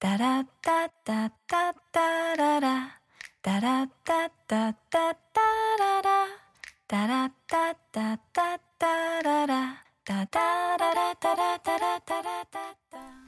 タラッタッタッタッタララ。タラッタッタッタッタララ。タラッタッタッタッタララ。タタララタラタラタラタラ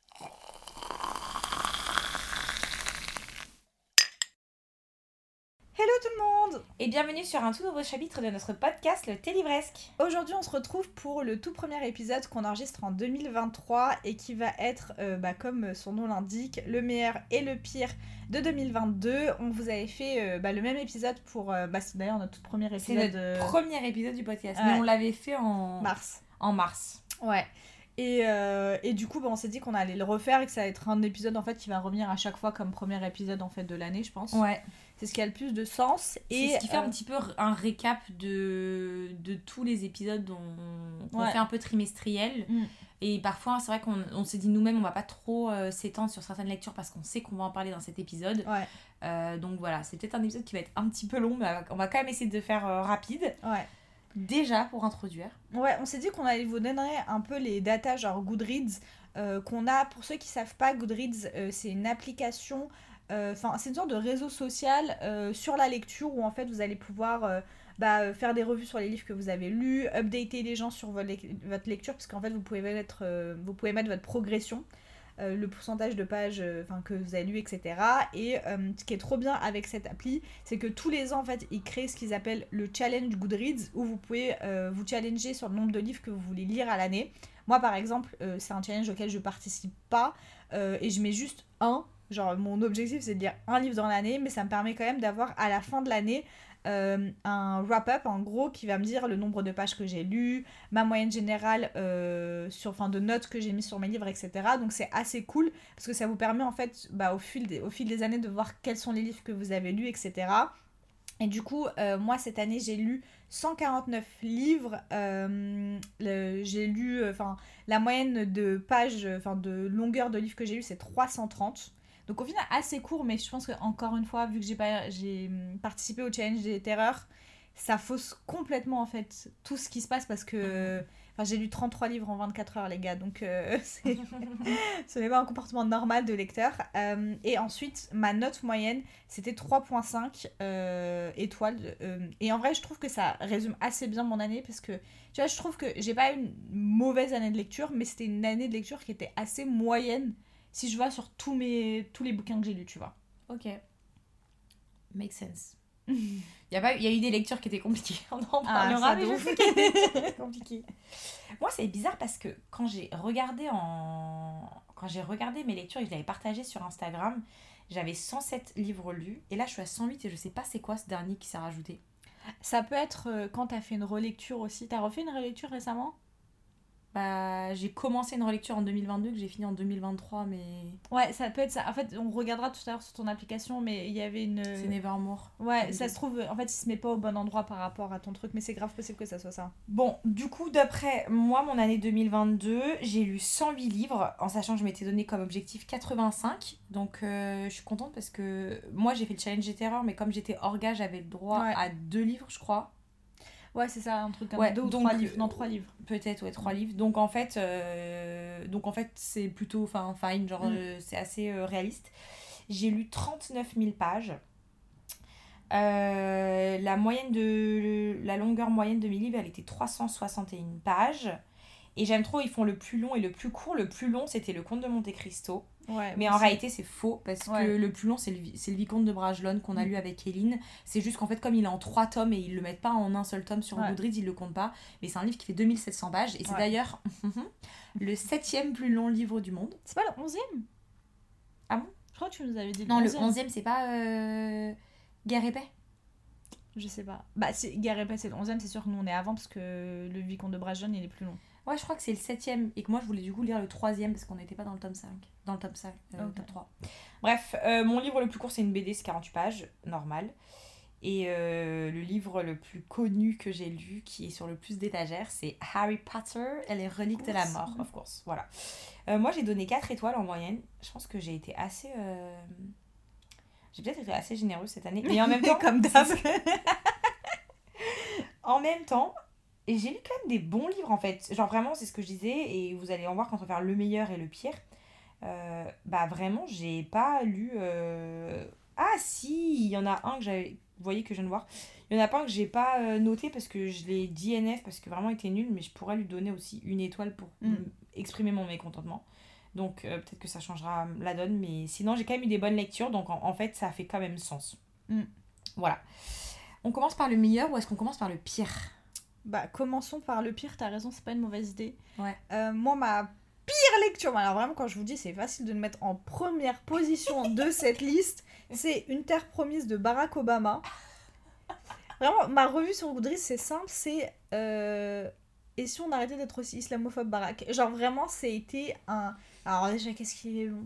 Hello tout le monde Et bienvenue sur un tout nouveau chapitre de notre podcast Le Thé Livresque. Aujourd'hui on se retrouve pour le tout premier épisode qu'on enregistre en 2023 et qui va être, euh, bah, comme son nom l'indique, le meilleur et le pire de 2022. On vous avait fait euh, bah, le même épisode pour... euh, bah, c'est d'ailleurs notre tout premier C'est épisode notre premier épisode du podcast, Ouais. mais on l'avait fait en mars. en mars. Ouais. Et, euh, et du coup, bah, on s'est dit qu'on allait le refaire et que ça va être un épisode en fait qui va revenir à chaque fois comme premier épisode en fait de l'année, je pense. Ouais. C'est ce qui a le plus de sens. Et ce qui fait euh, un petit peu un récap de, de tous les épisodes dont- qu'on Ouais. fait un peu trimestriel. Mm. Et parfois, c'est vrai qu'on on s'est dit nous-mêmes, on va pas trop euh, s'étendre sur certaines lectures parce qu'on sait qu'on va en parler dans cet épisode. Ouais. Euh, donc voilà, c'est peut-être un épisode qui va être un petit peu long, mais on va quand même essayer de faire euh, rapide. ouais. Déjà, pour introduire. Ouais, on s'est dit qu'on allait vous donner un peu les datas genre Goodreads euh, qu'on a. Pour ceux qui savent pas, Goodreads, euh, c'est une application, euh, c'est une sorte de réseau social euh, sur la lecture où en fait vous allez pouvoir euh, bah, euh, faire des revues sur les livres que vous avez lus, updater les gens sur votre, lec- votre lecture parce qu'en fait vous pouvez mettre, vous pouvez mettre votre progression. le pourcentage de pages que vous avez lu, etc. Et ce qui est trop bien avec cette appli, c'est que tous les ans, en fait, ils créent ce qu'ils appellent le challenge Goodreads, où vous pouvez vous challenger sur le nombre de livres que vous voulez lire à l'année. Moi, par exemple, c'est un challenge auquel je participe pas, et je mets juste un. Genre, mon objectif, c'est de lire un livre dans l'année, mais ça me permet quand même d'avoir à la fin de l'année euh, un wrap-up, en gros, qui va me dire le nombre de pages que j'ai lues, ma moyenne générale euh, sur, enfin, de notes que j'ai mis sur mes livres, etc. Donc, c'est assez cool, parce que ça vous permet, en fait, bah, au, fil des, au fil des années, de voir quels sont les livres que vous avez lus, etc. Et du coup, euh, moi, cette année, j'ai lu 149 livres. j'ai lu, enfin, la moyenne de pages, enfin, de longueur de livres que j'ai lu, c'est 330. Donc au final, assez court, mais je pense que encore une fois, vu que j'ai pas, j'ai participé au challenge des terreurs, ça fausse complètement en fait tout ce qui se passe parce que, enfin, j'ai lu 33 livres en 24 heures, les gars, donc euh, ce n'est pas un comportement normal de lecteur. Euh, et ensuite, ma note moyenne, c'était 3.5 euh, étoiles. et en vrai, je trouve que ça résume assez bien mon année parce que, tu vois, je trouve que j'ai pas eu une mauvaise année de lecture, mais c'était une année de lecture qui était assez moyenne si je vois sur tous, mes, tous les bouquins que j'ai lus, tu vois. Ok. Make sense. Il y, a pas, y a eu des lectures qui étaient compliquées, on en Ah, parlera, ça, mais de je sais étaient compliquées. Moi, c'est bizarre parce que quand j'ai regardé en... Quand j'ai regardé mes lectures et que je l'avais partagé sur Instagram, j'avais 107 livres lus. Et là, je suis à 108 et je sais pas c'est quoi ce dernier qui s'est rajouté. Ça peut être euh, quand t'as fait une relecture aussi. T'as refait une relecture récemment? Bah, j'ai commencé une relecture en 2022 que j'ai fini en 2023, mais Ouais, ça peut être ça. En fait, on regardera tout à l'heure sur ton application, mais il y avait une. c'est Nevermore. Ouais, ça se trouve, en fait, il se met pas au bon endroit par rapport à ton truc, mais c'est grave possible que ça soit ça. Bon, du coup, d'après moi, mon année 2022, j'ai lu 108 livres, en sachant que je m'étais donné comme objectif 85. Donc, euh, je suis contente parce que moi, j'ai fait le challenge des terreurs, mais comme j'étais orga, j'avais le droit Ouais. à deux livres, je crois. Ouais, c'est ça, un truc comme Ouais, deux ou donc, trois livres. Non, trois livres. Peut-être, ouais, trois livres. Donc, en fait, euh, donc, en fait c'est plutôt enfin, fine, genre, Mm. euh, c'est assez euh, réaliste. J'ai lu 39 000 pages. La moyenne de la longueur moyenne de mes livres elle était 361 pages et j'aime trop ils font le plus long et le plus court le plus long c'était le comte de Monte Cristo Ouais, mais en réalité c'est faux parce Ouais. que le plus long c'est le, c'est le vicomte de Bragelonne qu'on a Mm. lu avec Kéline c'est juste qu'en fait comme il est en trois tomes et ils le mettent pas en un seul tome sur Ouais. Goodreads ils le comptent pas mais c'est un livre qui fait 2700 pages et c'est d'ailleurs le septième plus long livre du monde C'est pas le 11ème Ah bon? Je crois que tu nous avais dit non le 11e. 11e c'est pas euh... Guerre et paix Je sais pas. Bah, c'est Guerre et Paix, c'est le 11ème, c'est sûr que nous on est avant parce que le Vicomte de Bragelonne il est plus long. Ouais, je crois que c'est le septième et que moi je voulais du coup lire le troisième parce qu'on n'était pas dans le tome 5. Dans le tome 5, euh, Ok. tome 3. Bref, euh, mon livre le plus court c'est une BD, c'est 48 pages, normal. Et euh, le livre le plus connu que j'ai lu, qui est sur le plus d'étagères, c'est Harry Potter et les reliques de la mort, of course. Voilà. Euh, moi j'ai donné 4 étoiles en moyenne. Je pense que j'ai été assez. J'ai peut-être été assez généreuse cette année. Mais en même temps, comme d'hab. en même temps, et j'ai lu quand même des bons livres en fait. Genre vraiment, c'est ce que je disais, et vous allez en voir quand on va faire le meilleur et le pire. Euh, bah vraiment, j'ai pas lu. euh, Ah si, il y en a un que j'avais. Vous voyez que je viens de voir. Il y en a pas un que j'ai pas euh, noté parce que je l'ai DNF parce que vraiment il était nul, mais je pourrais lui donner aussi une étoile pour Mm. exprimer mon mécontentement. Donc euh, peut-être que ça changera la donne, mais sinon j'ai quand même eu des bonnes lectures, donc en, en fait ça fait quand même sens. Mm. Voilà. On commence par le meilleur ou est-ce qu'on commence par le pire? Bah, commençons par le pire, t'as raison, c'est pas une mauvaise idée. Ouais. Euh, moi, ma pire lecture, alors vraiment, quand je vous dis, c'est facile de le mettre en première position de cette liste, c'est Une Terre Promise de Barack Obama. Vraiment, ma revue sur Goodreads, c'est simple, c'est. euh, Et si on arrêtait d'être aussi islamophobe, Barack? Genre, vraiment, c'était un. Alors, déjà, qu'est-ce qu'il est long?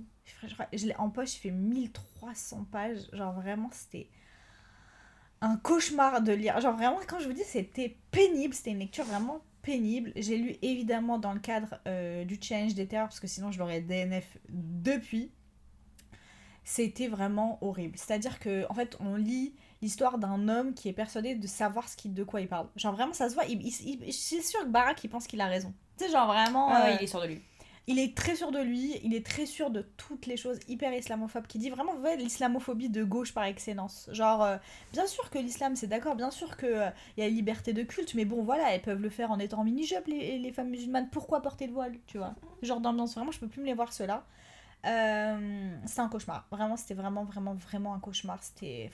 Je l'ai en poche, il fait 1300 pages. Genre, vraiment, c'était un cauchemar de lire. Genre vraiment, quand je vous dis, c'était pénible, c'était une lecture vraiment pénible. J'ai lu évidemment dans le cadre euh, du challenge des terreurs, parce que sinon je l'aurais DNF depuis. C'était vraiment horrible. C'est-à-dire que en fait, on lit l'histoire d'un homme qui est persuadé de savoir ce qui, de quoi il parle. Genre vraiment, ça se voit. Il, il- il- c'est sûr que Barack, il pense qu'il a raison. Tu sais, genre vraiment. Ah ouais, euh, il est sûr de lui. Il est très sûr de lui, il est très sûr de toutes les choses hyper islamophobes qui dit vraiment vous voyez, l'islamophobie de gauche par excellence. Genre euh, bien sûr que l'islam c'est d'accord, bien sûr que euh, y a liberté de culte, mais bon voilà, elles peuvent le faire en étant en mini-jup les, femmes musulmanes, pourquoi porter le voile, tu vois? Genre d'ambiance vraiment, je peux plus me les voir ceux-là. Euh, un cauchemar. Vraiment, c'était vraiment vraiment vraiment un cauchemar, c'était.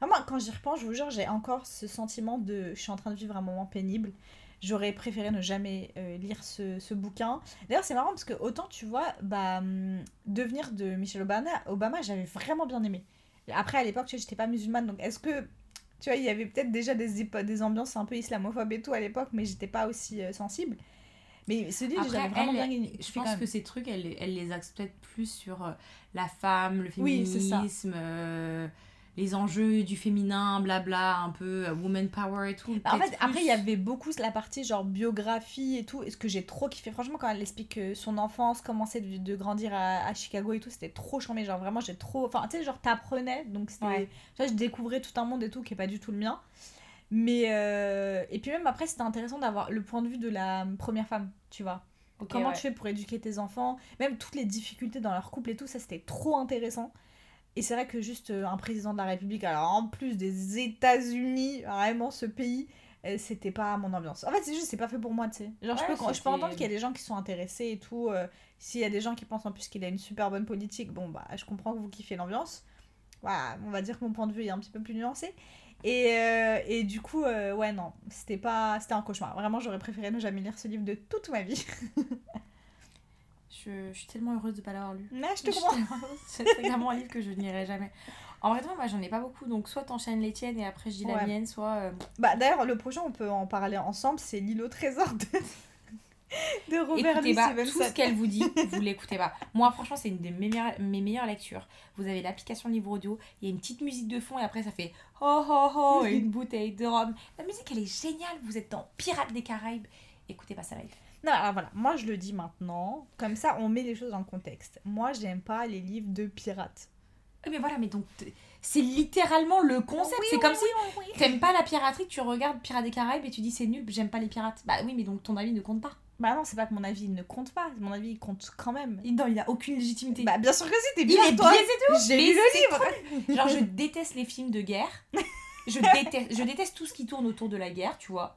Vraiment, quand j'y repense, je vous jure, j'ai encore ce sentiment de je suis en train de vivre un moment pénible. J'aurais préféré ne jamais euh, lire ce, ce bouquin. D'ailleurs, c'est marrant parce que autant tu vois, bah, hum, devenir de Michelle Obama, Obama j'avais vraiment bien aimé. Après, à l'époque, tu sais, j'étais pas musulmane, donc est-ce que. Tu vois, il y avait peut-être déjà des, des ambiances un peu islamophobes et tout à l'époque, mais j'étais pas aussi euh, sensible. Mais ce livre, Après, j'avais vraiment elle, bien Je pense que ces trucs, elle, elle les axe peut-être plus sur euh, la femme, le Oui, c'est ça. féminisme, euh, les enjeux du féminin, blabla, un peu euh, woman power et tout. Bah, en fait, après, il y avait beaucoup la partie genre biographie et tout, et ce que j'ai trop kiffé. Franchement, quand elle explique euh, son enfance, comment c'est de, de grandir à, à Chicago et tout, c'était trop charmé. Genre, vraiment, j'ai trop. Enfin, tu sais, genre, t'apprenais, donc c'était. Ouais. Je découvrais tout un monde et tout qui est pas du tout le mien. Mais. euh, Et puis, même après, c'était intéressant d'avoir le point de vue de la première femme, tu vois. Comment ouais. tu fais pour éduquer tes enfants, même toutes les difficultés dans leur couple et tout, ça c'était trop intéressant. Et c'est vrai que juste euh, un président de la République, alors en plus des États-Unis, vraiment ce pays, euh, c'était pas mon ambiance. En fait, c'est juste, c'est pas fait pour moi, tu sais. Genre, je, peux, je peux entendre qu'il y a des gens qui sont intéressés et tout. euh, S'il y a des gens qui pensent en plus qu'il a une super bonne politique, bon, bah, je comprends que vous kiffez l'ambiance. Voilà, on va dire que mon point de vue est un petit peu plus nuancé. Et, euh, et du coup, euh, ouais, non, c'était pas, c'était un cauchemar. Vraiment, j'aurais préféré ne jamais lire ce livre de toute ma vie. Je, je suis tellement heureuse de pas l'avoir lu. Mais je te comprends. C'est vraiment un livre que je n'irai jamais. En vrai, de moi j'en ai pas beaucoup, donc soit t'enchaînes les tiennes et après je dis la mienne, soit. euh, Bah d'ailleurs le prochain on peut en parler ensemble, c'est l'île au trésor de, de Robert Écoutez Louis pas, Stevenson. tout ce qu'elle vous dit, vous l'écoutez pas. Moi, franchement, c'est une des mes meilleures, mes meilleures lectures. Vous avez l'application livre audio, il y a une petite musique de fond et après ça fait oh oh oh et une bouteille de rhum. La musique, elle est géniale. Vous êtes dans Pirates des Caraïbes. Écoutez pas ça live. Non alors voilà, moi je le dis maintenant, comme ça on met les choses dans le contexte. Moi j'aime pas les livres de pirates. Mais voilà, mais donc c'est littéralement le concept. Oui, c'est oui, comme oui, si t'aimes pas la piraterie, tu regardes Pirates des Caraïbes et tu dis c'est nul, j'aime pas les pirates. Bah oui, mais donc ton avis ne compte pas. Bah non, c'est pas que mon avis il ne compte pas, mon avis il compte quand même. Non, il a aucune légitimité. Bah bien sûr que si, t'es il bien est toi. biaisé de. J'ai lu le livre. Genre, je déteste les films de guerre. Je déteste, je déteste tout ce qui tourne autour de la guerre, tu vois.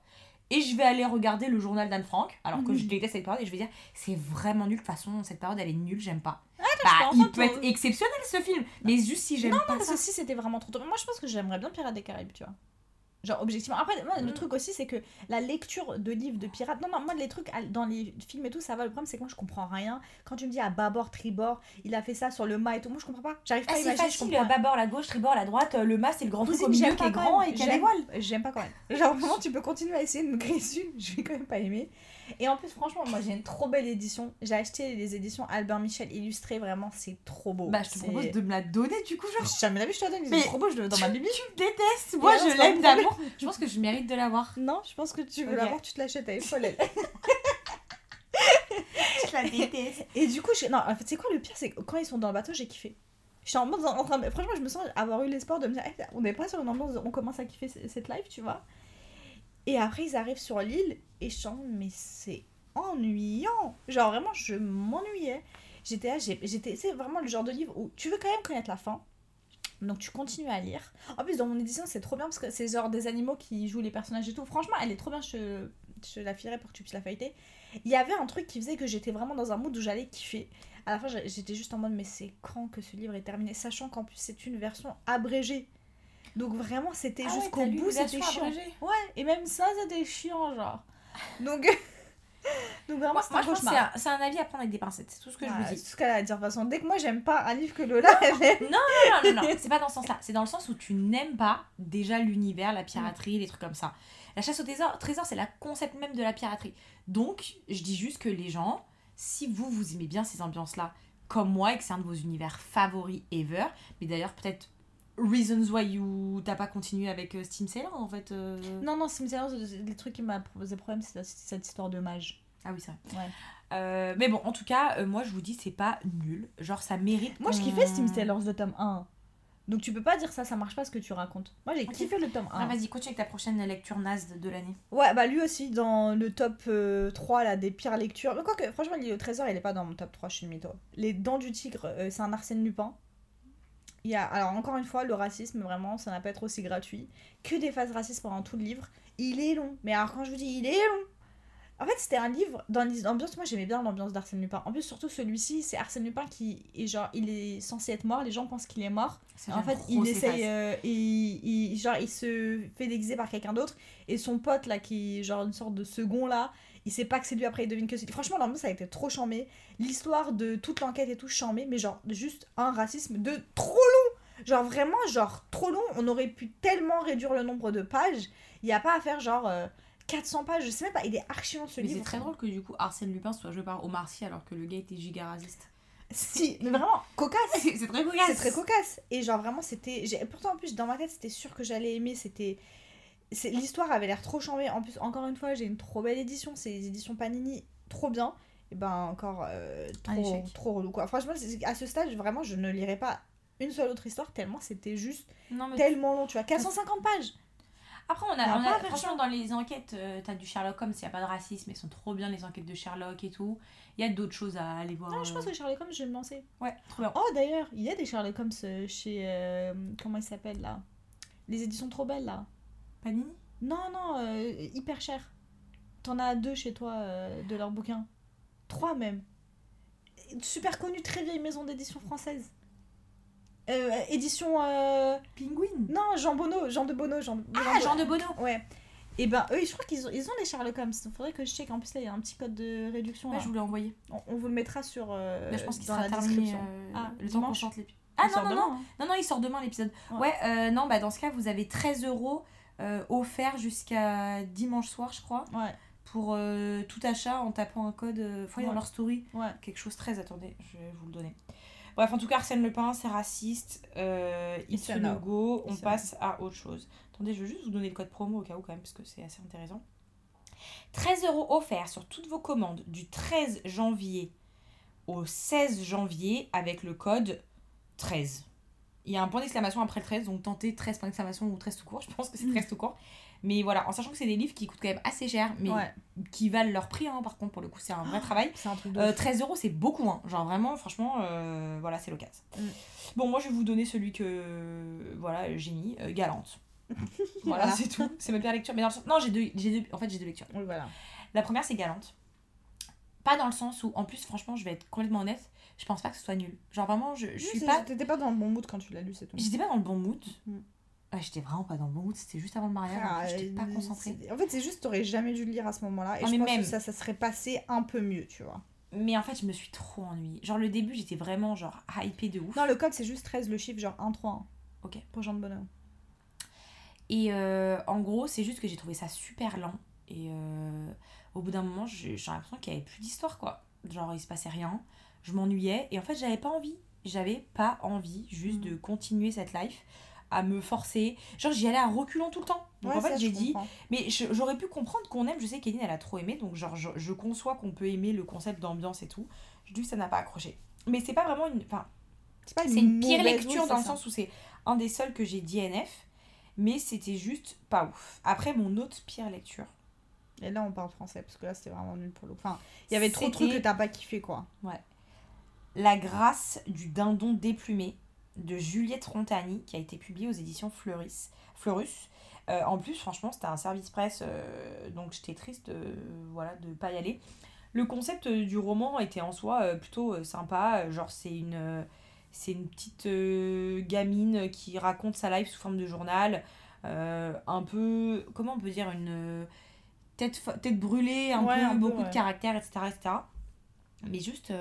Et je vais aller regarder le journal d'Anne Frank, alors que je Mhm. déteste cette période, et je vais dire, c'est vraiment nul. De toute façon, cette période, elle est nulle, j'aime pas. je bah, il peut être exceptionnel ce film, mais juste si j'aime pas Parce ça. que si c'était vraiment trop tôt. Moi je pense que j'aimerais bien Pirates des Caraïbes, tu vois. Genre objectivement. Après, moi, le Mm. truc aussi c'est que la lecture de livres de pirates. Non, non, moi les trucs à- dans les films et tout, ça va. Le problème c'est que moi je comprends rien. Quand tu me dis à bâbord, tribord, il a fait ça sur le mât et tout, moi je comprends pas. J'arrive pas Ah, à c'est imaginer. je facile, comprends rien. bâbord, la gauche, tribord, la droite, le mât, c'est le grand truc au milieu j'aime qui est quand grand même. et qui a J'aime- voiles. J'aime pas quand même. Genre vraiment tu peux continuer à essayer de me dessus, je vais quand même pas aimer. Et en plus, franchement, moi j'ai une trop belle édition. J'ai acheté les éditions Albert Michel illustrées, vraiment, c'est trop beau. Bah, je te propose de me la donner du coup, genre. J'ai jamais la vu, je te la donne, Mais c'est trop beau, je le dans ma bibi. Tu me détestes, moi je l'aime d'amour. Je pense que je mérite de l'avoir. Non, je pense que tu veux l'avoir, tu te l'achètes à Eiffel. elle. Je la déteste. Et du coup, je... non, en fait, c'est quoi le pire C'est que quand ils sont dans le bateau, j'ai kiffé. J'étais en mode en train de... Franchement, je me sens avoir eu l'espoir de me dire, Eh, on n'est pas sur une ambiance, on commence à kiffer cette live, tu vois. Et après, ils arrivent sur l'île et je mais c'est ennuyant. Genre, vraiment, je m'ennuyais. J'étais j'étais, c'est vraiment le genre de livre où tu veux quand même connaître la fin. Donc tu continues à lire. En plus, dans mon édition, c'est trop bien parce que c'est genre des animaux qui jouent les personnages et tout. Franchement, elle est trop bien. Je, je la filerai pour que tu puisses la feuilleter. Il y avait un truc qui faisait que j'étais vraiment dans un mood où j'allais kiffer. À la fin, j'étais juste en mode, mais c'est quand que ce livre est terminé? Sachant qu'en plus, c'est une version abrégée. Donc vraiment, c'était Ah jusqu'au bout, c'était chiant. abrégée Ouais, et même ça, c'était chiant, genre. Donc, donc vraiment, Moi, moi, un que c'est cauchemar. un, c'est un avis à prendre avec des pincettes, c'est tout ce que je vous c'est dis. ce qu'elle a à dire de toute façon. Dès que moi, j'aime pas un livre que Lola, elle aime. Non, non, non, non, c'est pas dans ce sens-là. C'est dans le sens où tu n'aimes pas déjà l'univers, la piraterie, les trucs comme ça. La chasse au trésor, trésor c'est la concept même de la piraterie. Donc, je dis juste que les gens, si vous, vous aimez bien ces ambiances-là, comme moi, et que c'est un de vos univers favoris ever, mais d'ailleurs, peut-être Reasons Why You t'as pas continué avec euh, Steam Sailor en fait. euh. Non, non, c'est les trucs qui m'a posé problème, c'est cette histoire de mage. Ah oui, c'est vrai. Ouais. Euh, mais bon, en tout cas, euh, moi je vous dis, c'est pas nul. Genre, ça mérite. Moi, je kiffais Steam Sailors de tome 1. Donc tu peux pas dire ça, ça marche pas ce que tu racontes. Moi, j'ai kiffé le tome 1. Ah, vas-y, continue avec ta prochaine lecture naze de, l'année. Ouais, bah lui aussi, dans le top euh, 3 là, des pires lectures. Mais quoique, franchement, au trésor, il est pas dans mon top 3, je suis mytho. Les Dents du Tigre, c'est un Arsène Lupin. Il y a, alors encore une fois, le racisme, vraiment, ça n'a pas être aussi gratuit. Que des phases racistes pendant tout le livre. Il est long. Mais alors, quand je vous dis, il est long. En fait, c'était un livre dans l'ambiance. Moi, j'aimais bien l'ambiance d'Arsène Lupin. En plus, surtout celui-ci, c'est Arsène Lupin qui est genre, il est censé être mort. Les gens pensent qu'il est mort. En fait, il essaye, euh, il, il- genre, il se fait déguiser par quelqu'un d'autre et son pote là, qui est genre une sorte de second là, il sait pas que c'est lui après, il devine que c'est lui. Franchement, l'ambiance ça a été trop chambé. L'histoire de toute l'enquête et tout chambé, mais genre juste un racisme de trop long. Genre vraiment, genre trop long. On aurait pu tellement réduire le nombre de pages. Il y a pas à faire genre euh, 400 pages, je sais même pas. Il est archi long ce Mais livre. c'est très drôle que du coup Arsène Lupin soit joué par Omar Sy alors que le gars était giga raciste. Si, mais vraiment cocasse. c'est très cocasse. C'est très cocasse. Et genre vraiment c'était pourtant en plus dans ma tête c'était sûr que j'allais aimer, c'était l'histoire avait l'air trop chambée. En plus encore une fois, j'ai une trop belle édition, c'est les éditions Panini, trop bien. Et ben encore euh, trop trop relou quoi. Franchement, à ce stade, vraiment je ne lirai pas une seule autre histoire tellement c'était juste Non, mais tellement long, tu vois, 450 pages. Après, on a a, on a franchement, dans les enquêtes, euh, t'as du Sherlock Holmes, il n'y a pas de racisme, elles sont trop bien les enquêtes de Sherlock et tout. Il y a d'autres choses à aller voir. Ah, je pense euh. que Sherlock Holmes, je vais me lancer. Ouais, trop bien. Oh d'ailleurs, il y a des Sherlock Holmes euh, chez euh, comment il s'appelle là? Les éditions trop belles là. Panini? Non, non, euh, hyper cher. T'en as deux chez toi euh, de leurs bouquins. Trois même. Super connue, très vieille maison d'édition française. Euh, édition. Penguin? Non, Jean Bonneau, Jean de Bonneau. Jean, Ah, Jean de Bono Ouais. Et ben eux, je crois qu'ils ont, ils ont des Sherlock Holmes. Il faudrait que je check. En plus, là, il y a un petit code de réduction. Ouais, là. je vous l'ai envoyé. on, on vous le mettra sur. euh, Là, je pense qu'il sera la terminé euh, Ah, le temps qu'on sorte l'épisode. Ah non, non, non, hein. non, non, il sort demain l'épisode. Ouais. Ouais, euh, non, bah dans ce cas, vous avez 13 euros euh, offerts jusqu'à dimanche soir, je crois, Ouais, pour euh, tout achat en tapant un code. Euh, faut aller dans Ouais. leur story. ouais. quelque chose très attendez je vais vous le donner bref en tout cas Arsène Lupin c'est raciste euh, it's a no. go on passe à autre chose attendez je vais juste vous donner le code promo au cas où quand même parce que c'est assez intéressant 13 euros offerts sur toutes vos commandes du 13 janvier au 16 janvier avec le code 13 il y a un point d'exclamation après le 13 donc tentez 13 point d'exclamation ou 13 tout court je pense que c'est 13 tout court mais voilà en sachant que c'est des livres qui coûtent quand même assez cher mais ouais. qui valent leur prix hein, par contre pour le coup c'est un vrai travail C'est un truc de. euh, ouf. 13 euros, c'est beaucoup, hein. Genre vraiment, franchement, euh, voilà, c'est l'occasion. Mm. Bon, moi, je vais vous donner celui que, voilà, j'ai mis, euh, Galante. voilà, Voilà. c'est tout. C'est ma pire lecture. Mais dans le sens... Non, j'ai deux, j'ai deux... En fait, j'ai deux lectures. Oui, voilà. La première, c'est Galante. Pas dans le sens où, en plus, franchement, je vais être complètement honnête, je pense pas que ce soit nul. Genre vraiment, je, je Oui, suis pas... T'étais pas dans le bon mood quand tu l'as lu, c'est tout. J'étais pas dans le bon mood. Mm. Ouais, j'étais vraiment pas dans le bon mood, c'était juste avant le mariage, Ah, j'étais pas euh, concentrée. En fait, c'est juste, t'aurais jamais dû le lire à ce moment-là. Et Non, je pense même. que ça, ça serait passé un peu mieux, tu vois. Mais en fait, je me suis trop ennuyée. Genre, le début, j'étais vraiment, genre, hypée de ouf. Non, le code, c'est juste 13, le chiffre, genre 1, 3, 1. Ok. Pour Jean de Bonhomme. Et euh, en gros, c'est juste que j'ai trouvé ça super lent. Et euh, au bout d'un moment, j'ai l'impression qu'il n'y avait plus d'histoire, quoi. Genre, il se passait rien, je m'ennuyais, et en fait, j'avais pas envie. J'avais pas envie juste Mm. de continuer cette life, à me forcer. Genre, j'y allais à reculons tout le temps. Donc, Ouais, en fait, j'ai dit, comprends. mais j'aurais pu comprendre qu'on aime, je sais qu'Eline, elle a trop aimé, donc genre, je, je conçois qu'on peut aimer le concept d'ambiance et tout. Je dis que ça n'a pas accroché. Mais c'est pas vraiment une. Enfin, C'est pas c'est une pire lecture dans le sens où c'est un des seuls que j'ai DNF, mais c'était juste pas ouf. Après, mon autre pire lecture, Et là, on parle français, parce que là, c'était vraiment nul pour le Enfin, il y avait trop de trucs que t'as pas kiffé, quoi. La grâce du dindon déplumé de Juliette Rontani, qui a été publié aux éditions Fleuris, Fleurus. Euh, en plus, franchement, c'était un service presse, euh, donc j'étais triste euh, voilà, de pas y aller. Le concept euh, du roman était en soi plutôt sympa. Genre, c'est une, c'est une petite gamine qui raconte sa life sous forme de journal. un peu, comment on peut dire, une tête, tête brûlée, un Ouais, peu, un peu, beaucoup ouais. de caractère, etc. etc. Mais juste,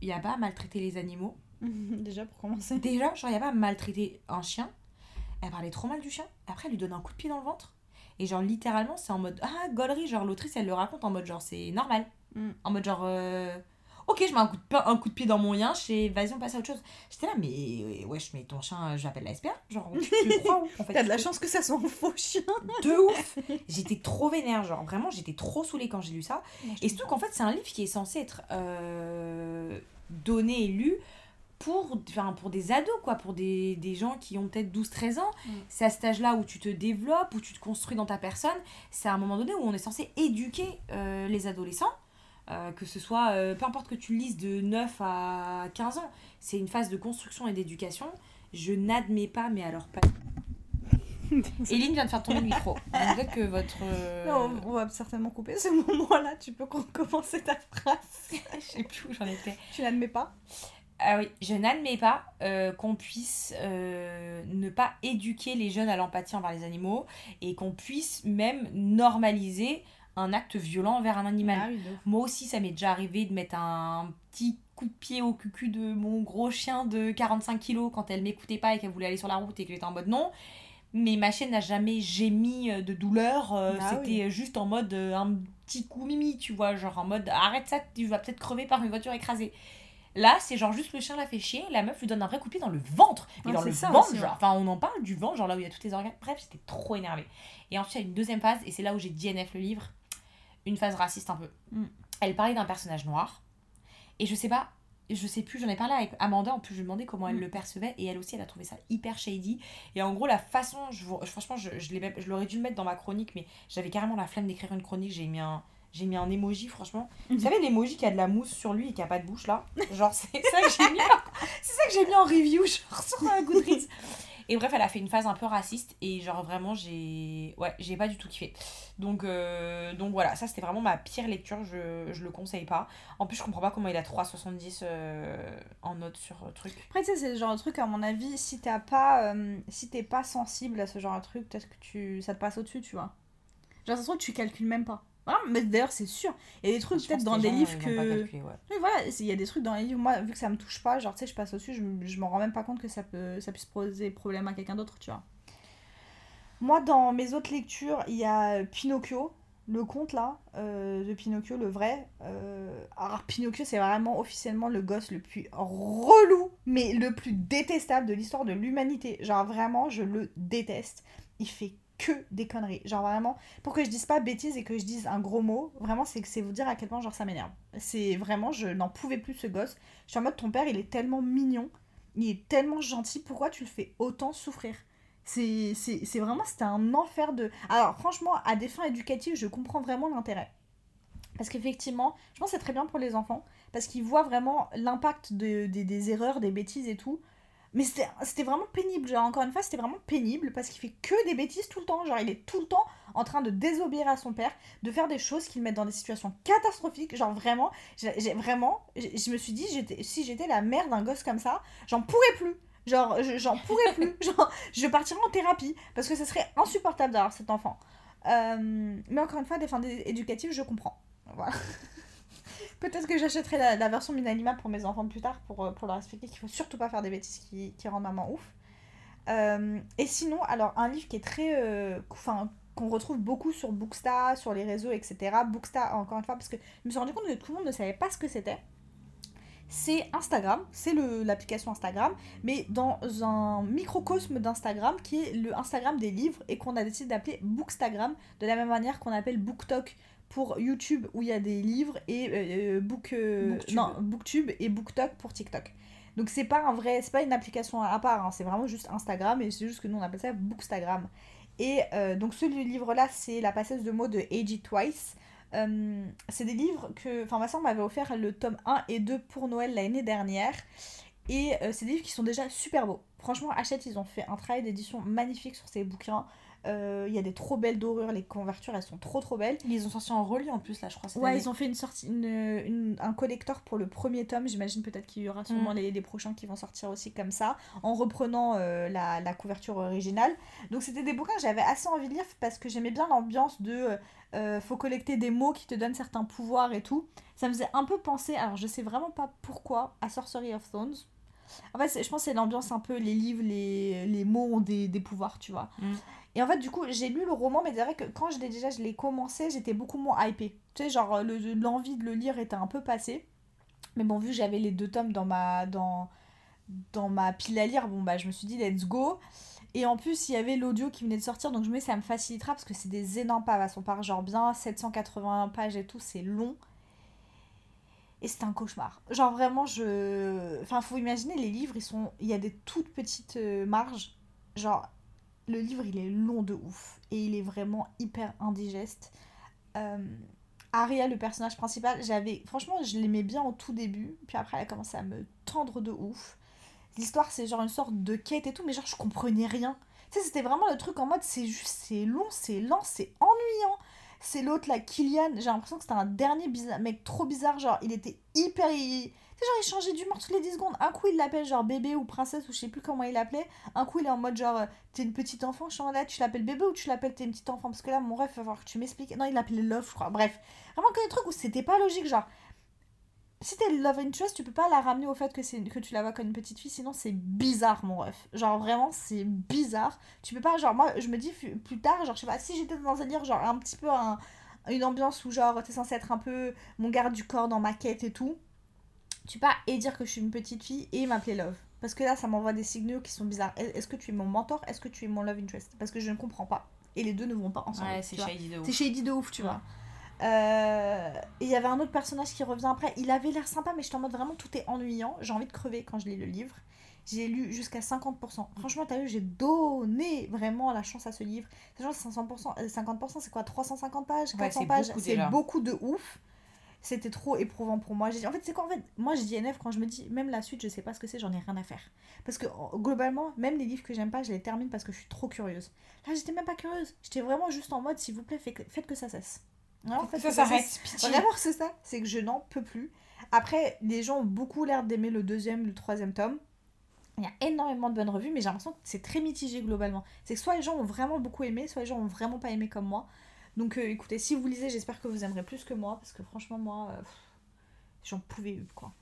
il n'y a pas à maltraiter les animaux. Déjà, pour commencer. Déjà, genre, il n'y a pas à maltraiter un chien. Elle parlait trop mal du chien. Après, elle lui donne un coup de pied dans le ventre. Et genre, littéralement, c'est en mode Ah, gaulerie. Genre, l'autrice, elle le raconte en mode genre, c'est normal. Mm. En mode genre, euh, ok, je mets un coup, de, pi- un coup de pied dans mon yinche et vas-y, on passe à autre chose. J'étais là, mais wesh, mais ton chien, euh, j'appelle la SPA. Genre, tu tu crois où en fait T'as de la chance que ça soit un faux chien. De ouf J'étais trop vénère, genre, vraiment, j'étais trop saoulée quand j'ai lu ça. Et surtout qu'en fait, c'est un livre qui est censé être euh, donné et lu pour, enfin, pour des ados, quoi, pour des, des gens qui ont peut-être 12-13 ans. Mm. C'est à cet âge-là où tu te développes, où tu te construis dans ta personne. C'est à un moment donné où on est censé éduquer euh, les adolescents. Euh, que ce soit, euh, peu importe que tu lises de 9 à 15 ans, c'est une phase de construction et d'éducation. Je n'admets pas, mais alors pas. Eline vient de faire tomber le micro. Peut-être que votre. euh, Non, on va certainement couper ce moment-là. Tu peux recommencer ta phrase. Je sais plus où j'en étais. Tu l'admets pas? Ah oui, je n'admets pas euh, qu'on puisse ne pas éduquer les jeunes à l'empathie envers les animaux et qu'on puisse même normaliser un acte violent envers un animal. Ah oui. Moi aussi, ça m'est déjà arrivé de mettre un petit coup de pied au cucu de mon gros chien de 45 kilos quand elle m'écoutait pas et qu'elle voulait aller sur la route et que j'étais en mode non. Mais ma chienne n'a jamais gémi euh, de douleur. euh, Ah C'était juste en mode euh, un petit coup mimi, tu vois. Genre en mode arrête ça, tu vas peut-être crever par une voiture écrasée. Là, c'est genre juste le chien l'a fait chier, la meuf lui donne un vrai coup de pied dans le ventre. Mais Ouais, dans le ça ventre, genre. ouais. Enfin, on en parle du ventre, genre là où il y a tous les organes. Bref, j'étais trop énervée. Et ensuite, il y a une deuxième phase, et c'est là où j'ai DNF le livre. Une phase raciste un peu. Mm. Elle parlait d'un personnage noir. Et je sais pas, je sais plus, j'en ai parlé avec Amanda, en plus je lui ai demandé comment elle Mm. le percevait, et elle aussi, elle a trouvé ça hyper shady. Et en gros, la façon, je, vous- franchement, je, je, l'aurais dû le mettre dans ma chronique, mais j'avais carrément la flemme d'écrire une chronique, j'ai mis un. J'ai mis un emoji, franchement. Vous Mhm. savez, l'emoji qui a de la mousse sur lui et qui a pas de bouche là? Genre, c'est ça que j'ai mis, en- c'est ça que j'ai mis en review, genre sur euh, Goodreads. Et bref, elle a fait une phase un peu raciste et genre vraiment, j'ai. Ouais, j'ai pas du tout kiffé. Donc, euh, donc voilà, ça c'était vraiment ma pire lecture, je, je le conseille pas. En plus, je comprends pas comment il a 3,70 euh, en note sur euh, truc. Après, tu sais, c'est le genre de truc, à mon avis, si t'as pas, si t'es pas sensible à ce genre de truc, peut-être que tu, ça te passe au-dessus, tu vois. Genre, ça se trouve, tu calcules même pas. Voilà, mais d'ailleurs, c'est sûr. Il y a des trucs, peut-être dans des gens, livres que. calculer, ouais. Voilà, il y a des trucs dans les livres, moi, vu que ça me touche pas, genre, tu sais, je passe au-dessus, je, je m'en rends même pas compte que ça, peut, ça puisse poser problème à quelqu'un d'autre, tu vois. Moi, dans mes autres lectures, il y a Pinocchio, le conte là, euh, de Pinocchio, le vrai. Euh, alors, Pinocchio, c'est vraiment officiellement le gosse le plus relou, mais le plus détestable de l'histoire de l'humanité. Genre, vraiment, je le déteste. Il fait que des conneries. Genre, vraiment, pour que je dise pas bêtises et que je dise un gros mot, vraiment, c'est que c'est vous dire à quel point, genre, ça m'énerve. C'est vraiment, je n'en pouvais plus ce gosse. Je suis en mode, ton père, il est tellement mignon, il est tellement gentil, pourquoi tu le fais autant souffrir? C'est vraiment, c'était un enfer de... Alors franchement, à des fins éducatives, je comprends vraiment l'intérêt. Parce qu'effectivement, je pense que c'est très bien pour les enfants, parce qu'ils voient vraiment l'impact de, des erreurs, des bêtises et tout. Mais c'était vraiment pénible, genre encore une fois, c'était vraiment pénible, parce qu'il fait que des bêtises tout le temps. Genre il est tout le temps en train de désobéir à son père, de faire des choses qui le mettent dans des situations catastrophiques. Genre vraiment, j'ai vraiment, je me suis dit, si j'étais la mère d'un gosse comme ça, j'en pourrais plus. Genre, je- j'en pourrais plus. Genre, je partirais en thérapie parce que ce serait insupportable d'avoir cet enfant. Euh, mais encore une fois, des fins éducatives, je comprends. Voilà. Peut-être que j'achèterai la, version Minalima pour mes enfants plus tard pour, euh, pour leur expliquer qu'il faut surtout pas faire des bêtises qui, rendent maman ouf. Euh, et sinon, alors, un livre qui est très euh, enfin, qu'on retrouve beaucoup sur Booksta, sur les réseaux, etc. Booksta, encore une fois, parce que je me suis rendu compte que tout le monde ne savait pas ce que c'était. C'est Instagram, c'est l'application Instagram, mais dans un microcosme d'Instagram qui est le Instagram des livres et qu'on a décidé d'appeler Bookstagram, de la même manière qu'on appelle BookTok pour YouTube où il y a des livres et euh, Book, euh, Booktube. non, Booktube et BookTok pour TikTok. Donc c'est pas un vrai, c'est pas une application à part, hein, c'est vraiment juste Instagram et c'est juste que nous on appelle ça Bookstagram. Et euh, donc ce livre-là, c'est La passeuse de mots de It Twice. Euh, c'est des livres que, enfin ma soeur m'avait offert le tome 1 et 2 pour Noël l'année dernière. Et euh, c'est des livres qui sont déjà super beaux. Franchement, Hachette, ils ont fait un travail d'édition magnifique sur ces bouquins. Euh, Il y a des trop belles dorures, les couvertures elles sont trop trop belles. Ils ont sorti en relié en plus, là, je crois. cette Ouais, année. ils ont fait une sortie, une, une- un collector pour le premier tome. J'imagine peut-être qu'il y aura sûrement Mm. les, les prochains qui vont sortir aussi comme ça, en reprenant euh, la, la couverture originale. Donc c'était des bouquins que j'avais assez envie de lire parce que j'aimais bien l'ambiance de euh, faut collecter des mots qui te donnent certains pouvoirs et tout. Ça me faisait un peu penser, alors je sais vraiment pas pourquoi, à Sorcery of Thrones. En fait, je pense que c'est l'ambiance un peu, les livres, les, les mots ont des, des pouvoirs, tu vois. Mm. Et en fait, du coup, j'ai lu le roman, mais c'est vrai que quand je l'ai déjà, je commencé, j'étais beaucoup moins hypée. Tu sais, genre, le- l'envie de le lire était un peu passée. Mais bon, vu que j'avais les deux tomes dans ma, dans, dans ma pile à lire, bon, bah, je me suis dit, let's go. Et en plus, il y avait l'audio qui venait de sortir, donc je me dis, ça me facilitera parce que c'est des énormes pages. On part genre bien 780 pages et tout, c'est long. Et c'était un cauchemar. Genre vraiment, je. Enfin, faut imaginer, les livres, ils sont. Il y a des toutes petites euh, marges. Genre, le livre, il est long de ouf. Et il est vraiment hyper indigeste. Euh, Aria, le personnage principal, j'avais. Franchement, je l'aimais bien au tout début. Puis après, elle a commencé à me tendre de ouf. L'histoire, c'est genre une sorte de quête et tout, mais genre, je comprenais rien. Tu sais, c'était vraiment le truc en mode, c'est juste, c'est long, c'est lent, c'est ennuyant. C'est l'autre, là, Kylian. J'ai l'impression que c'était un dernier bizarre, mec trop bizarre. Genre, il était hyper. Sais, genre, il changeait d'humeur toutes les 10 secondes. Un coup, il l'appelle genre bébé ou princesse ou je sais plus comment il l'appelait. Un coup, il est en mode genre, euh, t'es une petite enfant. Je suis en là, tu l'appelles bébé ou tu l'appelles t'es une petite enfant? Parce que là, mon rêve, il va falloir que tu m'expliques. Non, il l'appelait love, je crois. Bref, vraiment que des trucs où c'était pas logique. Genre, si t'es love interest, tu peux pas la ramener au fait que, c'est que tu la vois comme une petite fille, sinon c'est bizarre mon ref. Genre vraiment c'est bizarre. Tu peux pas, genre moi je me dis plus tard, genre je sais pas, si j'étais dans un délire, genre un petit peu un- une ambiance où genre t'es censé être un peu mon garde du corps dans ma quête et tout, tu peux pas et dire que je suis une petite fille et m'appeler love. Parce que là ça m'envoie des signaux qui sont bizarres. Est- Est-ce que tu es mon mentor? Est-ce que tu es mon love interest? Parce que je ne comprends pas. Et les deux ne vont pas ensemble. Ouais, c'est shady de ouf. C'est shady de ouf, tu Ouais. vois. Euh, Et il y avait un autre personnage qui revient après. Il avait l'air sympa, mais j'étais en mode vraiment tout est ennuyant. J'ai envie de crever quand je lis le livre. J'ai lu jusqu'à 50%. Franchement, t'as vu, j'ai donné vraiment la chance à ce livre. C'est genre 500%, euh, 50%, c'est quoi? 350 pages? Ouais, 400 c'est pages? C'est beaucoup de ouf. C'était trop éprouvant pour moi. J'ai dit, en fait, c'est quoi en fait Moi, je dis NF quand je me dis, même la suite, je sais pas ce que c'est, j'en ai rien à faire. Parce que globalement, même les livres que j'aime pas, je les termine parce que je suis trop curieuse. Là, j'étais même pas curieuse. J'étais vraiment juste en mode, s'il vous plaît, faites que, ça cesse. Vraiment, faites Ça que cesse. s'arrête. Vraiment, c'est ça. C'est que je n'en peux plus. Après, les gens ont beaucoup l'air d'aimer le deuxième, le troisième tome. Il y a énormément de bonnes revues, mais j'ai l'impression que c'est très mitigé globalement. C'est que soit les gens ont vraiment beaucoup aimé, soit les gens ont vraiment pas aimé comme moi. Donc euh, écoutez, si vous lisez, j'espère que vous aimerez plus que moi, parce que franchement, moi, euh, j'en pouvais plus, quoi.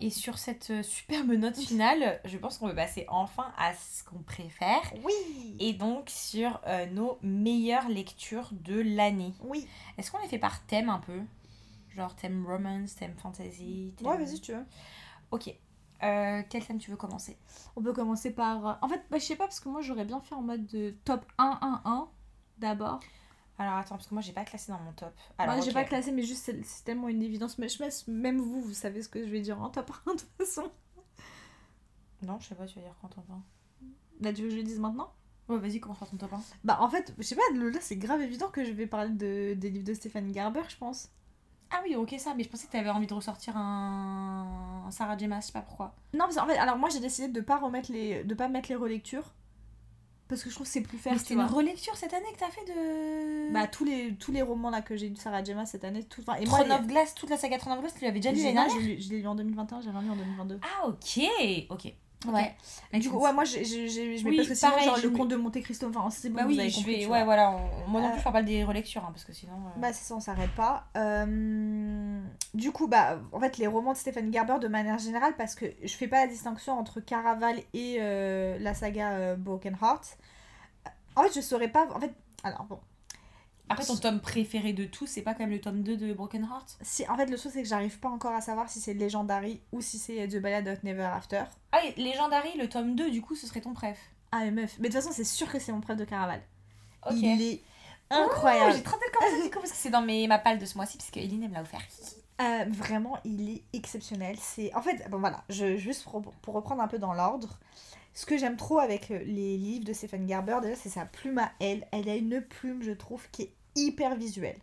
Et sur cette euh, superbe note finale, je pense qu'on peut passer enfin à ce qu'on préfère. Oui Et donc sur euh, nos meilleures lectures de l'année. Oui Est-ce qu'on les fait par thème un peu? Genre thème romance, thème fantasy thème- Ouais, vas-y, tu veux. Ok. Euh, quel thème tu veux commencer? On peut commencer par... En fait, bah, je sais pas, parce que moi, j'aurais bien fait en mode de top 1-1-1 d'abord. Alors attends, parce que moi j'ai pas classé dans mon top. Alors, Moi, j'ai pas classé, mais juste c'est tellement une évidence. Mais je même vous, vous savez ce que je vais dire en top 1 de toute façon. Non, je sais pas, tu vas dire quand on va. Là, tu veux que je le dise maintenant? Ouais, vas-y, commence par ton top 1. Bah, en fait, je sais pas, là, c'est grave évident que je vais parler de, des livres de Stéphane Garber, je pense. Ah oui, ok, ça, mais je pensais que t'avais envie de ressortir un, un Sarah J. Maas, je sais pas pourquoi. Non, parce qu'en fait, alors moi, j'ai décidé de pas remettre les, de pas mettre les relectures. Parce que je trouve que c'est plus fair, Mais tu c'était une relecture cette année que t'as fait de. Bah, tous les, tous les romans là que j'ai eu de Sarah Gemma cette année, tout. Enfin, et moi, Throne of Glass, toute la saga Throne of Glass, tu l'avais déjà lu l'année dernière je l'ai- lu en 2021, j'ai remis en 2022. Ah, ok, ok. Ouais. Du coup, ouais, moi, j'ai- j'ai- je mets Oui, parce que sinon, pareil, genre, je le conte de Monte Cristo, enfin, c'est bon, Bah vous oui, avez je vais. Ouais, voilà, on- moi non Euh, plus, je parle pas des relectures, hein, parce que sinon. euh, Bah c'est ça, on s'arrête pas. Euh, Du coup, bah en fait les romans de Stéphane Gerber de manière générale, parce que je fais pas la distinction entre Caraval et euh, la saga Broken Heart. En fait, je saurais pas. En fait, Alors bon. Après, ton tome préféré de tous, c'est pas quand même le tome 2 de Broken Heart Si, en fait, le truc, c'est que j'arrive pas encore à savoir si c'est Legendary ou si c'est The Ballad of Never After. Ah, et Legendary, le tome 2, du coup, ce serait ton préf? Ah, mais meuf. Mais de toute façon, c'est sûr que c'est mon préf de Caraval. Ok. Il est Oh, incroyable. J'ai trop hâte commencer du coup, parce que c'est dans mes, ma palle de ce mois-ci, parce que Eline, elle me l'a offert. Euh, vraiment, il est exceptionnel. C'est en fait, bon voilà, je, juste pour, pour reprendre un peu dans l'ordre, ce que j'aime trop avec euh, les livres de Stephen Gerber, déjà, c'est sa plume à elle. Elle a une plume, je trouve, qui est hyper visuelle.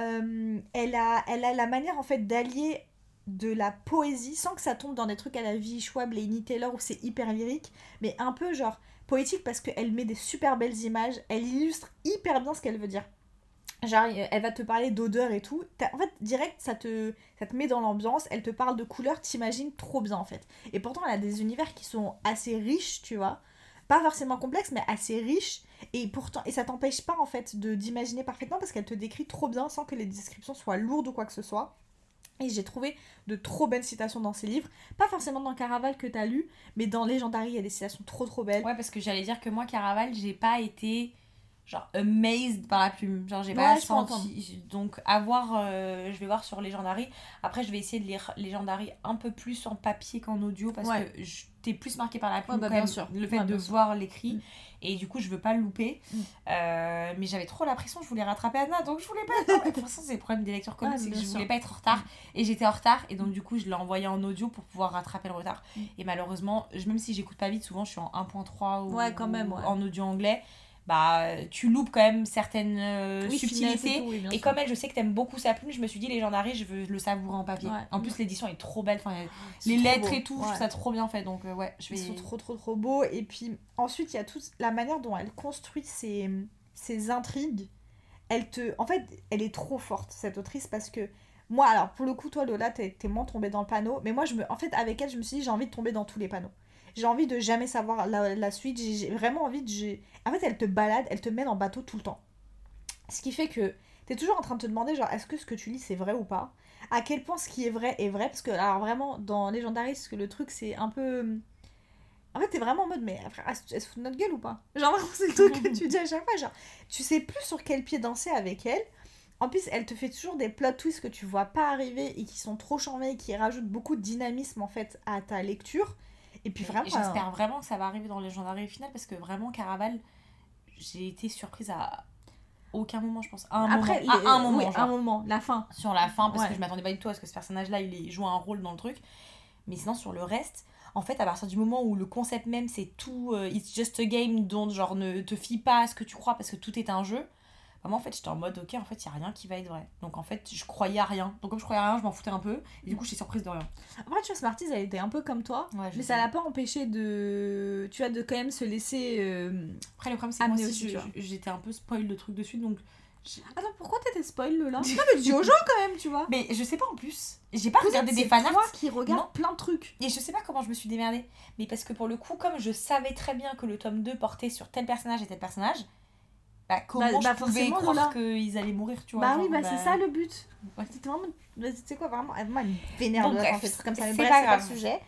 Euh, elle, a, elle a la manière en fait d'allier de la poésie sans que ça tombe dans des trucs à la vie Schwab, Lainey Taylor où c'est hyper lyrique, mais un peu genre poétique parce qu'elle met des super belles images, elle illustre hyper bien ce qu'elle veut dire. Genre, elle va te parler d'odeur et tout. En fait, direct, ça te, ça te met dans l'ambiance. Elle te parle de couleurs, t'imagines trop bien en fait. Et pourtant, elle a des univers qui sont assez riches, tu vois. Pas forcément complexes, mais assez riches. Et pourtant, et ça t'empêche pas en fait de d'imaginer parfaitement parce qu'elle te décrit trop bien sans que les descriptions soient lourdes ou quoi que ce soit. Et j'ai trouvé de trop belles citations dans ses livres. Pas forcément dans Caraval que t'as lu, mais dans Legendary, il y a des citations trop trop belles. Ouais, parce que j'allais dire que moi, Caraval, j'ai pas été genre amazed par la plume. Genre, j'ai Ouais, pas senti. Donc, à voir, euh, je vais voir sur Legendary. Après, je vais essayer de lire Legendary un peu plus en papier qu'en audio parce Ouais. que je- t'es plus marqué par la plume, Ouais, bah, quand bien même, sûr. le fait de sûr. voir l'écrit. Mm. Et du coup, je veux pas le louper. Mm. Euh, mais j'avais trop la pression, je voulais rattraper Anna, donc je voulais pas être. De toute façon, c'est le problème des lecteurs comiques, Ouais, c'est que je voulais pas être en retard. Et j'étais en retard, et donc du coup, je l'ai envoyé en audio pour pouvoir rattraper le retard. Mm. Et malheureusement, je- même si j'écoute pas vite, souvent je suis en 1.3 ou quand même, ouais. en audio anglais. Bah, tu loupes quand même certaines euh, Oui, finesse et subtilités. tout, oui, bien Et comme elle, je sais que t'aimes beaucoup sa plume, je me suis dit, Légendary, je veux le savourer en papier. Ouais. En plus, l'édition est trop belle. Enfin, C'est les lettres beau. et tout, je trouve ça trop bien fait. Donc, euh, ouais, je vais. Ils sont trop trop trop beaux. Et puis ensuite, il y a toute la manière dont elle construit ses, ses intrigues. Elle te... En fait, elle est trop forte, cette autrice, parce que moi, alors pour le coup, toi Lola, t'es t'es moins tombée dans le panneau. Mais moi, je me... en fait, avec elle, je me suis dit, j'ai envie de tomber dans tous les panneaux. J'ai envie de jamais savoir la, la suite. J'ai vraiment envie de... En fait, elle te balade, elle te mène en bateau tout le temps. Ce qui fait que t'es toujours en train de te demander, genre, est-ce que ce que tu lis, c'est vrai ou pas? À quel point ce qui est vrai est vrai? Parce que, alors vraiment, dans que le truc, c'est un peu... En fait, t'es vraiment en mode, mais elle se fout de notre gueule ou pas? Genre, c'est le truc que tu dis à chaque fois. Genre, tu sais plus sur quel pied danser avec elle. En plus, elle te fait toujours des plot twists que tu vois pas arriver et qui sont trop charmés et qui rajoutent beaucoup de dynamisme en fait à ta lecture. Et puis vraiment. J'espère vraiment que ça va arriver dans Legendary final parce que vraiment, Caraval, j'ai été surprise à aucun moment, je pense. À un Après, moment. les- À un moment, oui, genre. un moment, la fin. sur la fin parce Ouais. que je m'attendais pas du tout à ce que ce personnage-là il joue un rôle dans le truc. Mais sinon, sur le reste, en fait, à partir du moment où le concept même c'est tout, euh, it's just a game, dont genre ne te fie pas à ce que tu crois parce que tout est un jeu. Bah, moi, en fait, j'étais en mode, ok, en fait, il y a rien qui va être vrai. Donc, en fait, je croyais à rien. Donc, comme je croyais à rien, je m'en foutais un peu. Et du coup, j'étais surprise de rien. Après, tu vois, Smarties, elle était un peu comme toi. Ouais, Mais sais. ça l'a pas empêché de. Tu vois, de quand même se laisser. euh, Après, le problème, c'est que moi aussi, j'étais un peu spoil le truc dessus. Donc, Attends, pourquoi t'étais spoil là Non, mais dis aux gens quand même, tu vois. mais je sais pas en plus. J'ai pas regardé des c'est fanarts. toi qui regarde Non. plein de trucs. Et je sais pas comment je me suis démerdée. Mais parce que pour le coup, comme je savais très bien que le tome 2 portait sur tel personnage et tel personnage, bah comment Bah- je bah pouvais croire qu'ils allaient mourir, tu vois Bah genre, oui, bah, c'est ça le but. Ouais. C'était vraiment. bah, Tu sais quoi, vraiment, elle, moi, elle me vénère de des trucs comme ça. Mais c'est bref, pas c'est pas le grave. sujet.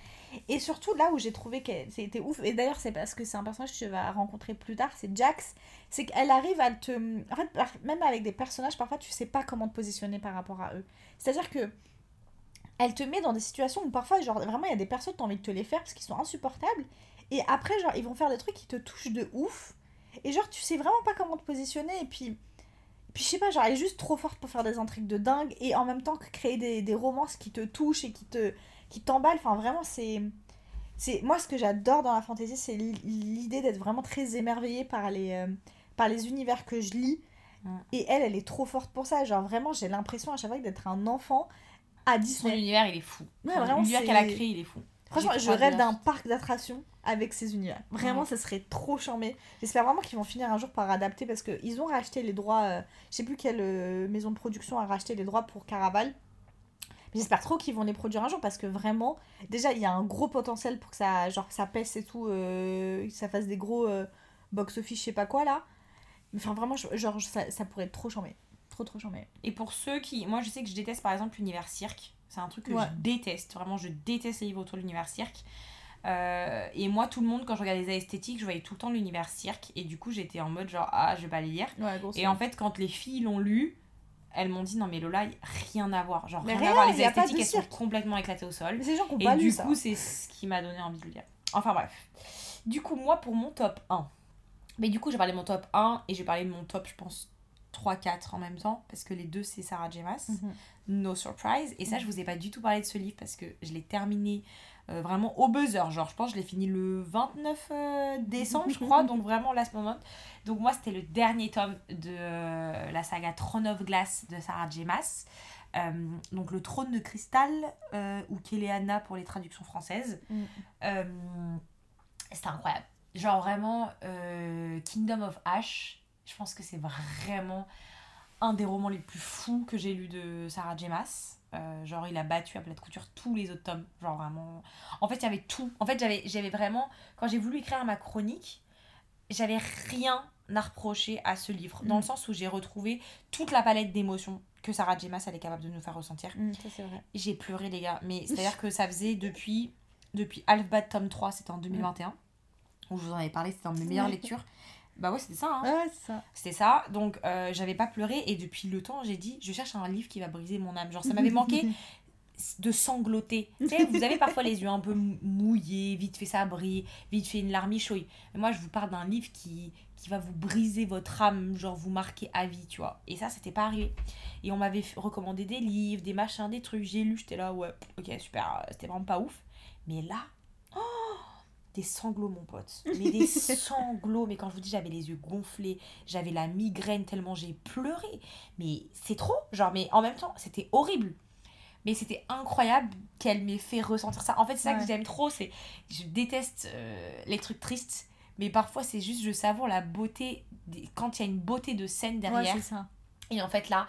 Et surtout, là où j'ai trouvé que c'était ouf, et d'ailleurs, c'est parce que c'est un personnage que tu vas rencontrer plus tard, c'est Jax. C'est qu'elle arrive à te. En fait, même avec des personnages, parfois, tu sais pas comment te positionner par rapport à eux. C'est-à-dire que. Elle te met dans des situations où parfois, genre, vraiment, il y a des personnes, t'as envie de te les faire parce qu'ils sont insupportables. Et après, genre, ils vont faire des trucs qui te touchent de ouf. Et genre, tu sais vraiment pas comment te positionner. Et puis, puis je sais pas, genre, elle est juste trop forte pour faire des intrigues de dingue. Et en même temps, que créer des, des romances qui te touchent et qui te qui t'emballent. Enfin, vraiment, c'est. c'est Moi, ce que j'adore dans la fantasy, c'est l'i- l'idée d'être vraiment très émerveillée par les, euh, par les univers que je lis. Et elle, elle est trop forte pour ça. Genre, vraiment, j'ai l'impression à chaque fois d'être un enfant à Son Disney. univers, il est fou. Ouais, Son- vraiment, L'univers c'est- qu'elle a créé, il est fou. Franchement, je rêve d'un parc d'attractions avec ces univers. Vraiment, Ouais. ça serait trop charmé. J'espère vraiment qu'ils vont finir un jour par adapter parce qu'ils ont racheté les droits. euh, je sais plus quelle euh, maison de production a racheté les droits pour Caraval. Mais j'espère trop qu'ils vont les produire un jour parce que vraiment, déjà, il y a un gros potentiel pour que ça, genre, ça pèse et tout, euh, que ça fasse des gros box-office, je sais pas quoi là. Enfin, vraiment, genre, ça, ça pourrait être trop charmé. Trop, trop charmé. Et pour ceux qui. Moi, je sais que je déteste par exemple l'univers cirque. C'est un truc que Ouais. je déteste. Vraiment, je déteste les livres autour de l'univers cirque. Euh, et moi, tout le monde, quand je regardais les esthétiques, je voyais tout le temps l'univers cirque. Et du coup, j'étais en mode genre, ah, je vais pas les lire. Ouais, Et en fait, quand les filles l'ont lu, elles m'ont dit, non, mais Lola, rien à voir. Genre, Mais rien, à voir. Les esthétiques, elles sont complètement éclatées au sol. Des gens qui ont Et pas du lu coup, c'est ce qui m'a donné envie de le lire. Enfin bref. Du coup, moi, pour mon top 1. Mais du coup, j'ai parlé de mon top 1 et j'ai parlé de mon top, je pense, 3-4 en même temps. Parce que les deux, c'est Sarah J. Maas. Mhm. No Surprise. Et ça, je vous ai pas du tout parlé de ce livre parce que je l'ai terminé euh, vraiment au buzzer. Genre, je pense que je l'ai fini le 29 euh, décembre, je crois. donc vraiment last moment. Donc moi, c'était le dernier tome de euh, la saga Throne of Glass de Sarah J. Maas. Euh, donc le trône de cristal ou Kéléana pour les traductions françaises. Mm. C'était incroyable. Genre vraiment Kingdom of Ash, je pense que c'est vraiment un des romans les plus fous que j'ai lu de Sarah J. Maas. Euh, genre il a battu à plat de couture tous les autres tomes. Genre vraiment... En fait il y avait tout. En fait j'avais j'avais vraiment... Quand j'ai voulu écrire ma chronique, j'avais rien à reprocher à ce livre. Dans Mm. le sens où j'ai retrouvé toute la palette d'émotions que Sarah J. Maas elle est capable de nous faire ressentir. Mm, c'est vrai. J'ai pleuré, les gars. Mais c'est-à-dire que ça faisait depuis, depuis Alphabet tome 3, c'était en 2021, où je vous en avais parlé, c'était dans mes meilleures lectures. Bah ouais, c'était ça. Hein. Ouais, c'est ça. C'était ça. Donc, euh, j'avais pas pleuré. Et depuis le temps, j'ai dit, je cherche un livre qui va briser mon âme. Genre, ça m'avait manqué de sangloter. Tu sais, vous avez parfois les yeux un peu mou- mouillés, vite fait ça brille, vite fait une larmichouille. Mais moi, je vous parle d'un livre qui, qui va vous briser votre âme, genre vous marquer à vie, tu vois. Et ça, c'était pas arrivé. Et on m'avait recommandé des livres, des machins, des trucs. J'ai lu, j'étais là, ouais, ok, super, euh, c'était vraiment pas ouf. Mais là, des sanglots, mon pote. Mais des sanglots. Mais quand je vous dis, j'avais les yeux gonflés, j'avais la migraine tellement j'ai pleuré. Mais c'est trop. Genre, mais en même temps, c'était horrible. Mais c'était incroyable qu'elle m'ait fait ressentir ça. En fait, c'est ça Ouais. que j'aime trop. C'est, je déteste euh, les trucs tristes. Mais parfois, c'est juste, je savoure la beauté, des- quand il y a une beauté de scène derrière. Ouais, c'est ça. Et en fait, là,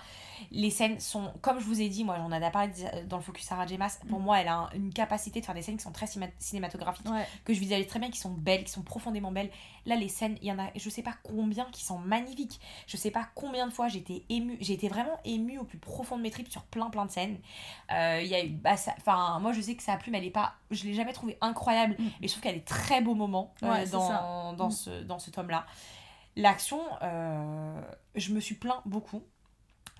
les scènes sont, comme je vous ai dit, moi j'en ai parlé dans le focus Sarah J. Maas, pour moi, elle a un- une capacité de faire des scènes qui sont très cinéma- cinématographiques, Ouais. que je visualise très bien, qui sont belles, qui sont profondément belles. Là, les scènes, il y en a, je sais pas combien qui sont magnifiques. Je sais pas combien de fois été émue, j'ai été vraiment émue au plus profond de mes tripes sur plein plein de scènes. Euh, Il y a eu, bah, ça- enfin, moi je sais que sa plume, elle est pas, je l'ai jamais trouvée incroyable, Mm. mais je trouve qu'elle est très beau moment euh, Ouais, dans, dans Mm. ce, dans ce tome-là. L'action, euh, je me suis plaint beaucoup.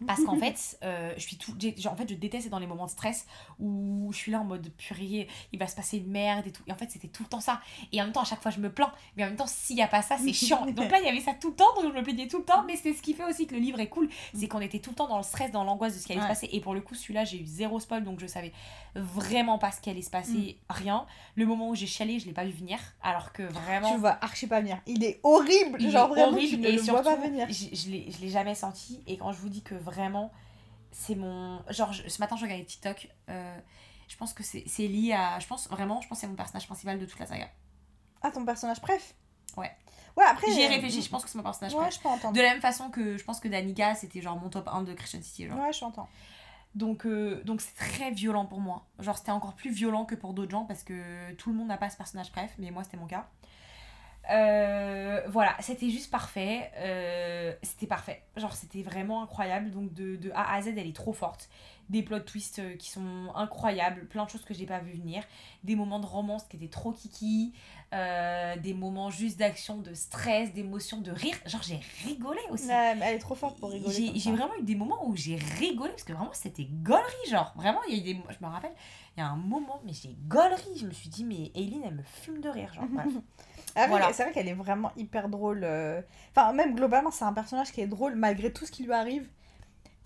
Parce qu'en fait, euh, je suis tout, genre, en fait, je déteste dans les moments de stress où je suis là en mode purée, il va se passer une merde et tout. Et en fait, c'était tout le temps ça. Et en même temps, à chaque fois, je me plains. Mais en même temps, s'il n'y a pas ça, c'est chiant. Donc là, il y avait ça tout le temps, donc je me plaignais tout le temps. Mais c'est ce qui fait aussi que le livre est cool. C'est qu'on était tout le temps dans le stress, dans l'angoisse de ce qui allait Ouais. se passer. Et pour le coup, celui-là, j'ai eu zéro spoil, donc je savais vraiment pas ce qui allait se passer, rien. Le moment où j'ai chialé, je l'ai pas vu venir. Alors que vraiment. Tu vois archi pas venir. Il est horrible. Il Genre est vraiment, horrible tu ne et le vois pas surtout, venir. Je, je l'ai jamais senti et quand je vous dis que vraiment c'est mon genre je- ce matin je regardais TikTok euh, je pense que c'est lié à je pense vraiment je pense que c'est mon personnage principal de toute la saga. Ah, ton personnage préf? Ouais. Ouais, après. J'y ai euh, réfléchi, je pense que c'est mon personnage Ouais, préf. je peux entendre. De la même façon que je pense que Danica c'était genre mon top 1 de Christian City genre. Ouais, je t'entends. Donc euh, donc c'est très violent pour moi. Genre c'était encore plus violent que pour d'autres gens parce que tout le monde n'a pas ce personnage préf mais moi c'était mon cas. Euh, voilà, c'était juste parfait. Euh, c'était parfait. Genre, c'était vraiment incroyable. Donc, de, de A à Z, elle est trop forte. Des plot twists euh, qui sont incroyables. Plein de choses que j'ai pas vu venir. Des moments de romance qui étaient trop kiki. Euh, des moments juste d'action, de stress, d'émotion, de rire. Genre, j'ai rigolé aussi. Ouais, mais elle est trop forte pour rigoler. J'ai vraiment eu des moments où j'ai rigolé parce que vraiment c'était gaulerie genre vraiment il y a eu des je me rappelle il y a un moment mais j'ai gaulerie je me suis dit mais Aileen elle me fume de rire genre bref Voilà. C'est vrai qu'elle est vraiment hyper drôle. euh. Enfin, même globalement, c'est un personnage qui est drôle malgré tout ce qui lui arrive.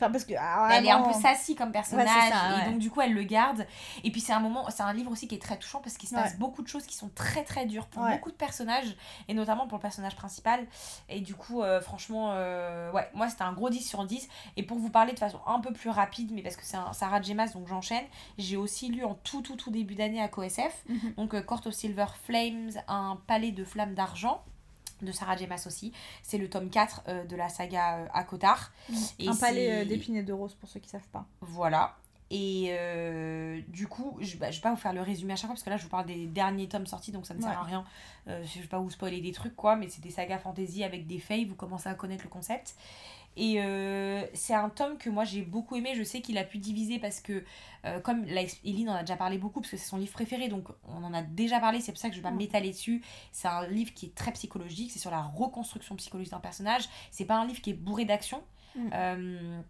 Enfin, parce que. ah, elle est un peu sassy comme personnage Ouais, et donc du coup elle le garde et puis c'est un moment c'est un livre aussi qui est très touchant parce qu'il se passe Ouais. beaucoup de choses qui sont très très dures pour beaucoup de personnages et notamment pour le personnage principal et du coup euh, franchement euh, ouais moi c'était un gros 10 sur 10 et pour vous parler de façon un peu plus rapide mais parce que c'est un Sarah. Maas donc j'enchaîne j'ai aussi lu en tout tout tout début d'année à COSF Mhm. donc euh, Court of Silver Flames un palais de flammes d'argent de Sarah J. Maas aussi c'est le tome 4 euh, de la saga euh, à Kotar Et un palais euh, d'épines et de roses pour ceux qui savent pas. voilà. Et euh, du coup, je, bah, je vais pas vous faire le résumé à chaque fois parce que là, je vous parle des derniers tomes sortis donc ça ne sert Ouais. à rien. Je vais pas vous spoiler des trucs quoi, mais c'est des sagas fantasy avec des faits, vous commencez à connaître le concept. Et euh, c'est un tome que moi j'ai beaucoup aimé. Je sais qu'il a pu diviser parce que, euh, comme la, Eline en a déjà parlé beaucoup, parce que c'est son livre préféré, donc on en a déjà parlé, c'est pour ça que je vais pas Mm. m'étaler dessus. C'est un livre qui est très psychologique, c'est sur la reconstruction psychologique d'un personnage. C'est pas un livre qui est bourré d'action. Mm. Euh,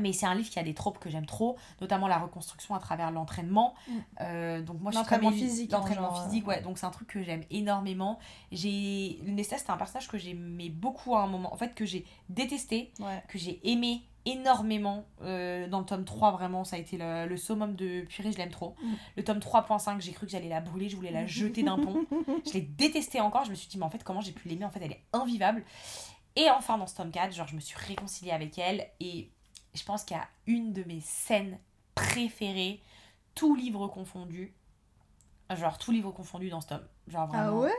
mais c'est un livre qui a des tropes que j'aime trop, notamment la reconstruction à travers l'entraînement. Mm. Euh, donc moi, je suis L'entraînement physique, hein, L'entraînement physique, euh, ouais. Donc c'est un truc que j'aime énormément. J'ai Nesta, c'était un personnage que j'aimais beaucoup à un moment. En fait, que j'ai détesté, Ouais. que j'ai aimé énormément euh, dans le tome 3 vraiment ça a été le, le summum de purée je l'aime trop Mm. le tome 3.5 j'ai cru que j'allais la brûler je voulais la jeter d'un pont je l'ai détestée encore je me suis dit mais en fait comment j'ai pu l'aimer? En fait elle est invivable et enfin dans ce tome 4 genre je me suis réconciliée avec elle et je pense qu'il y a une de mes scènes préférées tout livre confondu genre tout livre confondu dans ce tome. Genre Ah vraiment. ouais?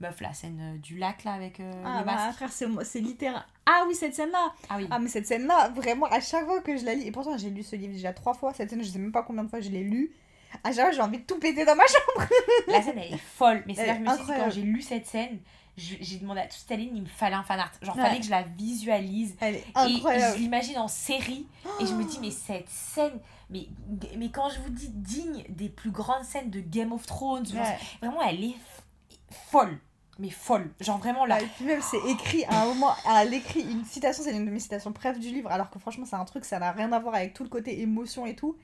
Meuf la scène euh, du lac là avec euh, Ah le bah masque frère, c'est c'est littéral. Ah oui, cette scène-là! Ah oui. Ah mais cette scène-là, vraiment, à chaque fois que je la lis, et pourtant j'ai lu ce livre déjà trois fois, cette scène, je sais même pas combien de fois je l'ai lu, à chaque fois j'ai envie de tout péter dans ma chambre. La scène, elle est folle. Mais c'est là je me suis dit, quand j'ai lu cette scène, j'ai demandé à toute cette ligne, il me fallait un fan art. Genre, Ouais. fallait que je la visualise. Elle est Et je l'imagine en série. Et je me dis, mais cette scène, mais, mais quand je vous dis digne des plus grandes scènes de Game of Thrones, vraiment, elle est folle. Mais folle. Genre, vraiment là. Ouais, et puis même c'est écrit à un moment, elle écrit une citation, c'est une de mes citations préf du livre, alors que franchement c'est un truc, ça n'a rien à voir avec tout le côté émotion et tout.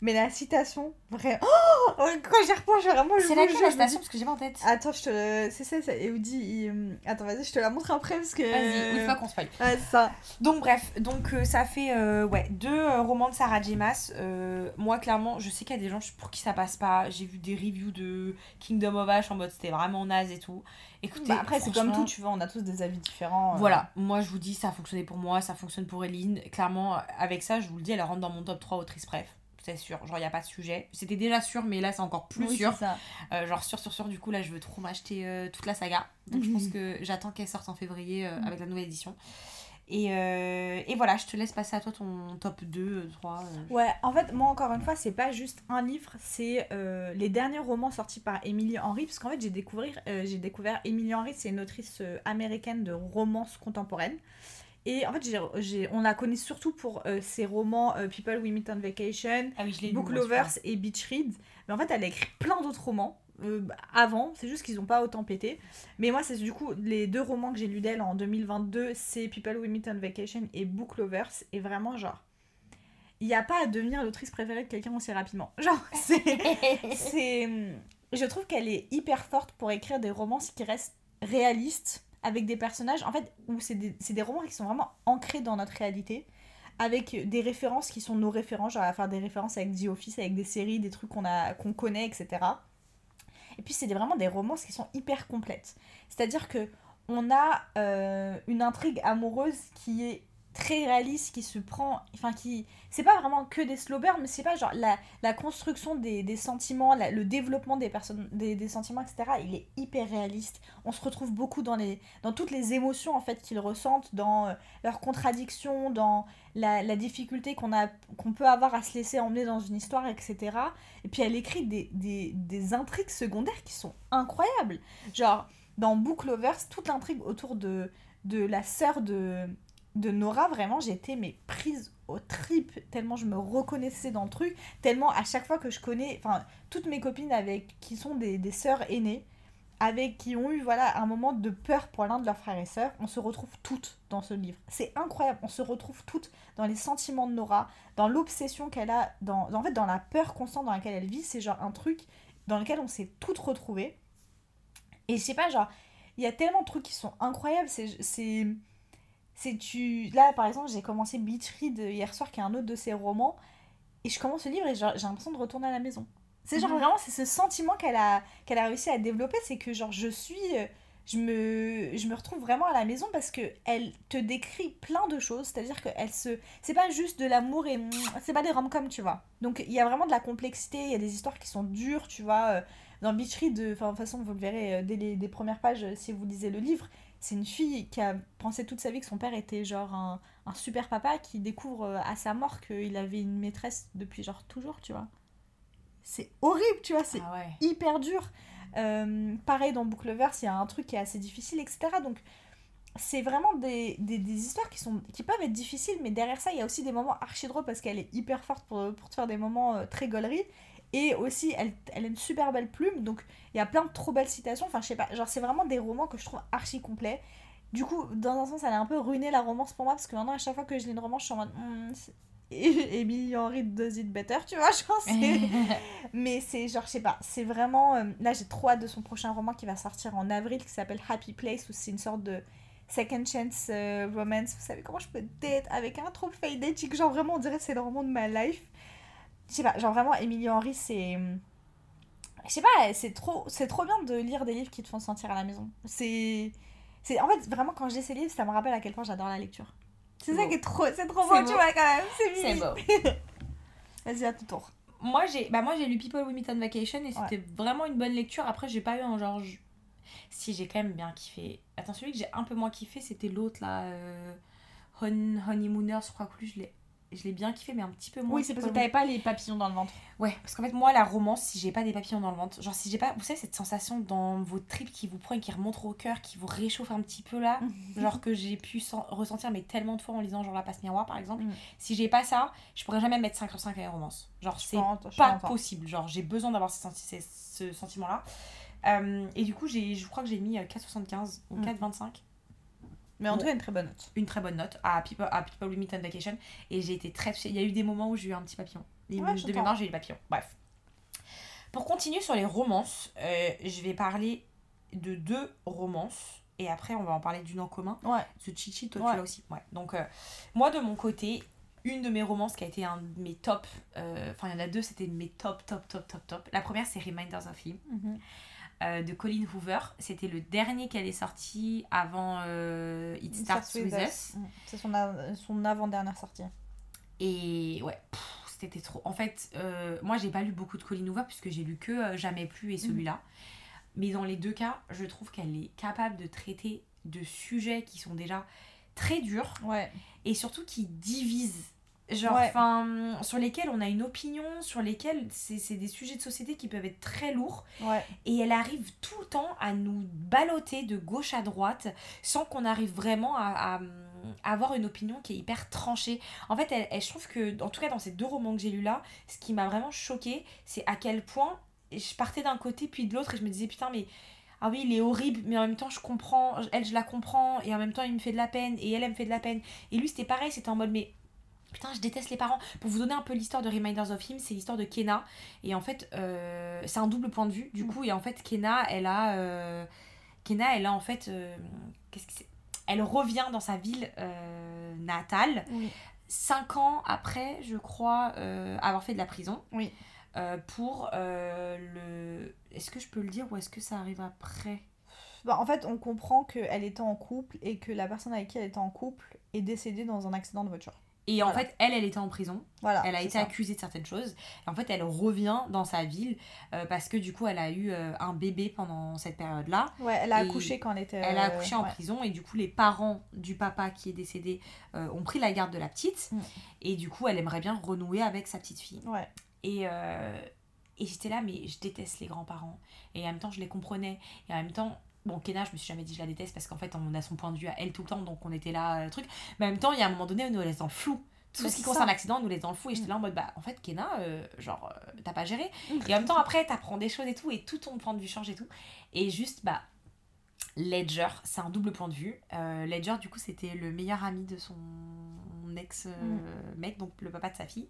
Mais la citation, vrai. Oh Quand j'y repense, vraiment. C'est laquelle la station Parce que j'ai pas en tête. Attends, je te. C'est ça, Eudi. il, euh, Attends, vas-y, je te la montre après parce que. Vas-y, une fois qu'on spoil. Ouais, ça. Donc bref, donc euh, ça fait euh, ouais, deux euh, romans de Sarah J. Maas. Euh, moi clairement, je sais qu'il y a des gens pour qui ça passe pas. J'ai vu des reviews de Kingdom of Ash en mode c'était vraiment naze et tout. Écoutez, Bah, après, c'est comme tout, tu vois, on a tous des avis différents. euh. Voilà, moi je vous dis ça a fonctionné pour moi, ça fonctionne pour Eline. Clairement, avec ça, je vous le dis, elle rentre dans mon top 3 autrice bref. C'est sûr, genre il a pas de sujet. C'était déjà sûr, mais là c'est encore plus Oui, sûr. ça. Euh, genre sûr, sûr, sûr, du coup là je veux trop m'acheter euh, toute la saga. Donc je pense que j'attends qu'elle sorte en février euh, Mhm. avec la nouvelle édition. Et, et voilà, je te laisse passer à toi ton top 2, 3. euh. Ouais, en fait, moi encore une fois, c'est pas juste un livre, c'est les derniers romans sortis par Emily Henry. Parce qu'en fait, j'ai découvert, j'ai découvert Emily Henry, c'est une autrice américaine de romance contemporaine. Et en fait, j'ai, j'ai- on la connaît surtout pour euh, ses romans euh, People We Meet on Vacation, Ah oui. Book Lovers et Beach Read. Mais en fait, elle a écrit plein d'autres romans euh, avant, c'est juste qu'ils n'ont pas autant pété. Mais moi, c'est du coup les deux romans que j'ai lus d'elle en 2022, c'est People We Meet on Vacation et Book Lovers. Et vraiment, genre, il n'y a pas à devenir l'autrice préférée de quelqu'un aussi rapidement. Genre, c'est je trouve qu'elle est hyper forte pour écrire des romans qui restent réalistes avec des personnages en fait où c'est des, des romans qui sont vraiment ancrés dans notre réalité avec des références qui sont nos références genre à faire des références avec The Office avec des séries des trucs qu'on qu'on connaît etc et puis c'est vraiment des romances qui sont hyper complètes. C'est à dire que on a euh, une intrigue amoureuse qui est très réaliste qui se prend enfin qui c'est pas vraiment que des slow burns mais c'est pas genre la, la construction des, des sentiments le développement des personnes des, des sentiments etc il est hyper réaliste. On se retrouve beaucoup dans les dans toutes les émotions en fait qu'ils ressentent dans euh, leurs contradictions dans la, la difficulté qu'on a qu'on peut avoir à se laisser emmener dans une histoire etc et puis elle écrit des, des, des intrigues secondaires qui sont incroyables. Genre dans Book Lovers toute l'intrigue autour de de la sœur de de Nora, vraiment, j'étais mais prise au trip, tellement je me reconnaissais dans le truc, tellement à chaque fois que je connais, enfin, toutes mes copines avec qui sont des, des sœurs aînées, avec qui ont eu voilà un moment de peur pour l'un de leurs frères et sœurs, on se retrouve toutes dans ce livre. C'est incroyable, on se retrouve toutes dans les sentiments de Nora, dans l'obsession qu'elle a, dans, en fait dans la peur constante dans laquelle elle vit, c'est genre un truc dans lequel on s'est toutes retrouvées. Et je sais pas, genre, il y a tellement de trucs qui sont incroyables, c'est... c'est tu là par exemple j'ai commencé Beach Read hier soir qui est un autre de ses romans et je commence le livre et j'ai l'impression de retourner à la maison. C'est genre vraiment c'est ce sentiment qu'elle a qu'elle a réussi à développer c'est que genre je suis euh, je me je me retrouve vraiment à la maison parce que elle te décrit plein de choses c'est à dire que elle se c'est pas juste de l'amour et c'est pas des rom-coms tu vois. Donc il y a vraiment de la complexité il y a des histoires qui sont dures tu vois euh, dans Beach Read de enfin, de toute façon vous le verrez euh, dès les des premières pages si vous lisez le livre c'est une fille qui a pensé toute sa vie que son père était genre un, un super papa qui découvre euh, à sa mort qu'il avait une maîtresse depuis genre toujours, tu vois. C'est horrible, tu vois, c'est Ah ouais. hyper dur. Euh, pareil dans Book Lovers, il y a un truc qui est assez difficile, etc. Donc c'est vraiment des, des, des histoires qui, sont, qui peuvent être difficiles, mais derrière ça, il y a aussi des moments archi drôles parce qu'elle est hyper forte pour, pour te faire des moments euh, très gauleries. Et aussi, elle, elle a une super belle plume, donc il y a plein de trop belles citations. Enfin, je sais pas, genre, c'est vraiment des romans que je trouve archi complets. Du coup, dans un sens, elle a un peu ruiné la romance pour moi parce que maintenant, à chaque fois que je lis une romance, je suis en mode. Hmm, Emily Henry does it better, tu vois, genre, c'est. Mais c'est genre, je sais pas, c'est vraiment. euh, là, j'ai trop hâte de son prochain roman qui va sortir en avril qui s'appelle Happy Place, où c'est une sorte de second chance euh, romance. Vous savez comment je peux date avec un trop fade dating Genre, vraiment, on dirait que c'est le roman de ma life. Je sais pas, genre, vraiment, Emily Henry, c'est. Je sais pas, c'est trop, c'est trop bien de lire des livres qui te font sentir à la maison. C'est. c'est En fait, vraiment, quand je lis ces livres, ça me rappelle à quel point j'adore la lecture. C'est ça qui est trop, c'est trop beau, beau. tu vois, quand même. C'est mimi. beau. Vas-y, à ton tour. Moi, j'ai bah, moi, j'ai lu People We Meet on Vacation et c'était vraiment une bonne lecture. Après, j'ai pas eu un genre. Si, j'ai quand même bien kiffé. Attends, celui que j'ai un peu moins kiffé, c'était l'autre là. Euh... Hon- Honeymooners, je crois que lui, je l'ai. Je l'ai bien kiffé, mais un petit peu moins. Oui, c'est parce que t'avais pas les papillons dans le ventre. Ouais, parce qu'en fait, moi, la romance, si j'ai pas des papillons dans le ventre, genre si j'ai pas, vous savez, cette sensation dans vos tripes qui vous prend et qui remonte au cœur, qui vous réchauffe un petit peu là, genre que j'ai pu sen- ressentir, mais tellement de fois en lisant genre La Passe Miroir par exemple, Mm. si j'ai pas ça, je pourrais jamais mettre 5 sur 5 à une romance. Genre, c'est pas possible, genre j'ai besoin d'avoir ce, senti- ce sentiment là. Euh, et du coup, je crois que j'ai mis euh, 4,75 ou Mm. 4,25 Mais en Bon. tout cas, une très bonne note. une très bonne note à People, à People on Vacation et j'ai été très. Il y a eu des moments où j'ai eu un petit papillon. Et Ouais, de mémoire, j'ai eu le papillon. Bref. Pour continuer sur les romances, euh, je vais parler de deux romances et après on va en parler d'une en commun. Ouais. Ce Chichi, toi Ouais. tu l'as aussi. Ouais. Donc euh, moi de mon côté, une de mes romances qui a été un de mes top, euh, enfin il y en a deux, c'était mes top, top, top, top, top. La première c'est Reminders of Him euh, de Colin Hoover. C'était le dernier qu'elle est sorti avant euh, It Starts With Us. Mm. C'est son, son avant-dernière sortie. Et ouais, c'était trop. En fait, euh, moi j'ai pas lu beaucoup de Colin Hoover puisque j'ai lu que euh, Jamais plus et celui-là. Mais dans les deux cas, je trouve qu'elle est capable de traiter de sujets qui sont déjà très durs Ouais. et surtout qui divisent. Genre, Ouais. enfin, sur lesquels on a une opinion, sur lesquels c'est c'est des sujets de société qui peuvent être très lourds. Ouais. Et elle arrive tout le temps à nous balloter de gauche à droite sans qu'on arrive vraiment à, à, à avoir une opinion qui est hyper tranchée. En fait, elle, elle- je trouve que, en tout cas dans ces deux romans que j'ai lus là, ce qui m'a vraiment choqué, c'est à quel point je partais d'un côté puis de l'autre et je me disais putain, mais. Ah oui, il est horrible, mais en même temps, je comprends. Elle, je la comprends, et en même temps, il me fait de la peine, et elle, elle me fait de la peine. Et lui, c'était pareil, c'était en mode, mais Putain, je déteste les parents. Pour vous donner un peu l'histoire de Reminders of Him, c'est l'histoire de Kena. Et en fait, euh, c'est un double point de vue. Du Mm. coup, et en fait, Kena, elle a. euh, Kena, elle a en fait. euh, Qu'est-ce que c'est? Elle revient dans sa ville euh, natale, Oui. cinq ans après, je crois, avoir fait de la prison. Oui. pour le. Est-ce que je peux le dire ou est-ce que ça arrive après? Bah, en fait, on comprend qu'elle était en couple et que la personne avec qui elle était en couple est décédée dans un accident de voiture. Et en Voilà. fait, elle, elle était en prison. Voilà. Elle a été ça. accusée de certaines choses. Et en fait, elle revient dans sa ville euh, parce que du coup, elle a eu euh, un bébé pendant cette période-là. Ouais, elle a accouché quand elle était. Elle a euh, accouché en ouais. prison et du coup, les parents du papa qui est décédé euh, ont pris la garde de la petite. Mm. Et du coup, elle aimerait bien renouer avec sa petite fille. Ouais. Et, euh, et j'étais là, mais je déteste les grands-parents. Et en même temps, je les comprenais. Et en même temps, bon, Kena, je me suis jamais dit je la déteste parce qu'en fait, on a son point de vue à elle tout le temps, donc on était là, euh, truc. Mais en même temps, il y a un moment donné, on nous laisse dans le flou. Tout ce qui concerne l'accident, on nous laisse dans le flou. Et j'étais là en mode, bah, en fait, Kena, euh, genre, euh, t'as pas géré. Mm. Et en même temps, après, t'apprends des choses et tout, et tout ton point de vue change et tout. Et juste, bah, Ledger, c'est un double point de vue. Euh, Ledger, du coup, c'était le meilleur ami de son ex-mec, donc le papa de sa fille.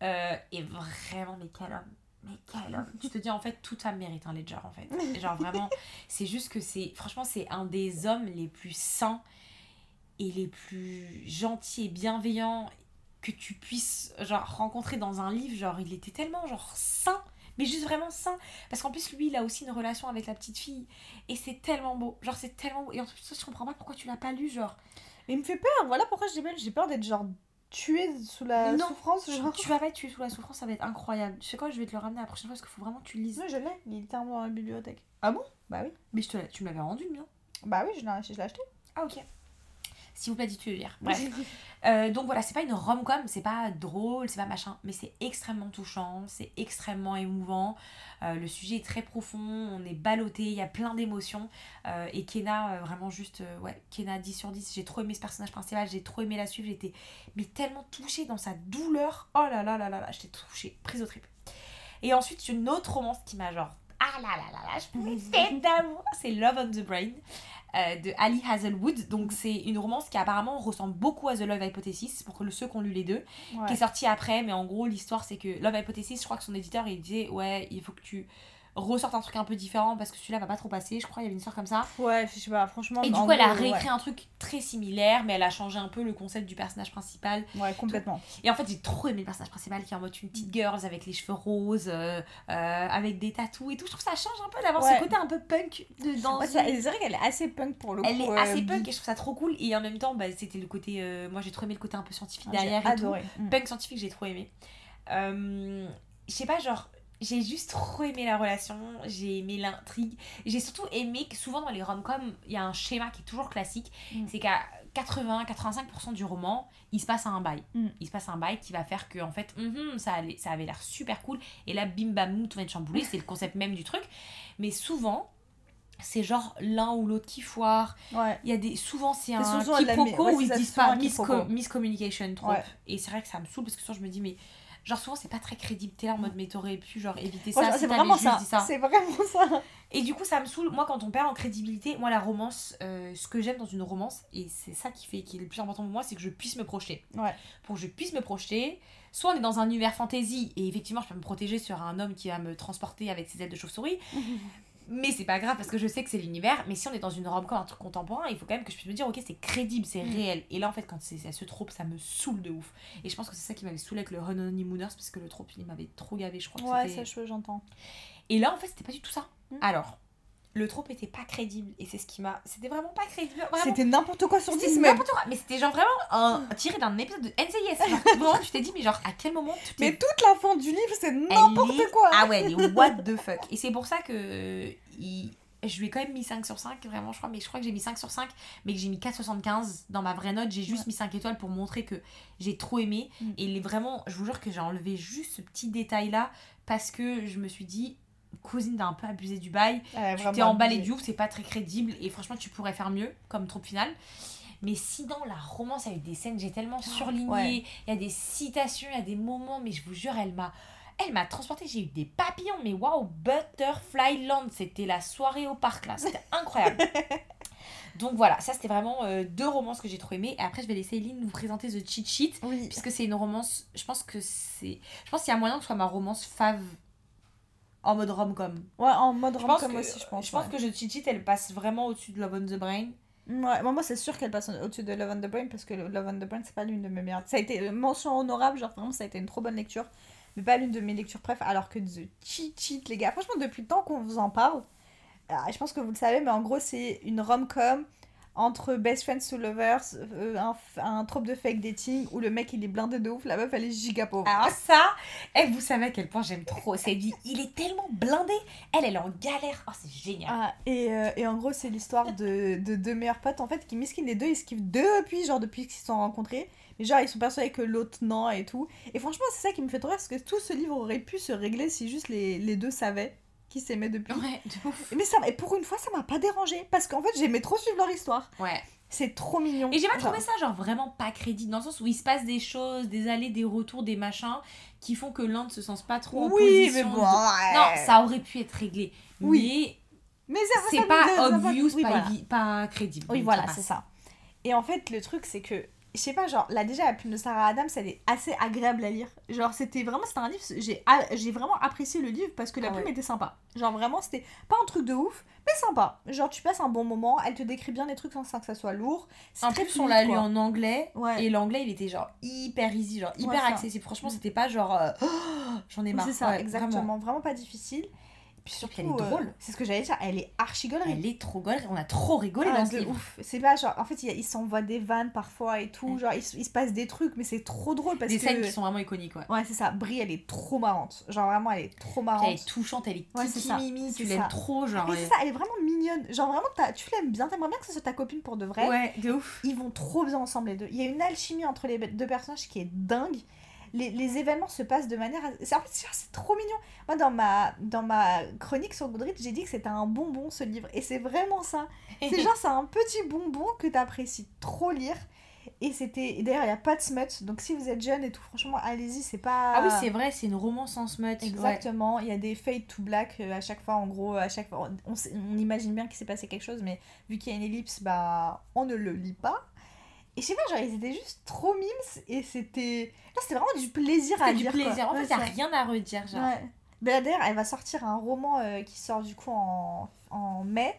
Et vraiment, mais quel homme! Mais quel homme! Tu te dis, en fait, toute femme mérite un Ledger, en fait. Genre, vraiment, c'est juste que c'est. Franchement, c'est un des hommes les plus sains et les plus gentils et bienveillants que tu puisses genre rencontrer dans un livre genre il était tellement genre sain mais juste vraiment sain parce qu'en plus lui il a aussi une relation avec la petite fille et c'est tellement beau genre c'est tellement beau et en plus je comprends pas pourquoi tu l'as pas lu genre Mais il me fait peur. Voilà pourquoi j'ai peur. J'ai peur d'être genre tuée sous la Non. souffrance. Genre. tu vas pas être tué sous la souffrance ça va être incroyable je sais quoi je vais te le ramener la prochaine fois parce qu'il faut vraiment que tu le lises Non, je l'ai. Il était dans la bibliothèque. Ah bon? Bah oui. mais je te tu me l'avais rendu le mien Bah oui, je l'ai je l'ai acheté. ah ok S'il vous plaît, dites-le lire. Bref. Euh, donc voilà, c'est pas une rom-com, c'est pas drôle, c'est pas machin, mais c'est extrêmement touchant, c'est extrêmement émouvant. Euh, le sujet est très profond, on est ballotté, il y a plein d'émotions. Euh, et Kena, vraiment juste, ouais, Kena 10 sur 10. J'ai trop aimé ce personnage principal, j'ai trop aimé la suivre, j'étais mais tellement touchée dans sa douleur. Oh là là là là là, j'étais touchée, prise au trip. Et ensuite, une autre romance qui m'a genre, ah là là là là, je pouvais faire d'amour, c'est Love on the Brain. Euh, de Ali Hazelwood. Donc, c'est une romance qui apparemment ressemble beaucoup à The Love Hypothesis, pour que ceux qui ont lu les deux, Ouais. qui est sorti après. Mais en gros, l'histoire, c'est que Love Hypothesis, je crois que son éditeur, il disait Ouais, il faut que tu ressortes un truc un peu différent parce que celui-là va pas trop passer. Je crois il y avait une histoire comme ça. Ouais, je sais pas, franchement. Et du coup, elle a réécrit un truc très similaire, mais elle a changé un peu le concept du personnage principal. Ouais, complètement. Et en fait, j'ai trop aimé le personnage principal qui est en mode une petite girls avec les cheveux roses, euh, euh, avec des tatous et tout. Je trouve que ça change un peu d'avoir Ouais. ce côté un peu punk de, dans Ouais, une- ça- c'est vrai qu'elle est assez punk pour le Elle coup. est assez euh, punk bi. et je trouve ça trop cool. Et en même temps, bah, c'était le côté. moi, j'ai trop aimé le côté un peu scientifique Ah, J'ai derrière et tout. adoré. Mm. Punk scientifique, j'ai trop aimé. Je sais pas, genre, j'ai juste trop aimé la relation, j'ai aimé l'intrigue. J'ai surtout aimé que souvent dans les rom-coms, il y a un schéma qui est toujours classique. Mm. C'est qu'à 80-85% du roman, il se passe un bail. Mm. Il se passe un bail qui va faire que, en fait, mhm, ça, allait, ça avait l'air super cool. Et là, bim bam boum, tout va être chamboulé. C'est le concept même du truc. Mais souvent, c'est genre l'un ou l'autre qui foire. Ouais. Il y a des souvent c'est un quiproquo ouais, où ils disent pas miscommunication trop Ouais. et c'est vrai que ça me saoule parce que souvent je me dis mais genre souvent c'est pas très crédible t'es là en mode mais t'aurais pu genre éviter ça c'est vraiment ça. C'est vraiment ça. et du coup ça me saoule moi quand on perd en crédibilité moi la romance euh, ce que j'aime dans une romance et c'est ça qui fait qui est le plus important pour moi c'est que je puisse me projeter Ouais. pour que je puisse me projeter soit on est dans un univers fantasy et effectivement je peux me protéger sur un homme qui va me transporter avec ses ailes de chauve-souris mais c'est pas grave parce que je sais que c'est l'univers. Mais si on est dans une rom-com, un truc contemporain, il faut quand même que je puisse me dire, ok, c'est crédible, c'est Mm. réel. Et là, en fait, quand c'est ce trope, ça me saoule de ouf. Et je pense que c'est ça qui m'avait saoulé avec le Honeymooners parce que le trope, il m'avait trop gavé, je crois. Ouais, ça, je- j'entends. Et là, en fait, c'était pas du tout ça. Mm. Alors, le trope était pas crédible. Et c'est ce qui m'a. C'était vraiment pas crédible. C'était n'importe quoi sur C'était 10, mais. n'importe quoi. Mais c'était genre vraiment un... tiré d'un épisode de NCIS. Genre, vraiment, tu t'es dit, mais genre, à quel moment est Mais toute la fin du livre, c'est n'importe quoi. Ah ouais, mais what the fuck. Et c'est pour ça que euh, il- je lui ai quand même mis 5 sur 5, vraiment, je crois. Mais je crois que j'ai mis 5 sur 5, mais que j'ai mis 4,75 dans ma vraie note. J'ai juste Ouais. mis 5 étoiles pour montrer que j'ai trop aimé. Mm. Et il est vraiment, je vous jure que j'ai enlevé juste ce petit détail-là parce que je me suis dit, cousine, t'as un peu abusé du bail. Tu t'es emballé du ouf, c'est pas très crédible. Et franchement, tu pourrais faire mieux comme troupe finale. Mais sinon, la romance, il y a eu des scènes, j'ai tellement surligné. ouais. Il y a des citations, il y a des moments, mais je vous jure, elle m'a. Elle m'a transporté, j'ai eu des papillons, mais waouh, Butterfly Land, c'était la soirée au parc là, c'était incroyable. Donc voilà, ça c'était vraiment euh, deux romances que j'ai trop aimées. Et après, je vais laisser Eileen nous présenter The Cheat Sheet, Oui. puisque c'est une romance, je pense que c'est. Je pense qu'il y a moyen que ce soit ma romance fave en mode rom-com. Ouais, en mode Je rom-com aussi, je pense. je pense ouais. que The Cheat Sheet, elle passe vraiment au-dessus de Love on the Brain. Ouais, moi, moi, c'est sûr qu'elle passe au- au-dessus de Love on the Brain parce que Love on the Brain, c'est pas l'une de mes meilleures. Ça a été mention honorable, genre vraiment, ça a été une trop bonne lecture, mais pas l'une de mes lectures préf. Alors que The Cheat Sheet, les gars, franchement, depuis le temps qu'on vous en parle, ah, je pense que vous le savez, mais en gros, c'est une rom-com entre Best Friends to Lovers, euh, un, un trope de fake dating où le mec il est blindé de ouf, la meuf elle est giga pauvre. Alors ça, et vous savez à quel point j'aime trop. C'est dit, il est tellement blindé. Elle, elle est en galère. Oh, c'est génial. Ah, et, euh, et en gros, c'est l'histoire de, de deux meilleurs potes en fait qui misquinent les deux, ils se kiffent depuis, genre depuis qu'ils se sont rencontrés. Mais genre, ils sont persuadés que l'autre non et tout. Et franchement, c'est ça qui me fait trop rire parce que tout ce livre aurait pu se régler si juste les, les deux savaient qu'ils s'aimaient depuis. Ouais, de ouf. Mais ça, et pour une fois, ça m'a pas dérangé parce qu'en fait, j'aimais trop suivre leur histoire. Ouais. C'est trop mignon. Et j'ai pas trouvé ça genre vraiment pas crédible dans le sens où il se passe des choses, des allées, des retours, des machins qui font que l'un ne se sent pas trop en Oui, position. mais de- bon. ouais. Non, ça aurait pu être réglé. Oui. Mais Mais c'est pas obvious, oui, pas, voilà. pas crédible. Oui, voilà, c'est ça. Et en fait, le truc, c'est que, je sais pas, genre, là, déjà, la plume de Sarah Adams, elle est assez agréable à lire. Genre, c'était vraiment, c'était un livre, j'ai j'ai vraiment apprécié le livre parce que la Ah plume ouais. était sympa. Genre, vraiment, c'était pas un truc de ouf, mais sympa. Genre, tu passes un bon moment, elle te décrit bien les trucs sans que ça soit lourd. C'est En plus, on l'a lu en anglais Ouais. et l'anglais il était genre hyper easy, genre hyper Ouais, accessible. Franchement, c'était pas genre Oh, j'en ai marre. C'est ça, exactement. vraiment. Vraiment. pas difficile. Puis surtout, elle est euh, drôle. c'est ce que j'allais dire, elle est archi gaulerie. Elle est trop golle, on a trop rigolé Ah, dans ce livre. ouf. C'est pas genre, en fait, il, y a- il s'envoie des vannes parfois et tout. Ouais. Genre, il, se- il se passe des trucs, mais c'est trop drôle parce Des que. scènes qui sont vraiment iconiques, ouais. Ouais, c'est ça. Brie, elle est trop marrante. Genre, vraiment, elle est trop Puis marrante. elle est touchante, elle est Ouais, c'est ça. mimi, tu l'aimes trop, genre. Et c'est ça, elle est vraiment mignonne. Genre, vraiment, tu l'aimes bien. T'aimerais bien que ce soit ta copine pour de vrai. Ouais, de ouf. Ils vont trop bien ensemble, les deux. Il y a une alchimie entre les deux personnages qui est dingue. Les, les événements se passent de manière. en fait, c'est- trop mignon. Moi, dans ma, dans ma chronique sur Goodreads, j'ai dit que c'était un bonbon ce livre. Et c'est vraiment ça. C'est genre, c'est un petit bonbon que t'apprécies trop lire. Et c'était. D'ailleurs, il n'y a pas de smut. Donc, si vous êtes jeune et tout, franchement, allez-y, c'est pas. Ah oui, c'est vrai, c'est une romance en smut. Exactement, il y a des fade to black euh, à chaque fois, en gros, à chaque fois, on, on imagine bien qu'il s'est passé quelque chose, mais vu qu'il y a une ellipse, bah, on ne le lit pas. Et je sais pas, genre, ils étaient juste trop mimes, et c'était... Là, c'était vraiment du plaisir à du lire, quoi. plaisir. En Ouais, fait, il n'y a rien à redire, genre. Ouais. Là, d'ailleurs, elle va sortir un roman euh, qui sort du coup en, en mai,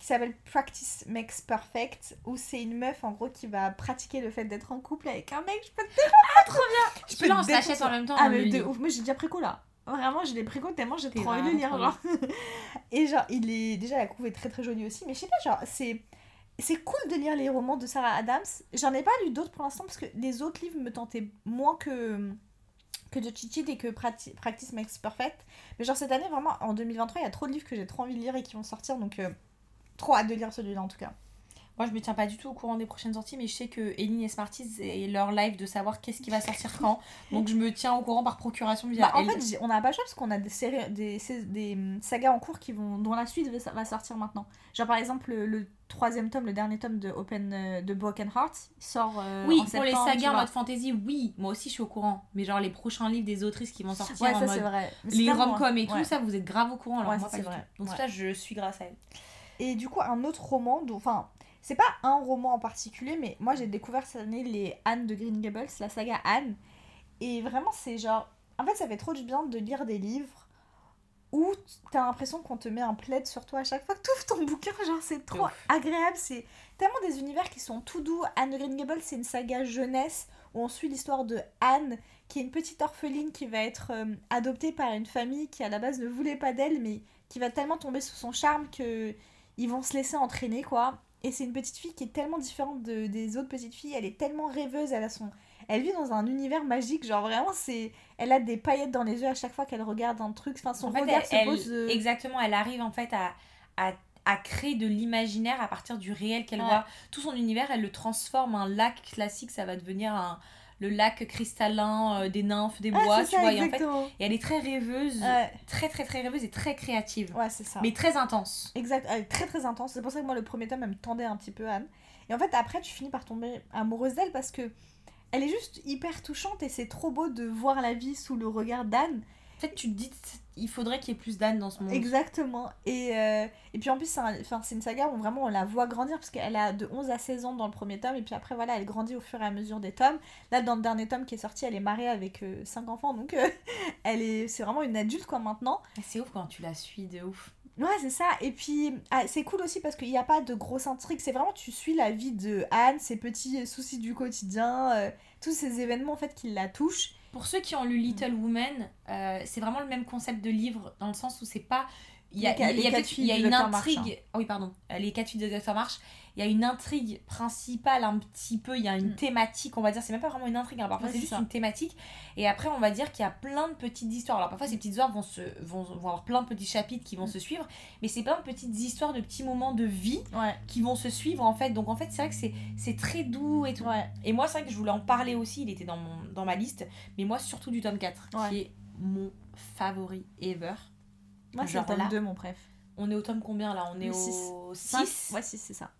qui s'appelle Practice Makes Perfect, où c'est une meuf, en gros, qui va pratiquer le fait d'être en couple avec un mec, je peux te Je peux peux on te se l'achète défoncer. en même temps. Ah, on mais de ouf. Moi, j'ai déjà préco là. Vraiment, je l'ai préco tellement j'ai trop envie de le lire. Genre. Et genre, il est. Déjà, la couve est très très jolie aussi. Mais je sais pas, genre, c'est. C'est cool de lire les romans de Sarah Adams. J'en ai pas lu d'autres pour l'instant parce que les autres livres me tentaient moins que. que de Cheat et que Practice Makes Perfect. Mais genre, cette année, vraiment, en 2023, il y a trop de livres que j'ai trop envie de lire et qui vont sortir. Donc, euh, trop hâte de lire celui-là en tout cas. Moi, je me tiens pas du tout au courant des prochaines sorties, mais je sais que Eline et Smarties et leur live de savoir qu'est-ce qui va sortir quand. Donc, je me tiens au courant par procuration via Bah, en elle. fait, on n'a pas le choix parce qu'on a des, séries, des, des hum, sagas en cours qui vont, dont la suite va, sortir maintenant. Genre par exemple le, le troisième tome, le dernier tome de Open euh, de Broken Heart sort euh, oui, en pour les sagas en mode fantasy, oui, moi aussi je suis au courant. Mais genre les prochains livres des autrices qui vont sortir Ouais, en ça c'est mode vrai. Mais c'est les rom-coms et tout, ouais. ça vous êtes grave au courant. Alors Ouais, moi c'est vrai. Donc ça, je suis grâce à elle. Et du coup, un autre roman, dont- enfin, c'est pas un roman en particulier, mais moi j'ai découvert cette année les Anne de Green Gables, la saga Anne. Et vraiment, c'est genre. En fait, ça fait trop du bien de lire des livres où t'as l'impression qu'on te met un plaid sur toi à chaque fois que t'ouvres ton bouquin. Genre, c'est trop ouf. agréable. C'est tellement des univers qui sont tout doux. Anne de Green Gables, c'est une saga jeunesse où on suit l'histoire de Anne, qui est une petite orpheline qui va être euh, adoptée par une famille qui à la base ne voulait pas d'elle, mais qui va tellement tomber sous son charme que ils vont se laisser entraîner quoi. Et c'est une petite fille qui est tellement différente de- des autres petites filles, elle est tellement rêveuse, elle a son elle vit dans un univers magique, genre vraiment c'est elle a des paillettes dans les yeux à chaque fois qu'elle regarde un truc, enfin son En fait, regard elle- se elle- pose euh, Exactement, elle arrive en fait à, à, à créer de l'imaginaire à partir du réel qu'elle Ouais. voit. Tout son univers, elle le transforme. Un lac classique, ça va devenir un, le lac cristallin euh, des nymphes, des Ah, bois, tu ça, vois. Et, en fait, et elle est très rêveuse, Ouais, très très très rêveuse et très créative. ouais, c'est ça. Mais très intense. Exact, elle est très très intense. C'est pour ça que moi le premier tome elle me tendait un petit peu Anne. Et en fait après tu finis par tomber amoureuse d'elle parce que elle est juste hyper touchante et c'est trop beau de voir la vie sous le regard d'Anne. En fait, tu te dis, il faudrait qu'il y ait plus d'âne dans ce monde. Exactement. Et, euh, et puis en plus c'est un- une saga où vraiment on la voit grandir parce qu'elle a de 11 à 16 ans dans le premier tome et puis après voilà elle grandit au fur et à mesure des tomes. Là dans le dernier tome qui est sorti elle est mariée avec 5 enfants donc euh, elle est c'est vraiment une adulte quoi maintenant. C'est ouf quand tu la suis de ouf. Ouais, c'est ça. Et puis, ah, c'est cool aussi parce qu'il n'y a pas de grosse intrigue. C'est vraiment, tu suis la vie de Anne, ses petits soucis du quotidien, euh, tous ces événements en fait qui la touchent. Pour ceux qui ont lu Little Woman, euh, c'est vraiment le même concept de livre dans le sens où c'est pas. Il y a, il y il y une. March, intrigue. Ah oui, pardon. Les quatre filles de Dr. March. Il y a une intrigue principale un petit peu. Il y a une Mm. thématique, on va dire. C'est même pas vraiment une intrigue. hein, Parfois, Ouais, c'est juste ça. une thématique. Et après, on va dire qu'il y a plein de petites histoires. Alors, parfois, ces petites histoires vont, se, vont, vont avoir plein de petits chapitres qui vont Mm. se suivre. Mais c'est plein de petites histoires, de petits moments de vie Ouais, qui vont se suivre en fait. Donc, en fait, c'est vrai que c'est- très doux et tout. ouais. Et moi, c'est vrai que je voulais en parler aussi, il était dans, mon, dans ma liste, mais moi, surtout du tome 4, Ouais. qui est mon favori ever. Moi, c'est le tome là. 2, mon préf. On est au tome combien là? On est Le au Cinq 6 Ouais, 6, c'est ça.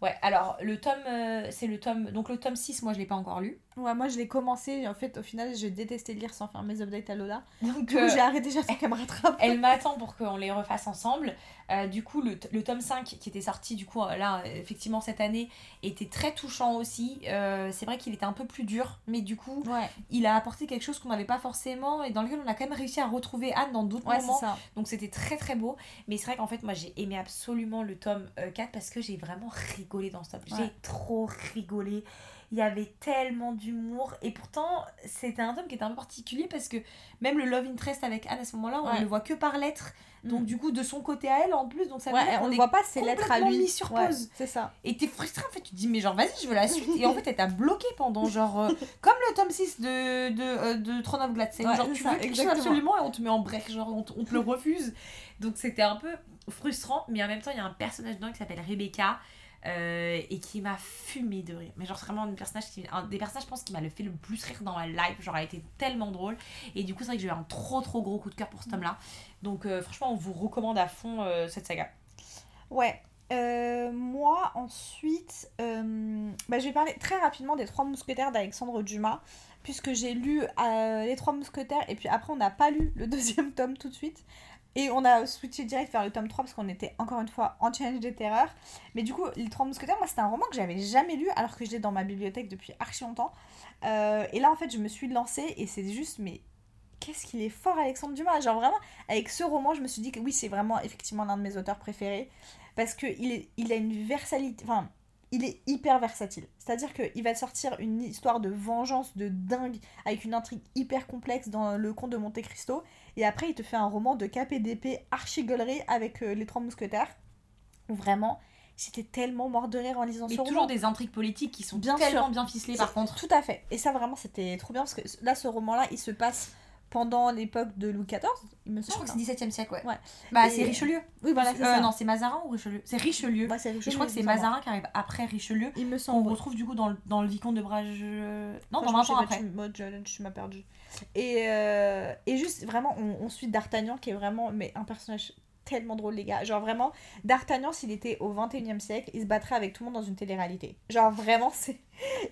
Ouais, alors le tome, euh, c'est le tome. Donc le tome 6, moi je l'ai pas encore lu. Ouais, moi je l'ai commencé. En fait, au final, j'ai détesté lire sans faire mes updates à Lola. Donc Du coup, euh, j'ai arrêté, j'attends qu'elle me rattrape. elle m'attend pour qu'on les refasse ensemble. Euh, du coup, le, le tome 5 qui était sorti, du coup, euh, là, effectivement, cette année, était très touchant aussi. Euh, c'est vrai qu'il était un peu plus dur, mais du coup, Ouais, il a apporté quelque chose qu'on n'avait pas forcément et dans lequel on a quand même réussi à retrouver Anne dans d'autres ouais, moments. ça. Donc c'était très très beau. Mais c'est vrai qu'en fait, moi j'ai aimé absolument le tome euh, 4 parce que j'ai vraiment ri. rigolé dans ce tome. J'ai Ouais. trop rigolé. Il y avait tellement d'humour. Et pourtant, c'était un tome qui était un peu particulier parce que même le love interest avec Anne à ce moment-là, on Ouais. ne le voit que par lettres. Donc, Mm. du coup, de son côté à elle en plus. Donc, ça veut Ouais, dire on ne voit pas ses lettres à lui. mis sur Ouais, pause. c'est ça. Et t'es frustré en fait, tu te dis mais genre vas-y je veux la suite et en fait elle t'a bloqué pendant genre euh, comme le tome 6 de, de, euh, de Throne of Ouais, genre tu ça, veux quelque chose exactement. absolument et on te met en break, genre on te, on te le refuse. Donc c'était un peu frustrant mais en même temps il y a un personnage dedans qui s'appelle Rebecca euh, et qui m'a fumé de rire. Mais genre c'est vraiment un personnage qui, un des personnages je pense qui m'a le fait le plus rire dans ma life, genre elle était tellement drôle et du coup c'est vrai que j'ai eu un trop trop gros coup de cœur pour ce tome là. Donc euh, franchement on vous recommande à fond euh, cette saga. Ouais. Moi, ensuite, bah, je vais parler très rapidement des Trois Mousquetaires d'Alexandre Dumas, puisque j'ai lu Les Trois Mousquetaires, et puis après, on n'a pas lu le deuxième tome tout de suite. Et on a switché direct vers le tome 3 parce qu'on était encore une fois en challenge des terreurs. Mais du coup, Les Trois Mousquetaires, moi, c'était un roman que j'avais jamais lu alors que je l'ai dans ma bibliothèque depuis archi longtemps. Euh, et là, en fait, je me suis lancée et c'est juste, mais qu'est-ce qu'il est fort, Alexandre Dumas! Genre, vraiment, avec ce roman, je me suis dit que oui, c'est vraiment effectivement l'un de mes auteurs préférés parce qu'il il a une versalité, enfin, il est hyper versatile. C'est-à-dire qu'il va sortir une histoire de vengeance de dingue avec une intrigue hyper complexe dans le conte de Monte Cristo, et après il te fait un roman de cap et d'épée archi gaulerie avec euh, les trois mousquetaires. Où Vraiment, j'étais tellement mort de rire en lisant Mais ce toujours roman. des intrigues politiques qui sont Bien tellement sûr. bien ficelées par contre. Tout à fait. Et ça vraiment c'était trop bien parce que là ce roman-là il se passe pendant l'époque de Louis XIV, il me Je crois semble. que c'est 17 e siècle, ouais. Ouais. Bah, Et- c'est Richelieu. Oui voilà c'est Euh, ça. non, c'est Mazarin ou Richelieu? C'est Richelieu. Ouais, c'est Et je crois que c'est semble. Mazarin qui arrive après Richelieu. Il me semble. retrouve du coup dans le, dans le Vicomte de Brage. Non, dans Franchement, 20 ans après. tu moi, je m'as perdu. Et, euh, et juste, vraiment, on, on suit D'Artagnan qui est vraiment mais un personnage tellement drôle, les gars. Genre, vraiment, D'Artagnan, s'il était au 21 e siècle, il se battrait avec tout le monde dans une télé-réalité. Genre, vraiment, c'est.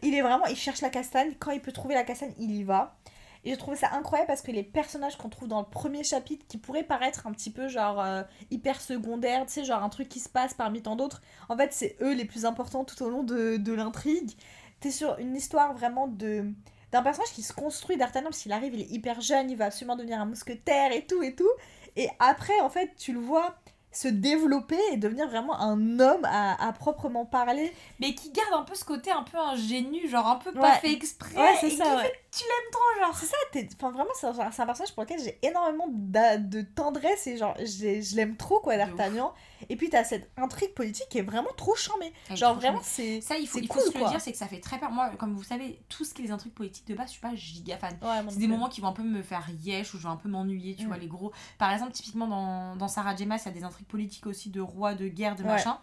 Il est vraiment. Il cherche la castagne. Quand il peut trouver la castagne, il y va. Et j'ai trouvé ça incroyable parce que les personnages qu'on trouve dans le premier chapitre, qui pourraient paraître un petit peu genre euh, hyper secondaires, tu sais, genre un truc qui se passe parmi tant d'autres, en fait, c'est eux les plus importants tout au long de, de l'intrigue. T'es sur une histoire vraiment de d'un personnage qui se construit d'Artagnan parce qu'il arrive, il est hyper jeune, il va absolument devenir un mousquetaire et tout et tout. Et après, en fait, tu le vois se développer et devenir vraiment un homme à, à proprement parler. Mais qui garde un peu ce côté un peu ingénu, genre un peu pas fait exprès. Ouais, c'est ça, ouais. fait tu l'aimes trop, genre. C'est ça, enfin vraiment, c'est un, un personnage pour lequel j'ai énormément de tendresse et genre, je l'aime trop quoi, d'Artagnan. Et puis t'as cette intrigue politique qui est vraiment trop charmée. Genre trop vraiment, c'est. Ça, il faut, il faut cool, se quoi. le dire, c'est que ça fait très peur. Moi, comme vous savez, tout ce qui est les intrigues politiques de base, je suis pas giga fan. Ouais, C'est des moments qui vont un peu me faire yesh ou je vais un peu m'ennuyer, tu Mm. vois, les gros. Par exemple, typiquement dans, dans Sarah Gemma, il y a des intrigues politiques aussi de roi, de guerre, de Ouais. machin.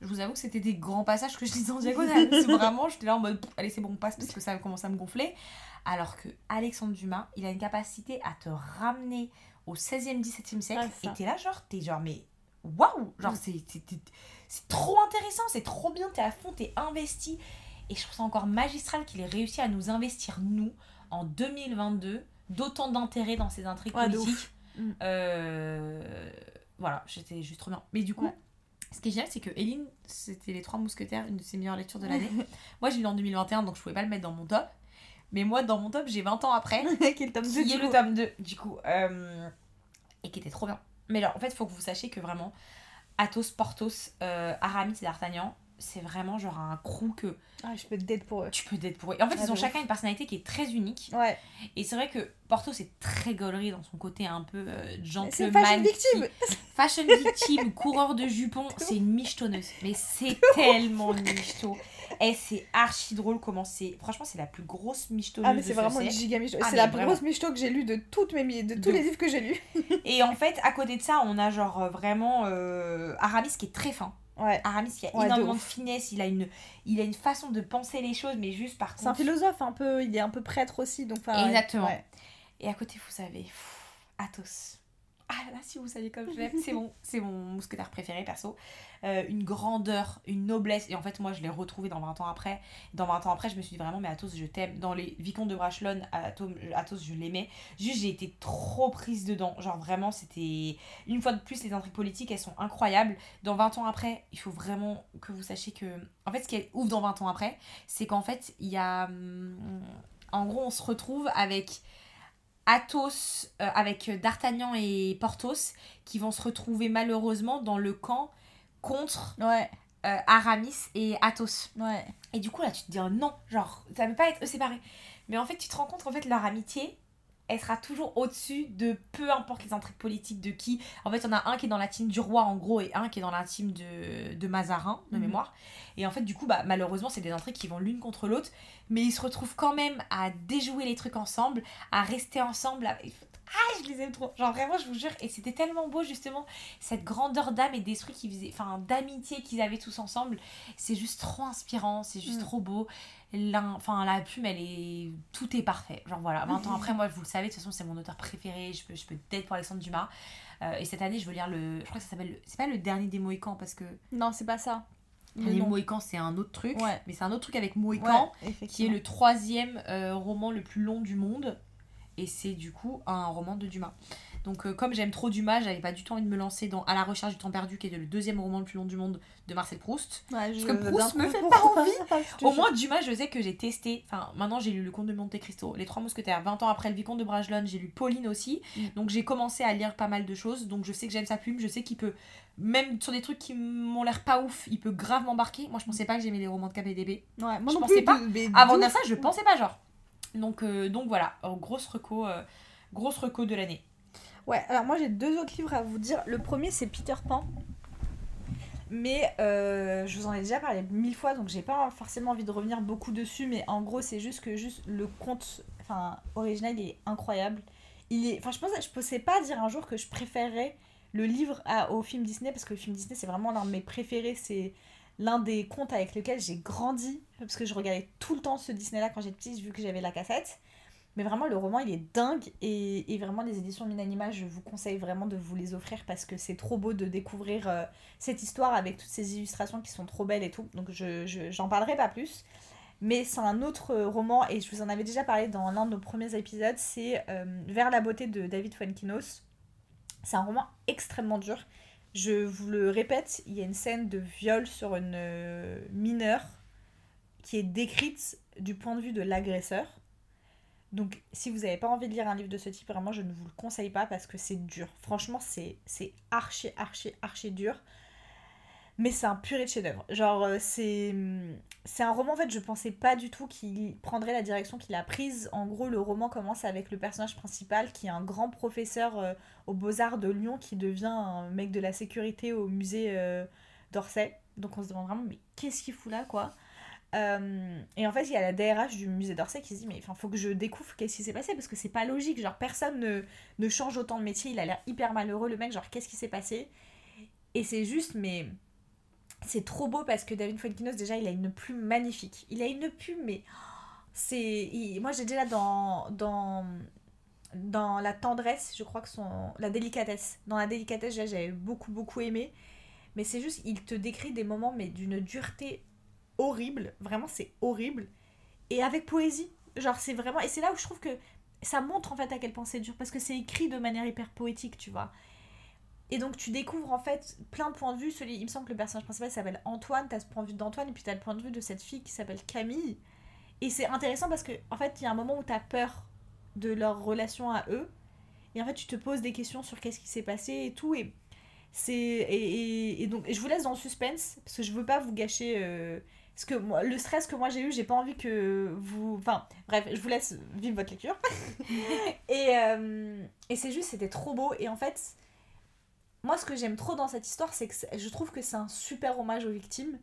Je vous avoue que c'était des grands passages que je lisais en diagonale. Vraiment, j'étais là en mode, allez, c'est bon, on passe parce que ça commence à me gonfler. Alors que Alexandre Dumas, il a une capacité à te ramener au 16e, 17e siècle. Et t'es là, genre, t'es genre, mais waouh! Genre, Mm. c'est- trop intéressant, c'est trop bien, t'es à fond, t'es investi. Et je trouve ça encore magistral qu'il ait réussi à nous investir, nous, en 2022, d'autant d'intérêt dans ces intrigues Ouais, politiques. Mm. Euh, voilà, j'étais juste trop bien. Mais du coup, Ouais. ce qui est génial, c'est que Eline, c'était Les Trois Mousquetaires, une de ses meilleures lectures de l'année. moi, je l'ai lu en 2021, donc je pouvais pas le mettre dans mon top. Mais moi, dans mon top, j'ai 20 ans après, qui est le tome qui 2 est du le tome 2, du coup. euh, et qui était trop bien. Mais alors, en fait, il faut que vous sachiez que vraiment, Athos, Porthos, euh, Aramis et D'Artagnan, c'est vraiment genre un crew que Ah, je peux te date pour eux. tu peux d'être pour eux. Et en fait, Ah, ils ont chacun une personnalité qui est très unique. Ouais. Et c'est vrai que Porthos est très gaulerie dans son côté un peu euh, C'est une gentleman. fashion qui- victime. Fashion victime, coureur de jupons, c'est une michetonneuse. Mais c'est tellement michto. Et c'est archi drôle comment c'est. Franchement, c'est la plus grosse michetonneuse Ah, mais c'est vraiment une giga michto. Ah, c'est la plus vraiment. grosse michto que j'ai lue de toutes mes de tous De les ouf. livres que j'ai lus. Et en fait, à côté de ça, on a genre euh, vraiment euh, Aramis qui est très fin. Ouais. Aramis qui a Ouais, énormément de, finesse, il a, une, il a une façon de penser les choses, mais juste par C'est un contre. philosophe un peu, il est un peu prêtre aussi, donc. Exactement. Ouais. Et à côté, vous savez, pff, Athos. Ah là, si vous saviez comme je l'aime, c'est mon, c'est mon mousquetaire préféré perso. Euh, une grandeur, une noblesse. Et en fait, moi, je l'ai retrouvé dans 20 ans après. Dans 20 ans après, je me suis dit vraiment, mais Athos, je t'aime. Dans les Vicomtes de Brachelonne, Athos, Athos, je l'aimais. Juste, j'ai été trop prise dedans. Genre, vraiment, c'était. Une fois de plus, les intrigues politiques, elles sont incroyables. Dans 20 ans après, il faut vraiment que vous sachiez que. En fait, ce qui est ouf dans 20 ans après, c'est qu'en fait, il y a. hum, En gros, on se retrouve avec. Athos euh, avec D'Artagnan et Porthos qui vont se retrouver malheureusement dans le camp contre Ouais. euh, Aramis et Athos. Ouais. Et du coup, là, tu te dis, oh non, genre, ça ne peut pas être eux séparés. Mais en fait, tu te rends compte qu'en fait, leur amitié, elle sera toujours au-dessus de peu importe les intrigues politiques de qui. En fait, il y en a un qui est dans la team du roi, en gros, et un qui est dans la team de, de Mazarin, de Mhm. mémoire. Et en fait, du coup, bah, malheureusement, c'est des intrigues qui vont l'une contre l'autre. Mais ils se retrouvent quand même à déjouer les trucs ensemble, à rester ensemble. à- Ah, je les aime trop. Genre, vraiment, je vous jure. Et c'était tellement beau, justement, cette grandeur d'âme et d'esprit qu'ils faisaient, enfin, d'amitié qu'ils avaient tous ensemble. C'est juste trop inspirant, c'est juste Mm. trop beau. Enfin, la plume, elle est. Tout est parfait. Genre voilà, 20 ans après, moi, vous le savez, de toute façon, c'est mon auteur préféré. Je peux, je peux être pour Alexandre Dumas. Euh, et cette année, je veux lire le. Je crois que ça s'appelle. le- C'est pas le dernier des Mohicans, parce que. Non, c'est pas ça. Le Le nom. Mohican, c'est un autre truc. Ouais. Mais c'est un autre truc avec Mohican, Ouais, qui est le troisième euh, roman le plus long du monde. Et c'est du coup un roman de Dumas. Donc, euh, comme j'aime trop Dumas, j'avais pas du tout envie de me lancer dans À la recherche du temps perdu, qui est le deuxième roman le plus long du monde de Marcel Proust. Ouais, je que veux Proust me fait pas envie. Au moins, Dumas, je sais que j'ai testé. Enfin, maintenant, j'ai lu Le Comte de Monte Cristo, Les Trois Mousquetaires. 20 ans après Le Vicomte de Bragelonne, j'ai lu Pauline aussi. Mm. Donc, j'ai commencé à lire pas mal de choses. Donc, je sais que j'aime sa plume. Je sais qu'il peut, même sur des trucs qui m'ont l'air pas ouf, il peut grave m'embarquer. Moi, je pensais pas que j'aimais les romans de KPDB. Ouais, moi je non pensais plus, pas. Avant de ça, je pensais pas, genre. Donc, euh, donc voilà, Euh, grosse reco, euh, grosse reco de l'année. Ouais, alors moi j'ai deux autres livres à vous dire. Le premier c'est Peter Pan. Mais euh, je vous en ai déjà parlé mille fois, donc j'ai pas forcément envie de revenir beaucoup dessus. Mais en gros, c'est juste que juste le conte original est incroyable. Il est, je pensais, je pensais pas dire un jour que je préférerais le livre à, au film Disney parce que le film Disney c'est vraiment l'un de mes préférés. C'est l'un des contes avec lesquels j'ai grandi parce que je regardais tout le temps ce Disney là quand j'étais petite vu que j'avais la cassette. Mais vraiment, le roman, il est dingue. Et, et vraiment, les éditions Minanima, je vous conseille vraiment de vous les offrir parce que c'est trop beau de découvrir euh, cette histoire avec toutes ces illustrations qui sont trop belles et tout. Donc, je, je- j'en parlerai pas plus. Mais c'est un autre euh, roman, et je vous en avais déjà parlé dans l'un de nos premiers épisodes, c'est euh, Vers la beauté de David Fuenkinos. C'est un roman extrêmement dur. Je vous le répète, il y a une scène de viol sur une euh, mineure qui est décrite du point de vue de l'agresseur. Donc, si vous n'avez pas envie de lire un livre de ce type, vraiment, je ne vous le conseille pas parce que c'est dur. Franchement, c'est c'est archi, archi, archi dur. Mais c'est un purée de chef-d'œuvre. Genre, euh, c'est c'est un roman, en fait, je pensais pas du tout qu'il prendrait la direction qu'il a prise. En gros, le roman commence avec le personnage principal qui est un grand professeur euh, aux Beaux-Arts de Lyon qui devient un mec de la sécurité au musée euh, d'Orsay. Donc, on se demande vraiment, mais qu'est-ce qu'il fout là, quoi? Euh, et en fait, il y a la DRH du musée d'Orsay qui se dit Mais il faut que je découvre qu'est-ce qui s'est passé parce que c'est pas logique. Genre, personne ne, ne change autant de métier. Il a l'air hyper malheureux, le mec. Genre, qu'est-ce qui s'est passé? Et c'est juste, mais c'est trop beau parce que David Fuenkinos, déjà, il a une plume magnifique. Il a une plume, mais c'est. Moi, j'ai déjà dans, dans, dans la tendresse, je crois que son. La délicatesse. Dans la délicatesse, j'avais beaucoup, beaucoup aimé. Mais c'est juste, il te décrit des moments, mais d'une dureté horrible. Vraiment, c'est horrible. Et avec poésie. Genre, c'est vraiment. Et c'est là où je trouve que ça montre en fait à quel point c'est dur. Parce que c'est écrit de manière hyper poétique, tu vois. Et donc, tu découvres en fait plein de points de vue. Celui, il me semble que le personnage principal s'appelle Antoine. T'as ce point de vue d'Antoine. Et puis, t'as le point de vue de cette fille qui s'appelle Camille. Et c'est intéressant parce que, en fait, il y a un moment où t'as peur de leur relation à eux. Et en fait, tu te poses des questions sur qu'est-ce qui s'est passé et tout. Et. Et, et- donc, je vous laisse dans le suspense. Parce que je veux pas vous gâcher. euh, parce que moi, le stress que moi j'ai eu, j'ai pas envie que vous. Enfin, bref, je vous laisse vivre votre lecture. et euh, et c'est juste, c'était trop beau. Et en fait, moi, ce que j'aime trop dans cette histoire, c'est que je trouve que c'est un super hommage aux victimes.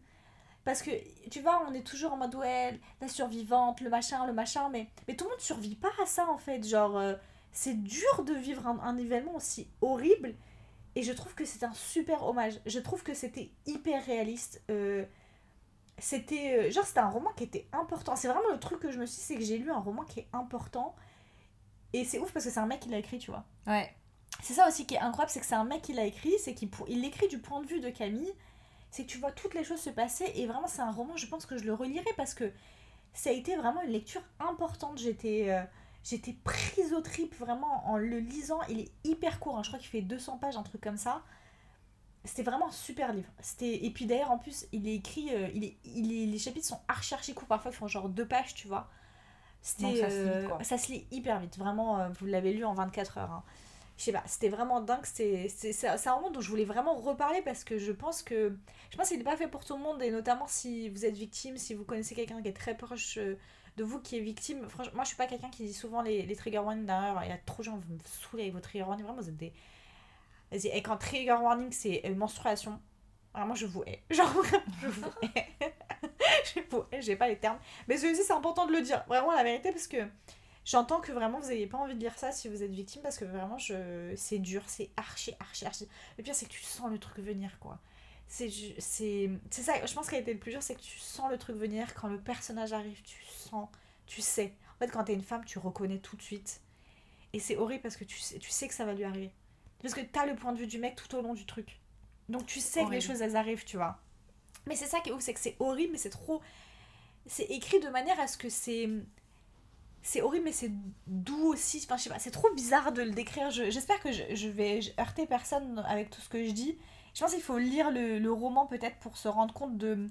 Parce que, tu vois, on est toujours en mode, ouais, la survivante, le machin, le machin, mais, mais tout le monde survit pas à ça, en fait. Genre, euh, c'est dur de vivre un, événement aussi horrible. Et je trouve que c'est un super hommage. Je trouve que c'était hyper réaliste. Euh, c'était euh, genre c'était un roman qui était important c'est vraiment le truc que je me suis c'est que j'ai lu un roman qui est important et c'est ouf parce que c'est un mec qui l'a écrit tu vois Ouais. C'est ça aussi qui est incroyable c'est que c'est un mec qui l'a écrit c'est qu'il pour- il l'écrit du point de vue de Camille c'est que tu vois toutes les choses se passer et vraiment c'est un roman je pense que je le relirai parce que ça a été vraiment une lecture importante j'étais euh, j'étais prise au trip vraiment en le lisant il est hyper court hein. je crois qu'il fait 200 pages un truc comme ça c'était vraiment un super livre. C'était et puis d'ailleurs en plus il est écrit, euh, il est, il est- les chapitres sont archi archi courts. Parfois ils font genre deux pages, tu vois. C'était, ça se lit, euh, ça se lit hyper vite. Vraiment, euh, vous l'avez lu en 24 heures. hein. Je sais pas, c'était vraiment dingue. C'est un moment dont je voulais vraiment reparler parce que je pense que. Je pense qu'il n'est pas fait pour tout le monde et notamment si vous êtes victime, si vous connaissez quelqu'un qui est très proche euh, de vous qui est victime. Franchement, moi je suis pas quelqu'un qui dit souvent les, les trigger warnings derrière. Il y a trop de gens, vous me saoulez avec vos trigger warnings. Vraiment, vous êtes des. Vas-y, et quand trigger warning c'est euh, menstruation, vraiment je vous hais. Genre je vous hais. je vous hais, j'ai pas les termes. Mais celui-ci, c'est important de le dire. Vraiment la vérité parce que. J'entends que vraiment vous n'avez pas envie de lire ça si vous êtes victime parce que vraiment je... c'est dur, c'est archi, archi, archi. Le pire c'est que tu sens le truc venir quoi. C'est ju- c'est c'est ça, je pense qu'il a été le plus dur, c'est que tu sens le truc venir quand le personnage arrive, tu sens, tu sais. En fait quand t'es une femme tu reconnais tout de suite. Et c'est horrible parce que tu sais, tu sais que ça va lui arriver. Parce que t'as le point de vue du mec tout au long du truc. Donc tu sais que les choses elles arrivent, tu vois. Mais c'est ça qui est ouf, c'est que c'est horrible mais c'est trop... C'est écrit de manière à ce que c'est c'est horrible mais c'est doux aussi. Enfin je sais pas c'est trop bizarre de le décrire. Je- j'espère que je, vais heurter personne avec tout ce que je dis. Je pense qu'il faut lire le, roman peut-être pour se rendre compte de,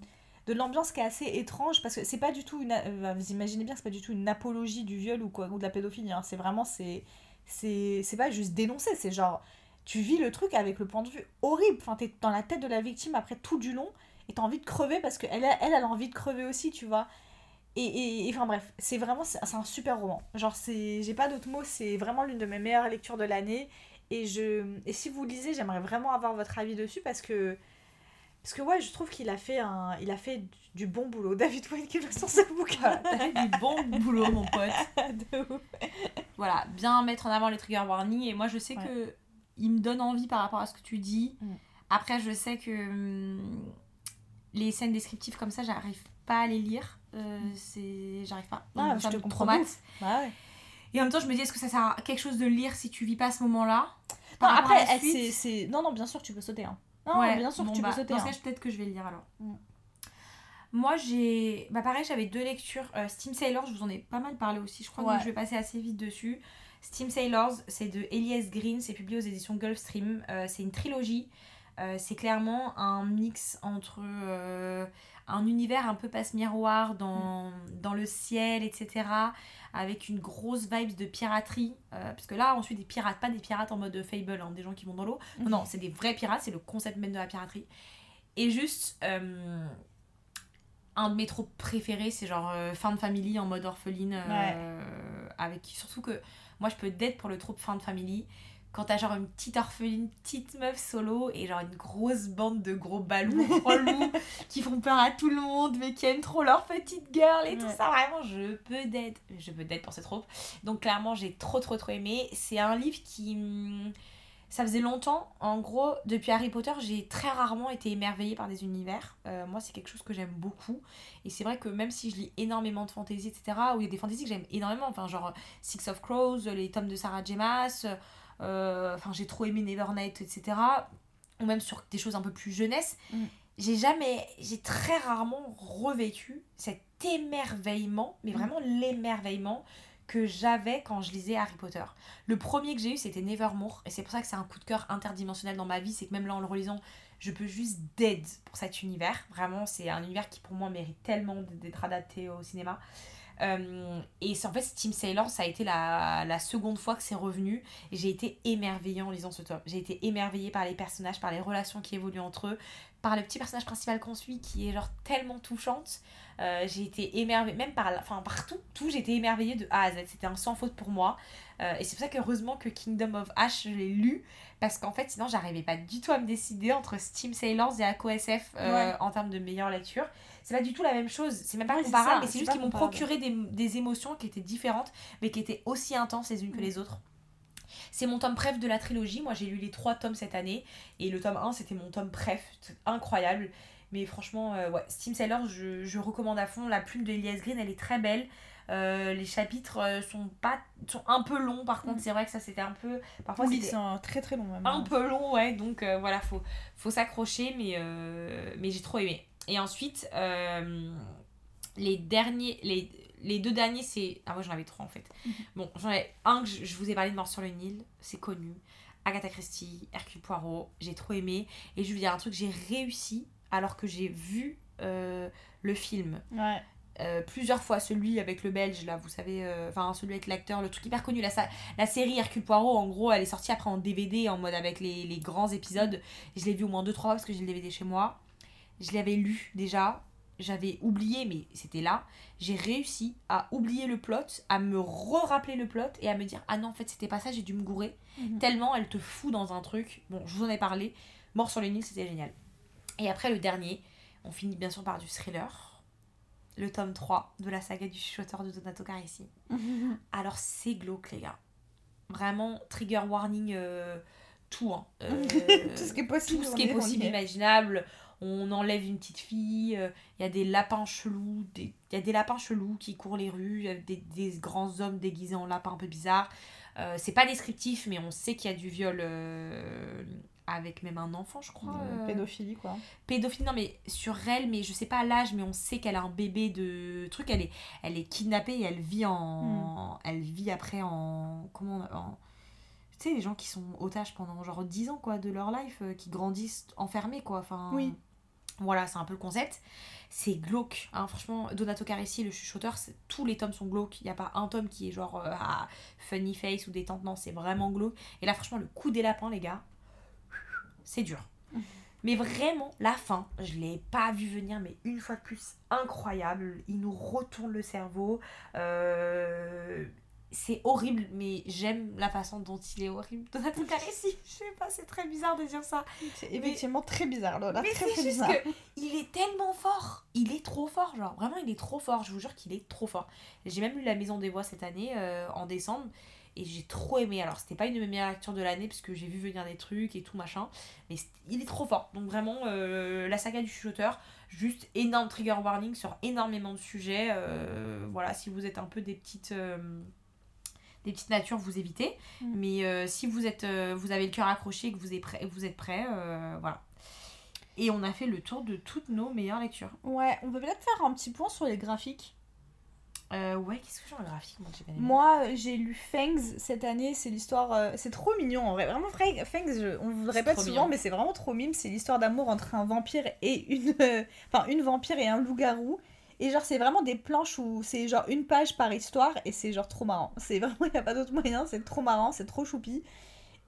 de l'ambiance qui est assez étrange parce que c'est pas du tout une vous imaginez bien c'est pas du tout une apologie du viol ou quoi ou de la pédophilie hein. c'est vraiment c'est c'est c'est pas juste dénoncer c'est genre tu vis le truc avec le point de vue horrible. Enfin t'es dans la tête de la victime après tout du long et t'as envie de crever parce qu'elle elle, elle a envie de crever aussi tu vois et, enfin bref, c'est vraiment c'est un super roman. Genre c'est j'ai pas d'autres mots, c'est vraiment l'une de mes meilleures lectures de l'année et je et si vous lisez, j'aimerais vraiment avoir votre avis dessus parce que parce que ouais, je trouve qu'il a fait un il a fait du, bon boulot. David Wayne qui sur ce bouquin. T'as fait du bon boulot, mon pote. De ouf. Voilà, bien mettre en avant les trigger warnings. Et moi, je sais Ouais. que il me donne envie par rapport à ce que tu dis. Mm. Après, je sais que hum, les scènes descriptives comme ça, j'arrive pas à les lire. Euh, c'est j'arrive pas. Ah, je te comprends. Bah ouais. Et en même temps, je me dis, est-ce que ça sert à quelque chose de lire si tu vis pas ce moment-là? Non, après c'est non non, bien sûr tu peux sauter hein. Non, Ouais, bien sûr bon, tu bah, peux sauter. Dans hein. peut-être que je vais le lire alors. Mm. Moi, j'ai. Bah, pareil, j'avais deux lectures. Euh, Steam Sailors, je vous en ai pas mal parlé aussi. Je crois Ouais. que je vais passer assez vite dessus. Steam Sailors, c'est de Elias Green. C'est publié aux éditions Gulfstream. Euh, c'est une trilogie. Euh, c'est clairement un mix entre un univers un peu passe-miroir dans, dans le ciel, etc. Avec une grosse vibe de piraterie. Euh, parce que là, on suit des pirates, pas des pirates en mode Fable, hein, des gens qui vont dans l'eau. Non, non, c'est des vrais pirates, c'est le concept même de la piraterie. Et juste, euh, un de mes tropes préférés, c'est genre euh, fin de family en mode orpheline. euh, avec Surtout que moi, je peux d'être pour le trope fin de family. Quand t'as genre une petite orpheline, petite meuf solo et genre une grosse bande de gros relous qui font peur à tout le monde mais qui aiment trop leur petite girl et tout ça, vraiment, je peux d'être. Je peux d'être pour cette trope. Donc clairement, j'ai trop trop trop aimé. C'est un livre qui... hum, Ça faisait longtemps, en gros, depuis Harry Potter, j'ai très rarement été émerveillée par des univers. Euh, moi, c'est quelque chose que j'aime beaucoup. Et c'est vrai que même si je lis énormément de fantasy, etc., où il y a des fantasy que j'aime énormément, enfin, genre Six of Crows, les tomes de Sarah J. Euh, enfin, j'ai trop aimé Nevernight, etc., ou même sur des choses un peu plus jeunesse, Mm. j'ai jamais, j'ai très rarement revécu cet émerveillement, mais Mm. vraiment l'émerveillement que j'avais quand je lisais Harry Potter. Le premier que j'ai eu, c'était Nevermore, et c'est pour ça que c'est un coup de cœur interdimensionnel dans ma vie, c'est que même là, en le relisant, je peux juste dead pour cet univers. Vraiment, c'est un univers qui, pour moi, mérite tellement d'être adapté au cinéma. Euh, et en fait Team Sailor, ça a été la, la seconde fois que c'est revenu. J'ai été émerveillée en lisant ce tome. J'ai été émerveillée par les personnages, par les relations qui évoluent entre eux, par le petit personnage principal qu'on suit qui est genre tellement touchante. Euh, j'ai été émerveillée, même par, la, enfin, partout, tout, j'ai été émerveillée de A à Z. C'était un sans faute pour moi. Euh, et c'est pour ça qu'heureusement que Kingdom of Ash, je l'ai lu. Parce qu'en fait, sinon, j'arrivais pas du tout à me décider entre Steam Sailors et Aqua SF euh, Ouais. en termes de meilleure lecture. C'est pas du tout la même chose. C'est même pas Ouais, comparable, mais c'est juste qu'ils m'ont procuré des, des émotions qui étaient différentes, mais qui étaient aussi intenses les unes que Mm. les autres. C'est mon tome préf de la trilogie. Moi, j'ai lu les trois tomes cette année. Et le tome 1, c'était mon tome préf. Incroyable. Mais franchement, euh, ouais, Steam Sailor, je, je recommande à fond. La plume de Elias Green, elle est très belle. Euh, les chapitres euh, sont pas sont un peu longs par contre Mm. c'est vrai que ça c'était un peu parfois Oui, c'est un très très long même. un peu long, ouais. Donc voilà, faut, faut s'accrocher, mais, mais j'ai trop aimé. Et ensuite, euh, les derniers, les, les deux derniers, c'est. Ah, moi j'en avais trois en fait. Mhm. Bon, j'en ai un que je, je vous ai parlé de Mort sur le Nil, c'est connu. Agatha Christie, Hercule Poirot, j'ai trop aimé. Et je vais vous dire un truc, j'ai réussi alors que j'ai vu euh, le film. Ouais. euh, plusieurs fois celui avec le belge, là, vous savez, euh, enfin celui avec l'acteur, le truc hyper connu, la, la série Hercule Poirot, en gros, elle est sortie après en DVD, en mode avec les, les grands épisodes. Je l'ai vu au moins deux trois fois parce que j'ai le DVD chez moi. Je l'avais lu déjà, j'avais oublié, mais c'était là. J'ai réussi à oublier le plot, à me re-rappeler le plot et à me dire Ah non, en fait, c'était pas ça, j'ai dû me gourer. Mhm. Tellement elle te fout dans un truc. Bon, je vous en ai parlé. Mort sur les Nils, c'était génial. Et après, le dernier, on finit bien sûr par du thriller. Le tome 3 de la saga du chuchoteur de Donato Carissi. Alors, c'est glauque, les gars. Vraiment, trigger warning, euh, tout. Hein. Euh, Tout ce qui est possible. tout ce qui est possible, imaginable. On enlève une petite fille, euh, il y a des lapins chelous, des- il y a des lapins chelous qui courent les rues, il y a des, des grands hommes déguisés en lapins un peu bizarres. Euh, c'est pas descriptif, mais on sait qu'il y a du viol euh, avec même un enfant, je crois. Euh, Pédophilie, quoi. pédophilie, non mais sur elle, mais je sais pas l'âge, mais on sait qu'elle a un bébé de truc, elle est, elle est kidnappée et elle vit en, Hmm. elle vit après en, comment, en, tu sais les gens qui sont otages pendant genre 10 ans quoi de leur life, qui grandissent enfermés quoi, enfin. Oui. Voilà, c'est un peu le concept. C'est glauque, hein, franchement. Donato Carissi, le chuchoteur, tous les tomes sont glauques. Il n'y a pas un tome qui est genre euh, ah, funny face ou détente. Non, c'est vraiment glauque. Et là, franchement, le coup des lapins, les gars, c'est dur. Mais vraiment, la fin, je l'ai pas vu venir, mais une fois de plus, incroyable. Il nous retourne le cerveau. Euh, C'est horrible, mais j'aime la façon dont il est horrible. Carissi, je sais pas, c'est très bizarre de dire ça. C'est effectivement très bizarre, Lola. Mais très, c'est très juste bizarre. que il est tellement fort. Il est trop fort, genre vraiment il est trop fort. Je vous jure qu'il est trop fort. J'ai même lu La Maison des Voix cette année euh, en décembre et j'ai trop aimé. Alors c'était pas une de mes meilleures lectures de l'année parce que j'ai vu venir des trucs et tout machin, mais il est trop fort. Donc vraiment euh, la saga du chuchoteur, juste énorme trigger warning sur énormément de sujets. Euh, voilà si vous êtes un peu des petites des petites natures, vous évitez. Mm. Mais euh, si vous êtes, euh, vous avez le cœur accroché et que vous êtes prêt, vous êtes prêt, euh, voilà. Et on a fait le tour de toutes nos meilleures lectures. Ouais, on peut peut-être faire un petit point sur les graphiques. Euh, ouais, qu'est-ce que j'ai en graphique moi, j'ai lu Fangs cette année. C'est l'histoire. euh, c'est trop mignon en vrai. Vraiment, Fangs, je- on vous le répète souvent, mignon. mais c'est vraiment trop mime. C'est l'histoire d'amour entre un vampire et une. euh, Enfin, une vampire et un loup-garou. Et genre, c'est vraiment des planches où c'est genre une page par histoire et c'est genre trop marrant. C'est vraiment, il n'y a pas d'autre moyen. C'est trop marrant, c'est trop choupi.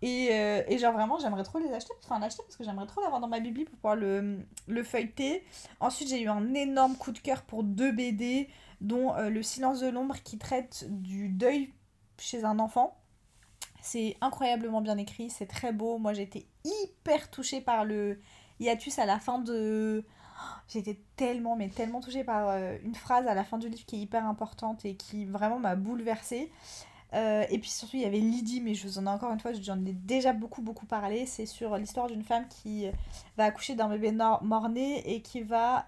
Et, euh, et genre, vraiment, j'aimerais trop les acheter. Enfin, l'acheter parce que j'aimerais trop l'avoir dans ma bibli pour pouvoir le, le feuilleter. Ensuite, j'ai eu un énorme coup de cœur pour deux BD dont euh, Le silence de l'ombre qui traite du deuil chez un enfant. C'est incroyablement bien écrit, c'est très beau. Moi été hyper touchée par le hiatus à la fin de... Été tellement, mais tellement touchée par euh, une phrase à la fin du livre qui est hyper importante et qui vraiment m'a bouleversée. Euh, et puis surtout, il y avait Lydie, mais je vous en ai encore une fois, j'en ai déjà beaucoup, beaucoup parlé. C'est sur l'histoire d'une femme qui va accoucher d'un bébé mort-né et qui va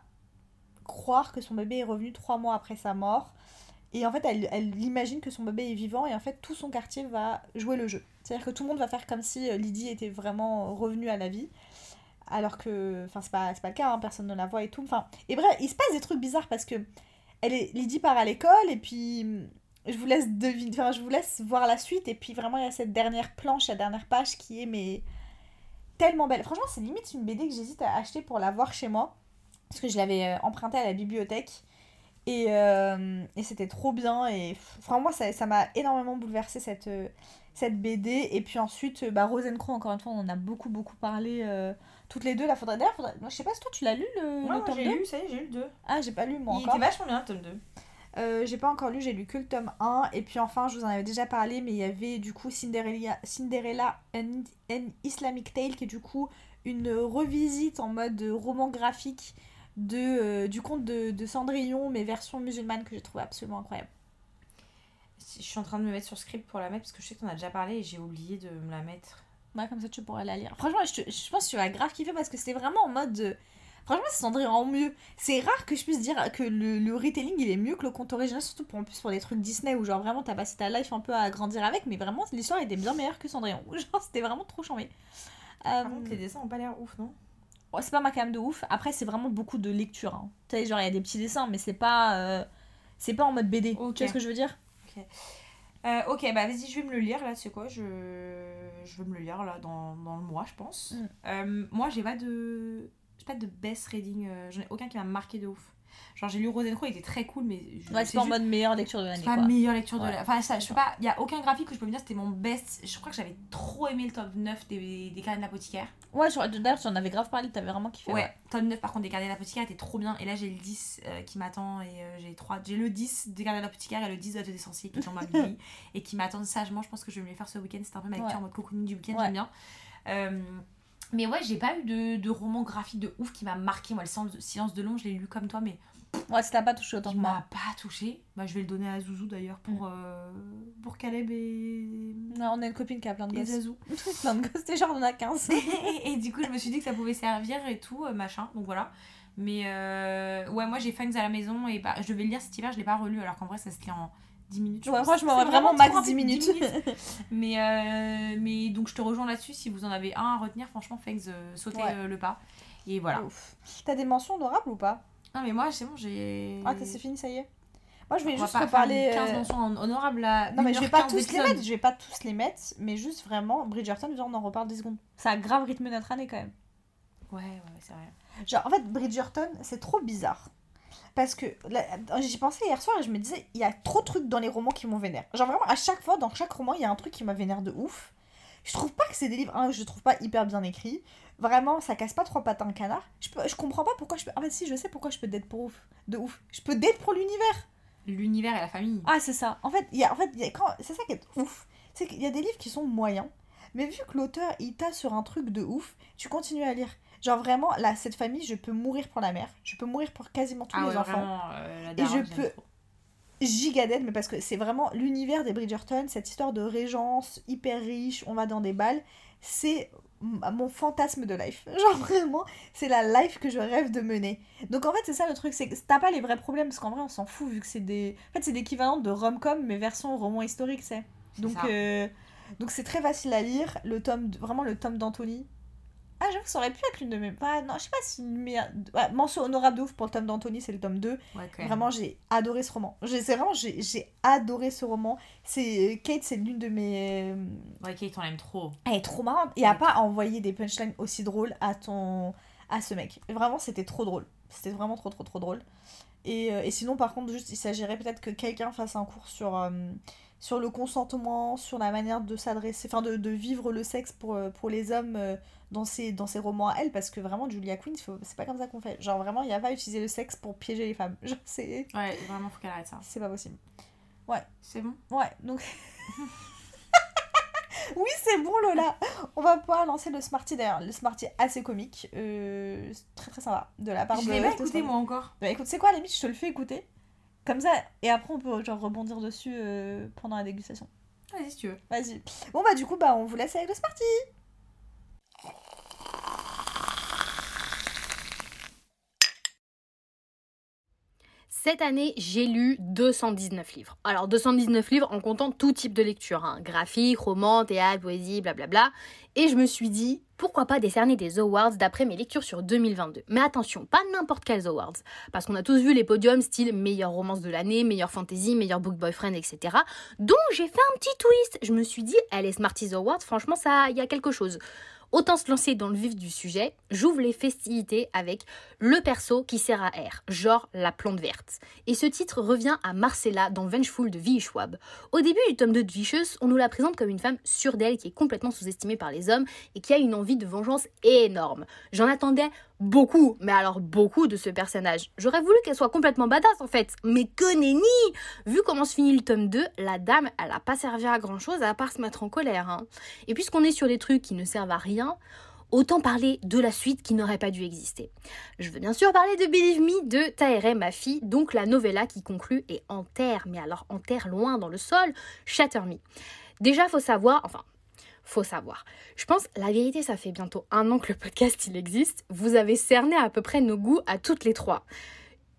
croire que son bébé est revenu trois mois après sa mort. Et en fait, elle, elle imagine que son bébé est vivant et en fait, tout son quartier va jouer le jeu. C'est-à-dire que tout le monde va faire comme si euh, Lydie était vraiment revenue à la vie. Alors que, enfin, c'est pas, pas le cas, hein, personne ne la voit et tout. Enfin, et bref, il se passe des trucs bizarres parce que Lydie part à l'école et puis je vous laisse deviner, enfin, je vous laisse voir la suite et puis vraiment il y a cette dernière planche, la dernière page qui est mais tellement belle. Franchement, c'est limite une BD que j'hésite à acheter pour la voir chez moi parce que je l'avais euh, empruntée à la bibliothèque et, euh, c'était trop bien et moi ça m'a énormément bouleversé cette euh, BD et puis ensuite bah Rosencrow encore une fois on en a beaucoup beaucoup parlé toutes les deux là faudrait d'ailleurs faudrait... moi, je sais pas si toi tu l'as lu le, Ouais, le tome j'ai 2 lu, ça y est, j'ai lu le 2. ah j'ai pas lu moi Il encore était vachement bien, le tome 2. euh, j'ai pas encore lu, j'ai lu que le tome 1. Et puis enfin, je vous en avais déjà parlé, mais il y avait du coup Cinderella, Cinderella an, an Islamic Tale, qui est du coup une revisite en mode roman graphique de, euh, du conte de, de Cendrillon, mais version musulmane, que j'ai trouvé absolument incroyable. Je suis en train de me mettre sur script pour la mettre parce que je sais que t'en as déjà parlé et j'ai oublié de me la mettre. Ouais, comme ça tu pourrais la lire. Franchement, je, je pense que tu vas grave kiffer parce que c'était vraiment en mode. euh, Franchement, c'est Cendrillon en mieux. C'est rare que je puisse dire que le, le retelling il est mieux que le conte original, surtout pour, en plus pour les trucs Disney où genre vraiment t'as passé ta life un peu à grandir avec, mais vraiment l'histoire était bien meilleure que Cendrillon. Genre c'était vraiment trop chambé. Euh, Par contre, les dessins ont pas l'air ouf, non? Ouais, c'est pas ma cam de ouf. Après, c'est vraiment beaucoup de lecture. hein. Tu sais, genre il y a des petits dessins, mais c'est pas. euh, C'est pas en mode BD. Ok. Tu vois ce que je veux dire? Euh, ok, bah vas-y, je vais me le lire là, sais quoi, je... je vais me le lire là dans, dans le mois, je pense. Mm. Euh, moi, j'ai pas de. J'ai pas de best reading, euh, j'en ai aucun qui m'a marqué de ouf. Genre, j'ai lu Rosenro, il était très cool, mais. je- Ouais, c'est c'est en mode meilleure lecture de c'est l'année. pas quoi. meilleure lecture de Ouais. la. Enfin, ça, je sais pas, il y a aucun graphique que je peux me dire c'était mon best. Je crois que j'avais trop aimé le top 9 des, des carnets de l'apothicaire. Ouais, d'ailleurs, tu en avais grave parlé, t'avais vraiment kiffé. Ouais, top 9 par contre des carnets de l'apothicaire était trop bien. Et là, j'ai le 10 euh, qui m'attend et euh, j'ai trois j'ai le 10 des carnets de l'apothicaire et le 10 de des sorciers qui tombe à minuit et qui m'attendent sagement. Je pense que je vais me les faire ce week-end. C'est un peu ma lecture Ouais. en mode cocooning du week-end, Ouais. j'aime bien. Euh, mais ouais, j'ai pas eu de, de roman graphique de ouf qui m'a marqué. Moi, le silence de, Silence de l'ombre, je l'ai lu comme toi, mais Ouais, ça t'a pas touché autant que moi. m'a pas touché. Bah, je vais le donner à Zouzou d'ailleurs pour, euh, pour Caleb et, Non, on a une copine qui a plein de et gosses. Zazou. plein de gosses, déjà on en a 15. et, et du coup, je me suis dit que ça pouvait servir et tout, euh, machin. Donc voilà. Mais euh, ouais, moi j'ai Fangs à la maison et bah, je devais le lire cet hiver, je l'ai pas relu alors qu'en vrai ça se lit en 10 minutes. je Ouais, pense. franchement, C'est ouais, vraiment max rapide, 10 minutes. mais, euh, mais donc je te rejoins là-dessus. Si vous en avez un à retenir, franchement, Fangs, euh, sautez Ouais. euh, le pas. Et voilà. T'as des mentions honorables ou pas? Non, mais moi c'est bon, j'ai. Ah, t'as- c'est fini, ça y est Moi, je vais On va juste pas faire reparler. les 15 euh, mentions en- honorables à Non, mais je vais pas 1h15 tous les mettre, je vais pas tous les mettre, mais juste vraiment, Bridgerton, viens, on en reparle 10 secondes. Ça a grave rythmé notre année quand même. Ouais, ouais, ouais, c'est vrai. Genre, en fait, Bridgerton, c'est trop bizarre. Parce que j'y pensais hier soir et je me disais, il y a trop de trucs dans les romans qui m'ont vénère. Genre, vraiment, à chaque fois, dans chaque roman, il y a un truc qui m'a vénère de ouf. Je trouve pas que c'est des livres, hein, je trouve pas hyper bien écrits. Vraiment, ça casse pas trois pattes à un canard. Je, peux, je comprends pas pourquoi je peux. En fait, si, je sais pourquoi je peux date pour ouf. De ouf. Je peux date pour l'univers. L'univers et la famille. Ah, c'est ça. En fait, il y a, en fait, y a quand... c'est ça qui est ouf. C'est qu'il y a des livres qui sont moyens, mais vu que l'auteur, il t'a sur un truc de ouf, tu continues à lire. Genre vraiment, là, cette famille, je peux mourir pour la mère, je peux mourir pour quasiment tous ah les ouais, enfants. vraiment, euh, Et je peux-. Gigadette, mais parce que c'est vraiment l'univers des Bridgerton, cette histoire de régence hyper riche, on va dans des balles, c'est mon fantasme de life. Genre vraiment, c'est la life que je rêve de mener. Donc en fait, c'est ça le truc, c'est que t'as pas les vrais problèmes, parce qu'en vrai, on s'en fout, vu que c'est des... En fait, c'est l'équivalent de rom-com, mais version roman historique, c'est. C'est Donc euh, donc c'est très facile à lire, le tome, vraiment le tome d'Anthony. Ah, j'avoue que ça aurait pu être l'une de mes... Ah, non, je sais pas si... Mais... Ouais, mention honorable de ouf pour le tome d'Anthony, c'est le tome 2. Ouais, quand même. Vraiment, j'ai adoré ce roman. J'ai c'est vraiment, j'ai adoré ce roman. C'est Kate, c'est l'une de mes. euh, Ouais, Kate, on l'aime trop. Elle est trop marrante. Et à pas envoyer des punchlines aussi drôles à ton, à ce mec. Vraiment, c'était trop drôle. C'était vraiment trop, trop, trop drôle. Et, euh, et sinon, par contre, juste, il s'agirait peut-être que quelqu'un fasse un cours sur, euh, sur le consentement, sur la manière de s'adresser, enfin, de, de vivre le sexe pour, euh, pour les hommes euh, dans ses, dans ses romans à elle. Parce que vraiment, Julia Quinn, c'est pas comme ça qu'on fait. Genre, vraiment, il n'y a pas à utiliser le sexe pour piéger les femmes. Genre, c'est Ouais, vraiment, faut qu'elle arrête ça. c'est pas possible. C'est bon? Ouais, donc. oui, c'est bon, Lola. On va pouvoir lancer le Smarty d'ailleurs. Le Smarty assez comique. Euh, très très sympa. De la part Je de. l'ai pas écouté, moi, encore. Bah écoute, c'est quoi, à la limite, je te le fais écouter. Comme ça, et après, on peut genre rebondir dessus euh, pendant la dégustation. Vas-y, si tu veux. Vas-y. Bon, bah, du coup, bah, on vous laisse avec le Smarty. Cette année, j'ai lu 219 livres. Alors 219 livres en comptant tout type de lecture, hein. graphique, roman, théâtre, poésie, blablabla. Et je me suis dit, pourquoi pas décerner des awards d'après mes lectures sur 2022. Mais attention, pas n'importe quels awards. Parce qu'on a tous vu les podiums style meilleure romance de l'année, meilleure fantasy, meilleur book boyfriend, etc. Donc j'ai fait un petit twist. Je me suis dit, elle est Smarties Awards, franchement, il y a quelque chose. Autant se lancer dans le vif du sujet, j'ouvre les festivités avec le perso qui sert à R, genre la plante verte. Et ce titre revient à Marcella dans Vengeful de V. Au début du tome 2 de Vicious, on nous la présente comme une femme sûre d'elle qui est complètement sous-estimée par les hommes et qui a une envie de vengeance énorme. J'en attendais beaucoup, mais alors beaucoup de ce personnage. J'aurais voulu qu'elle soit complètement badass en fait, mais que nenni Vu comment se finit le tome 2, la dame, elle a pas servi à grand chose à part se mettre en colère. hein. Et puisqu'on est sur des trucs qui ne servent à rien, autant parler de la suite qui n'aurait pas dû exister. Je veux bien sûr parler de Believe Me de Tahereh Mafi, donc la novella qui conclut et enterre, mais alors enterre loin dans le sol, Shatter Me. Déjà, faut savoir, enfin, faut savoir. Je pense, la vérité, ça fait bientôt un an que le podcast il existe. Vous avez cerné à peu près nos goûts à toutes les trois.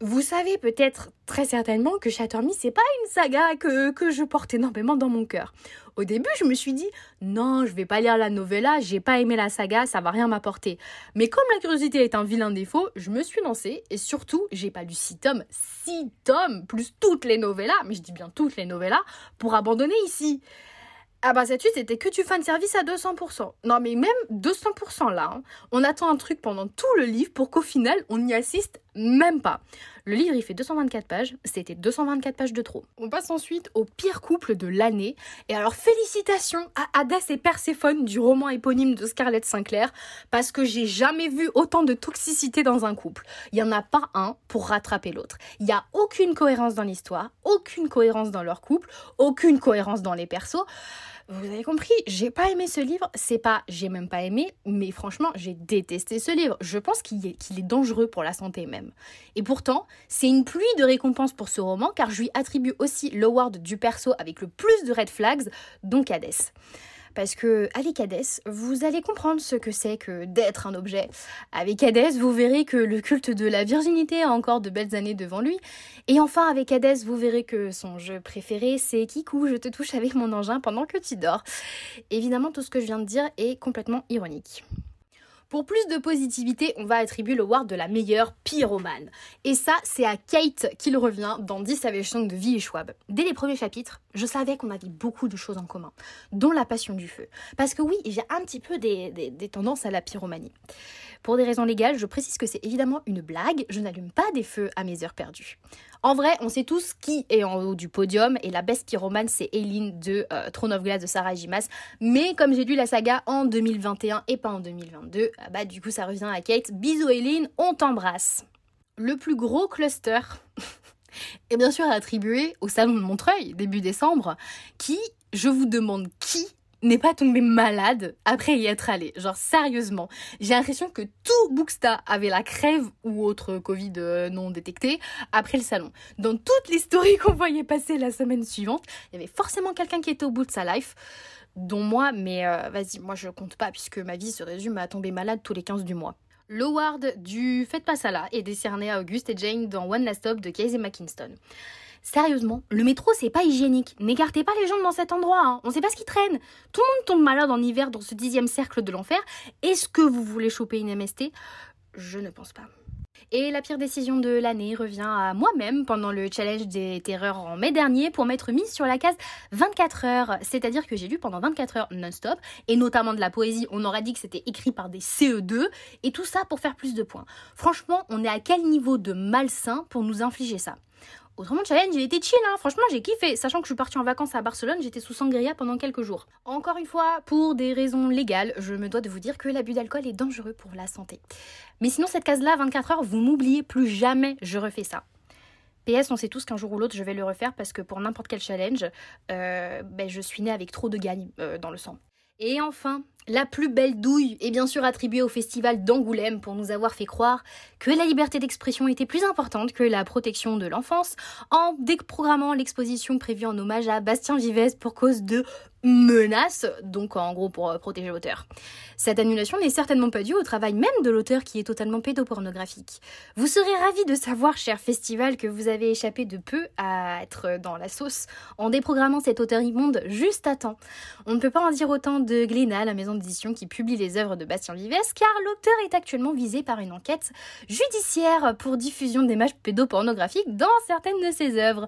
Vous savez peut-être très certainement que Shatter Me, c'est pas une saga que, que je porte énormément dans mon cœur. Au début, je me suis dit, non, je vais pas lire la novella, j'ai pas aimé la saga, ça va rien m'apporter. Mais comme la curiosité est un vilain défaut, je me suis lancée et surtout, j'ai pas lu 6 tomes, 6 tomes, plus toutes les novellas, mais je dis bien toutes les novellas, pour abandonner ici. Ah bah cette suite c'était que du fan service à 200%. Non mais même 200% là, hein. on attend un truc pendant tout le livre pour qu'au final on n'y assiste même pas. Le livre il fait 224 pages, c'était 224 pages de trop. On passe ensuite au pire couple de l'année. Et alors félicitations à Hadès et Perséphone du roman éponyme de Scarlett Sinclair parce que j'ai jamais vu autant de toxicité dans un couple. Il y en a pas un pour rattraper l'autre. Il y a aucune cohérence dans l'histoire, aucune cohérence dans leur couple, aucune cohérence dans les persos. Vous avez compris, j'ai pas aimé ce livre. C'est pas j'ai même pas aimé, mais franchement, j'ai détesté ce livre. Je pense qu'il est, dangereux pour la santé même. Et pourtant, c'est une pluie de récompenses pour ce roman car je lui attribue aussi l'award du perso avec le plus de red flags, donc Hades. Parce que avec Hadès, vous allez comprendre ce que c'est que d'être un objet. Avec Hadès, vous verrez que le culte de la virginité a encore de belles années devant lui. Et enfin, avec Hadès, vous verrez que son jeu préféré, c'est Kikou, je te touche avec mon engin pendant que tu dors. Évidemment, tout ce que je viens de dire est complètement ironique. Pour plus de positivité, on va attribuer le award de la meilleure pyromane. Et ça, c'est à Kate qu'il revient dans 10 Savage Songs de Vie et Schwab. Dès les premiers chapitres, je savais qu'on avait beaucoup de choses en commun, dont la passion du feu. Parce que oui, j'ai un petit peu des tendances à la pyromanie. Pour des raisons légales, je précise que c'est évidemment une blague, je n'allume pas des feux à mes heures perdues. En vrai, on sait tous qui est en haut du podium, et la best pyromane, c'est Aileen de euh, Throne of Glass de Sarah Jimas. Mais comme j'ai lu la saga en 2021 et pas en 2022, ah bah du coup ça revient à Kate. Bisous Aileen, on t'embrasse. Le plus gros cluster est bien sûr attribué au salon de Montreuil début décembre, qui, je vous demande qui n'est pas tombé malade après y être allé. Genre sérieusement, j'ai l'impression que tout Booksta avait la crève ou autre Covid euh, non détecté après le salon. Dans toutes les stories qu'on voyait passer la semaine suivante, il y avait forcément quelqu'un qui était au bout de sa life dont moi, mais euh, vas-y, moi je compte pas puisque ma vie se résume à tomber malade tous les 15 du mois. L'award du Faites pas ça là est décerné à Auguste et Jane dans One Last Stop de Casey McKinston. Sérieusement, le métro c'est pas hygiénique. N'écartez pas les gens dans cet endroit, hein. on sait pas ce qui traîne. Tout le monde tombe malade en hiver dans ce dixième cercle de l'enfer. Est-ce que vous voulez choper une MST Je ne pense pas. Et la pire décision de l'année revient à moi-même pendant le challenge des terreurs en mai dernier pour m'être mise sur la case 24 heures. C'est-à-dire que j'ai lu pendant 24 heures non-stop, et notamment de la poésie, on aurait dit que c'était écrit par des CE2, et tout ça pour faire plus de points. Franchement, on est à quel niveau de malsain pour nous infliger ça? Autrement, le challenge, il était chill, hein. franchement, j'ai kiffé. Sachant que je suis partie en vacances à Barcelone, j'étais sous sangria pendant quelques jours. Encore une fois, pour des raisons légales, je me dois de vous dire que l'abus d'alcool est dangereux pour la santé. Mais sinon, cette case-là, 24 heures, vous m'oubliez plus jamais, je refais ça. PS, on sait tous qu'un jour ou l'autre, je vais le refaire parce que pour n'importe quel challenge, euh, ben, je suis née avec trop de gagne euh, dans le sang. Et enfin, la plus belle douille est bien sûr attribuée au festival d'Angoulême pour nous avoir fait croire que la liberté d'expression était plus importante que la protection de l'enfance en déprogrammant l'exposition prévue en hommage à Bastien Vives pour cause de menaces, donc en gros pour euh, protéger l'auteur. Cette annulation n'est certainement pas due au travail même de l'auteur qui est totalement pédopornographique. Vous serez ravis de savoir, cher festival, que vous avez échappé de peu à être dans la sauce en déprogrammant cet auteur immonde juste à temps. On ne peut pas en dire autant de Glénat, la maison qui publie les œuvres de Bastien Vives, car l'auteur est actuellement visé par une enquête judiciaire pour diffusion d'images pédopornographiques dans certaines de ses œuvres.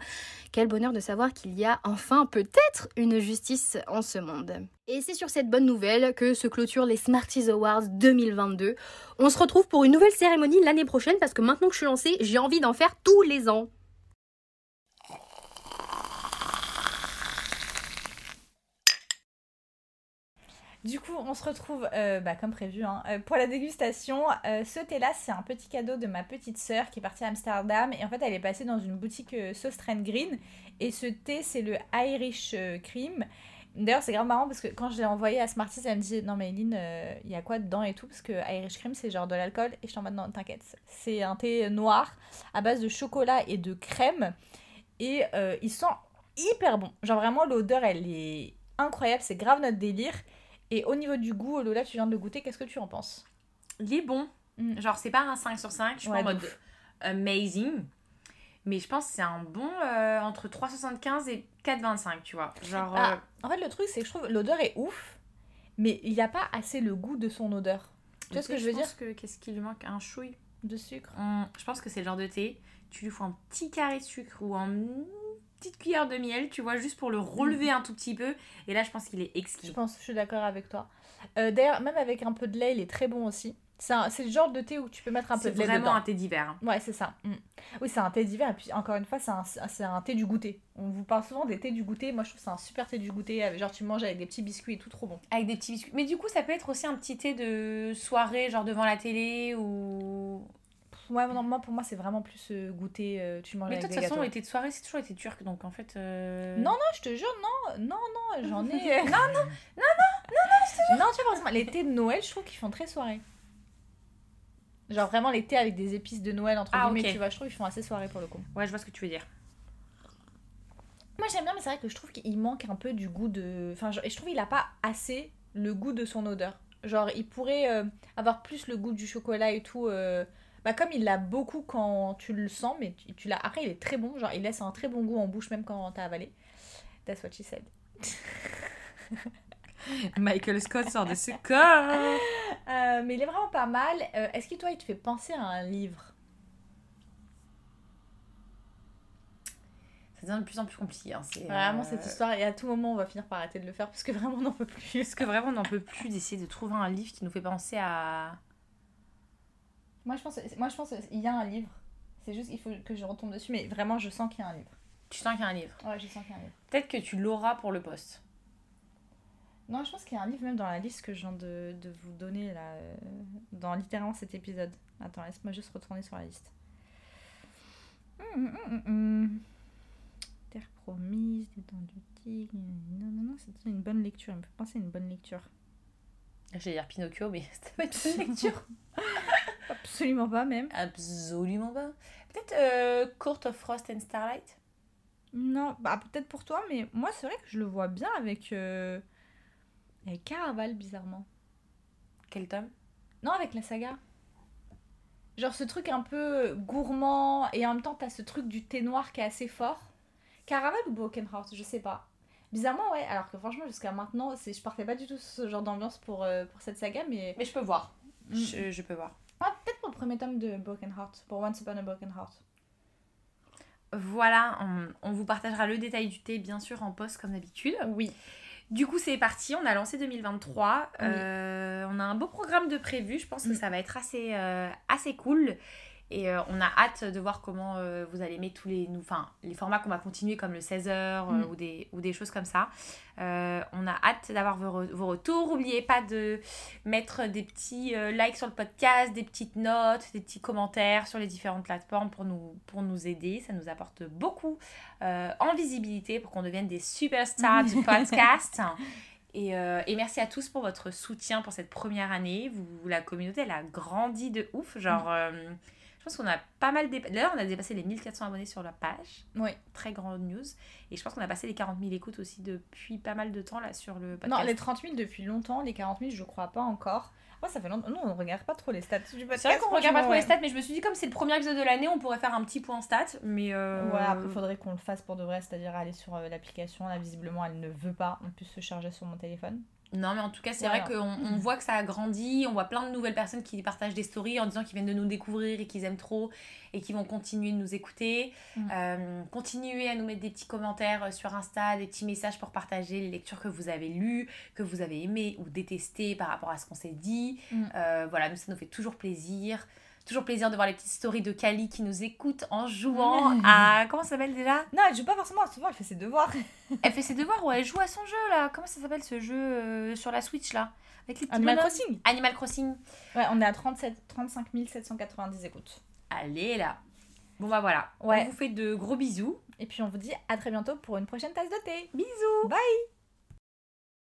Quel bonheur de savoir qu'il y a enfin peut-être une justice en ce monde. Et c'est sur cette bonne nouvelle que se clôturent les Smarties Awards 2022. On se retrouve pour une nouvelle cérémonie l'année prochaine parce que maintenant que je suis lancée, j'ai envie d'en faire tous les ans. Du coup, on se retrouve, euh, bah, comme prévu, hein, euh, pour la dégustation. Euh, ce thé-là, c'est un petit cadeau de ma petite sœur qui est partie à Amsterdam. Et en fait, elle est passée dans une boutique euh, Green. Et ce thé, c'est le Irish Cream. D'ailleurs, c'est grave marrant parce que quand je l'ai envoyé à Smarties, elle me dit Non, mais euh, il y a quoi dedans et tout? Parce que Irish Cream, c'est genre de l'alcool. Et je suis en mode Non, t'inquiète. C'est un thé noir à base de chocolat et de crème. Et il sent hyper bon. Genre, vraiment, l'odeur, elle est incroyable. C'est grave notre délire. Et au niveau du goût, Lola, tu viens de le goûter, qu'est-ce que tu en penses? Il est bon. Mm. Genre, c'est pas un 5 sur 5, je suis Ouais, en de mode ouf. amazing. Mais je pense que c'est un bon euh, entre 3,75 et 4,25, tu vois. Genre, Ah, euh, En fait, le truc, c'est que je trouve l'odeur est ouf, mais il n'y a pas assez le goût de son odeur. Tu vois ce que je veux dire? que qu'est-ce qui lui manque? Un chouille. De sucre. Hum, je pense que c'est le genre de thé, tu lui fous un petit carré de sucre ou un petite cuillère de miel, tu vois, juste pour le relever un tout petit peu. Et là, je pense qu'il est Je exquis. pense, je suis d'accord avec toi. Euh, D'ailleurs, même avec un peu de lait, il est très bon aussi. C'est c'est le genre de thé où tu peux mettre un peu C'est de lait vraiment dedans. un thé d'hiver. hein. Ouais, c'est ça. Mm. Oui, c'est un thé d'hiver. Et puis, encore une fois, c'est un, c'est un thé du goûter. On vous parle souvent des thés du goûter. Moi, je trouve que c'est un super thé du goûter. avec- Genre, tu manges avec des petits biscuits et tout, trop bon. Avec des petits biscuits. Mais du coup, ça peut être aussi un petit thé de soirée, genre devant la télé ou. Ouais, non, moi, pour moi, c'est vraiment plus euh, goûter. euh, tu manges Mais toi, de toute façon, thés de soirée, c'est toujours été turc. Donc en fait. euh, Non, non, je te jure, non, non, non, j'en ai. non, non, non, non, non, Non, tu vois, exemple, les thés de Noël, je trouve qu'ils font très soirée. Genre vraiment les thés avec des épices de Noël, entre Ah, guillemets, ok. tu vois, je trouve qu'ils font assez soirée pour le coup. Ouais, je vois ce que tu veux dire. Moi j'aime bien, mais c'est vrai que je trouve qu'il manque un peu du goût de. Enfin, je, je trouve qu'il a pas assez le goût de son odeur. Genre, il pourrait euh, avoir plus le goût du chocolat et tout. euh, Bah, comme il l'a beaucoup quand tu le sens, mais tu, tu l'as. Après, il est très bon. Genre, il laisse un très bon goût en bouche, même quand t'as avalé. That's what she said. Michael Scott sort de ce corps. Euh, mais il est vraiment pas mal. Euh, Est-ce que toi, il te fait penser à un livre? Ça devient de plus en plus compliqué. Hein. c'est, Vraiment, euh, cette histoire, et à tout moment, on va finir par arrêter de le faire parce que vraiment, on n'en peut plus. Parce que vraiment, on n'en peut plus d'essayer de trouver un livre qui nous fait penser à. Moi, je pense, moi, je pense qu'il y a un livre. C'est juste qu'il faut que je retombe dessus, mais vraiment, je sens qu'il y a un livre. Tu sens qu'il y a un livre. Ouais, je sens qu'il y a un livre. Peut-être que tu l'auras pour le poste. Non, je pense qu'il y a un livre même dans la liste que je viens de, de vous donner là, euh, dans littéralement cet épisode. Attends, laisse-moi juste retourner sur la liste. Hum, hum, hum. Terre promise, des dents du tigre. Non, non, non, c'est une bonne lecture. Il me fait penser à une bonne lecture. J'allais dire Pinocchio, mais ça va être une lecture. Absolument pas, même. Absolument pas. Peut-être euh, Court of Frost and Starlight? Non, bah peut-être pour toi, mais moi, c'est vrai que je le vois bien avec. Euh... Avec Caraval, bizarrement. Quel tome? Non, avec la saga. Genre ce truc un peu gourmand et en même temps t'as ce truc du thé noir qui est assez fort. Caraval ou Broken Heart, je sais pas. Bizarrement, ouais, alors que franchement, jusqu'à maintenant, je partais pas du tout sur ce genre d'ambiance pour, euh, pour cette saga, mais. Mais je peux voir. Mm. Je, je peux voir. Ah, peut-être pour le premier tome de Broken Heart, pour Once Upon a Broken Heart. Voilà, on, on vous partagera le détail du thé, bien sûr, en post comme d'habitude. Oui. Du coup, c'est parti, on a lancé 2023. Oui. Euh, on a un beau programme de prévu, je pense que Mm. ça va être assez, euh, assez cool. Et euh, on a hâte de voir comment euh, vous allez mettre tous les, nou- enfin, les formats qu'on va continuer, comme le 16h Mm. ou, des, ou des choses comme ça. Euh, on a hâte d'avoir vos, re- vos retours. N'oubliez pas de mettre des petits euh, likes sur le podcast, des petites notes, des petits commentaires sur les différentes plateformes pour nous, pour nous aider. Ça nous apporte beaucoup euh, en visibilité pour qu'on devienne des superstars du podcast. Et, euh, et merci à tous pour votre soutien pour cette première année. Vous, la communauté, elle a grandi de ouf. Genre, euh, je pense qu'on a pas mal dépassé. D'ailleurs, on a dépassé les 1400 abonnés sur la page. Oui. Très grande news. Et je pense qu'on a passé les 40 000 écoutes aussi depuis pas mal de temps là sur le podcast. Non, les 30 000 depuis longtemps, les 40 000, je crois pas encore. Ouais, ça fait longtemps. Nous, on regarde pas trop les stats du podcast. C'est vrai qu'on regarde pas trop ouais. les stats, mais je me suis dit, comme c'est le premier épisode de l'année, on pourrait faire un petit point stats. Mais euh, Ouais, après, faudrait qu'on le fasse pour de vrai, c'est-à-dire aller sur euh, l'application. Là, visiblement, elle ne veut pas en plus se charger sur mon téléphone. Non, mais en tout cas, c'est Voilà. vrai qu'on on voit que ça a grandi. On voit plein de nouvelles personnes qui partagent des stories en disant qu'ils viennent de nous découvrir et qu'ils aiment trop et qui vont continuer de nous écouter. Mm. Euh, continuez à nous mettre des petits commentaires euh, sur Insta, des petits messages pour partager les lectures que vous avez lues, que vous avez aimées ou détestées par rapport à ce qu'on s'est dit. Mm. Euh, voilà, nous, ça nous fait toujours plaisir. Toujours plaisir de voir les petites stories de Kali qui nous écoute en jouant Mm. à. Comment ça s'appelle déjà? Non, elle joue pas forcément, souvent elle fait ses devoirs. Elle fait ses devoirs ou elle joue à son jeu là Comment ça s'appelle ce jeu euh, sur la Switch là? Avec les Animal bonhommes Crossing Animal Crossing. Ouais, on est à 37, 35 790 écoutes. Allez là. Bon bah voilà. Ouais. On vous fait de gros bisous. Et puis on vous dit à très bientôt pour une prochaine tasse de thé. Bisous. Bye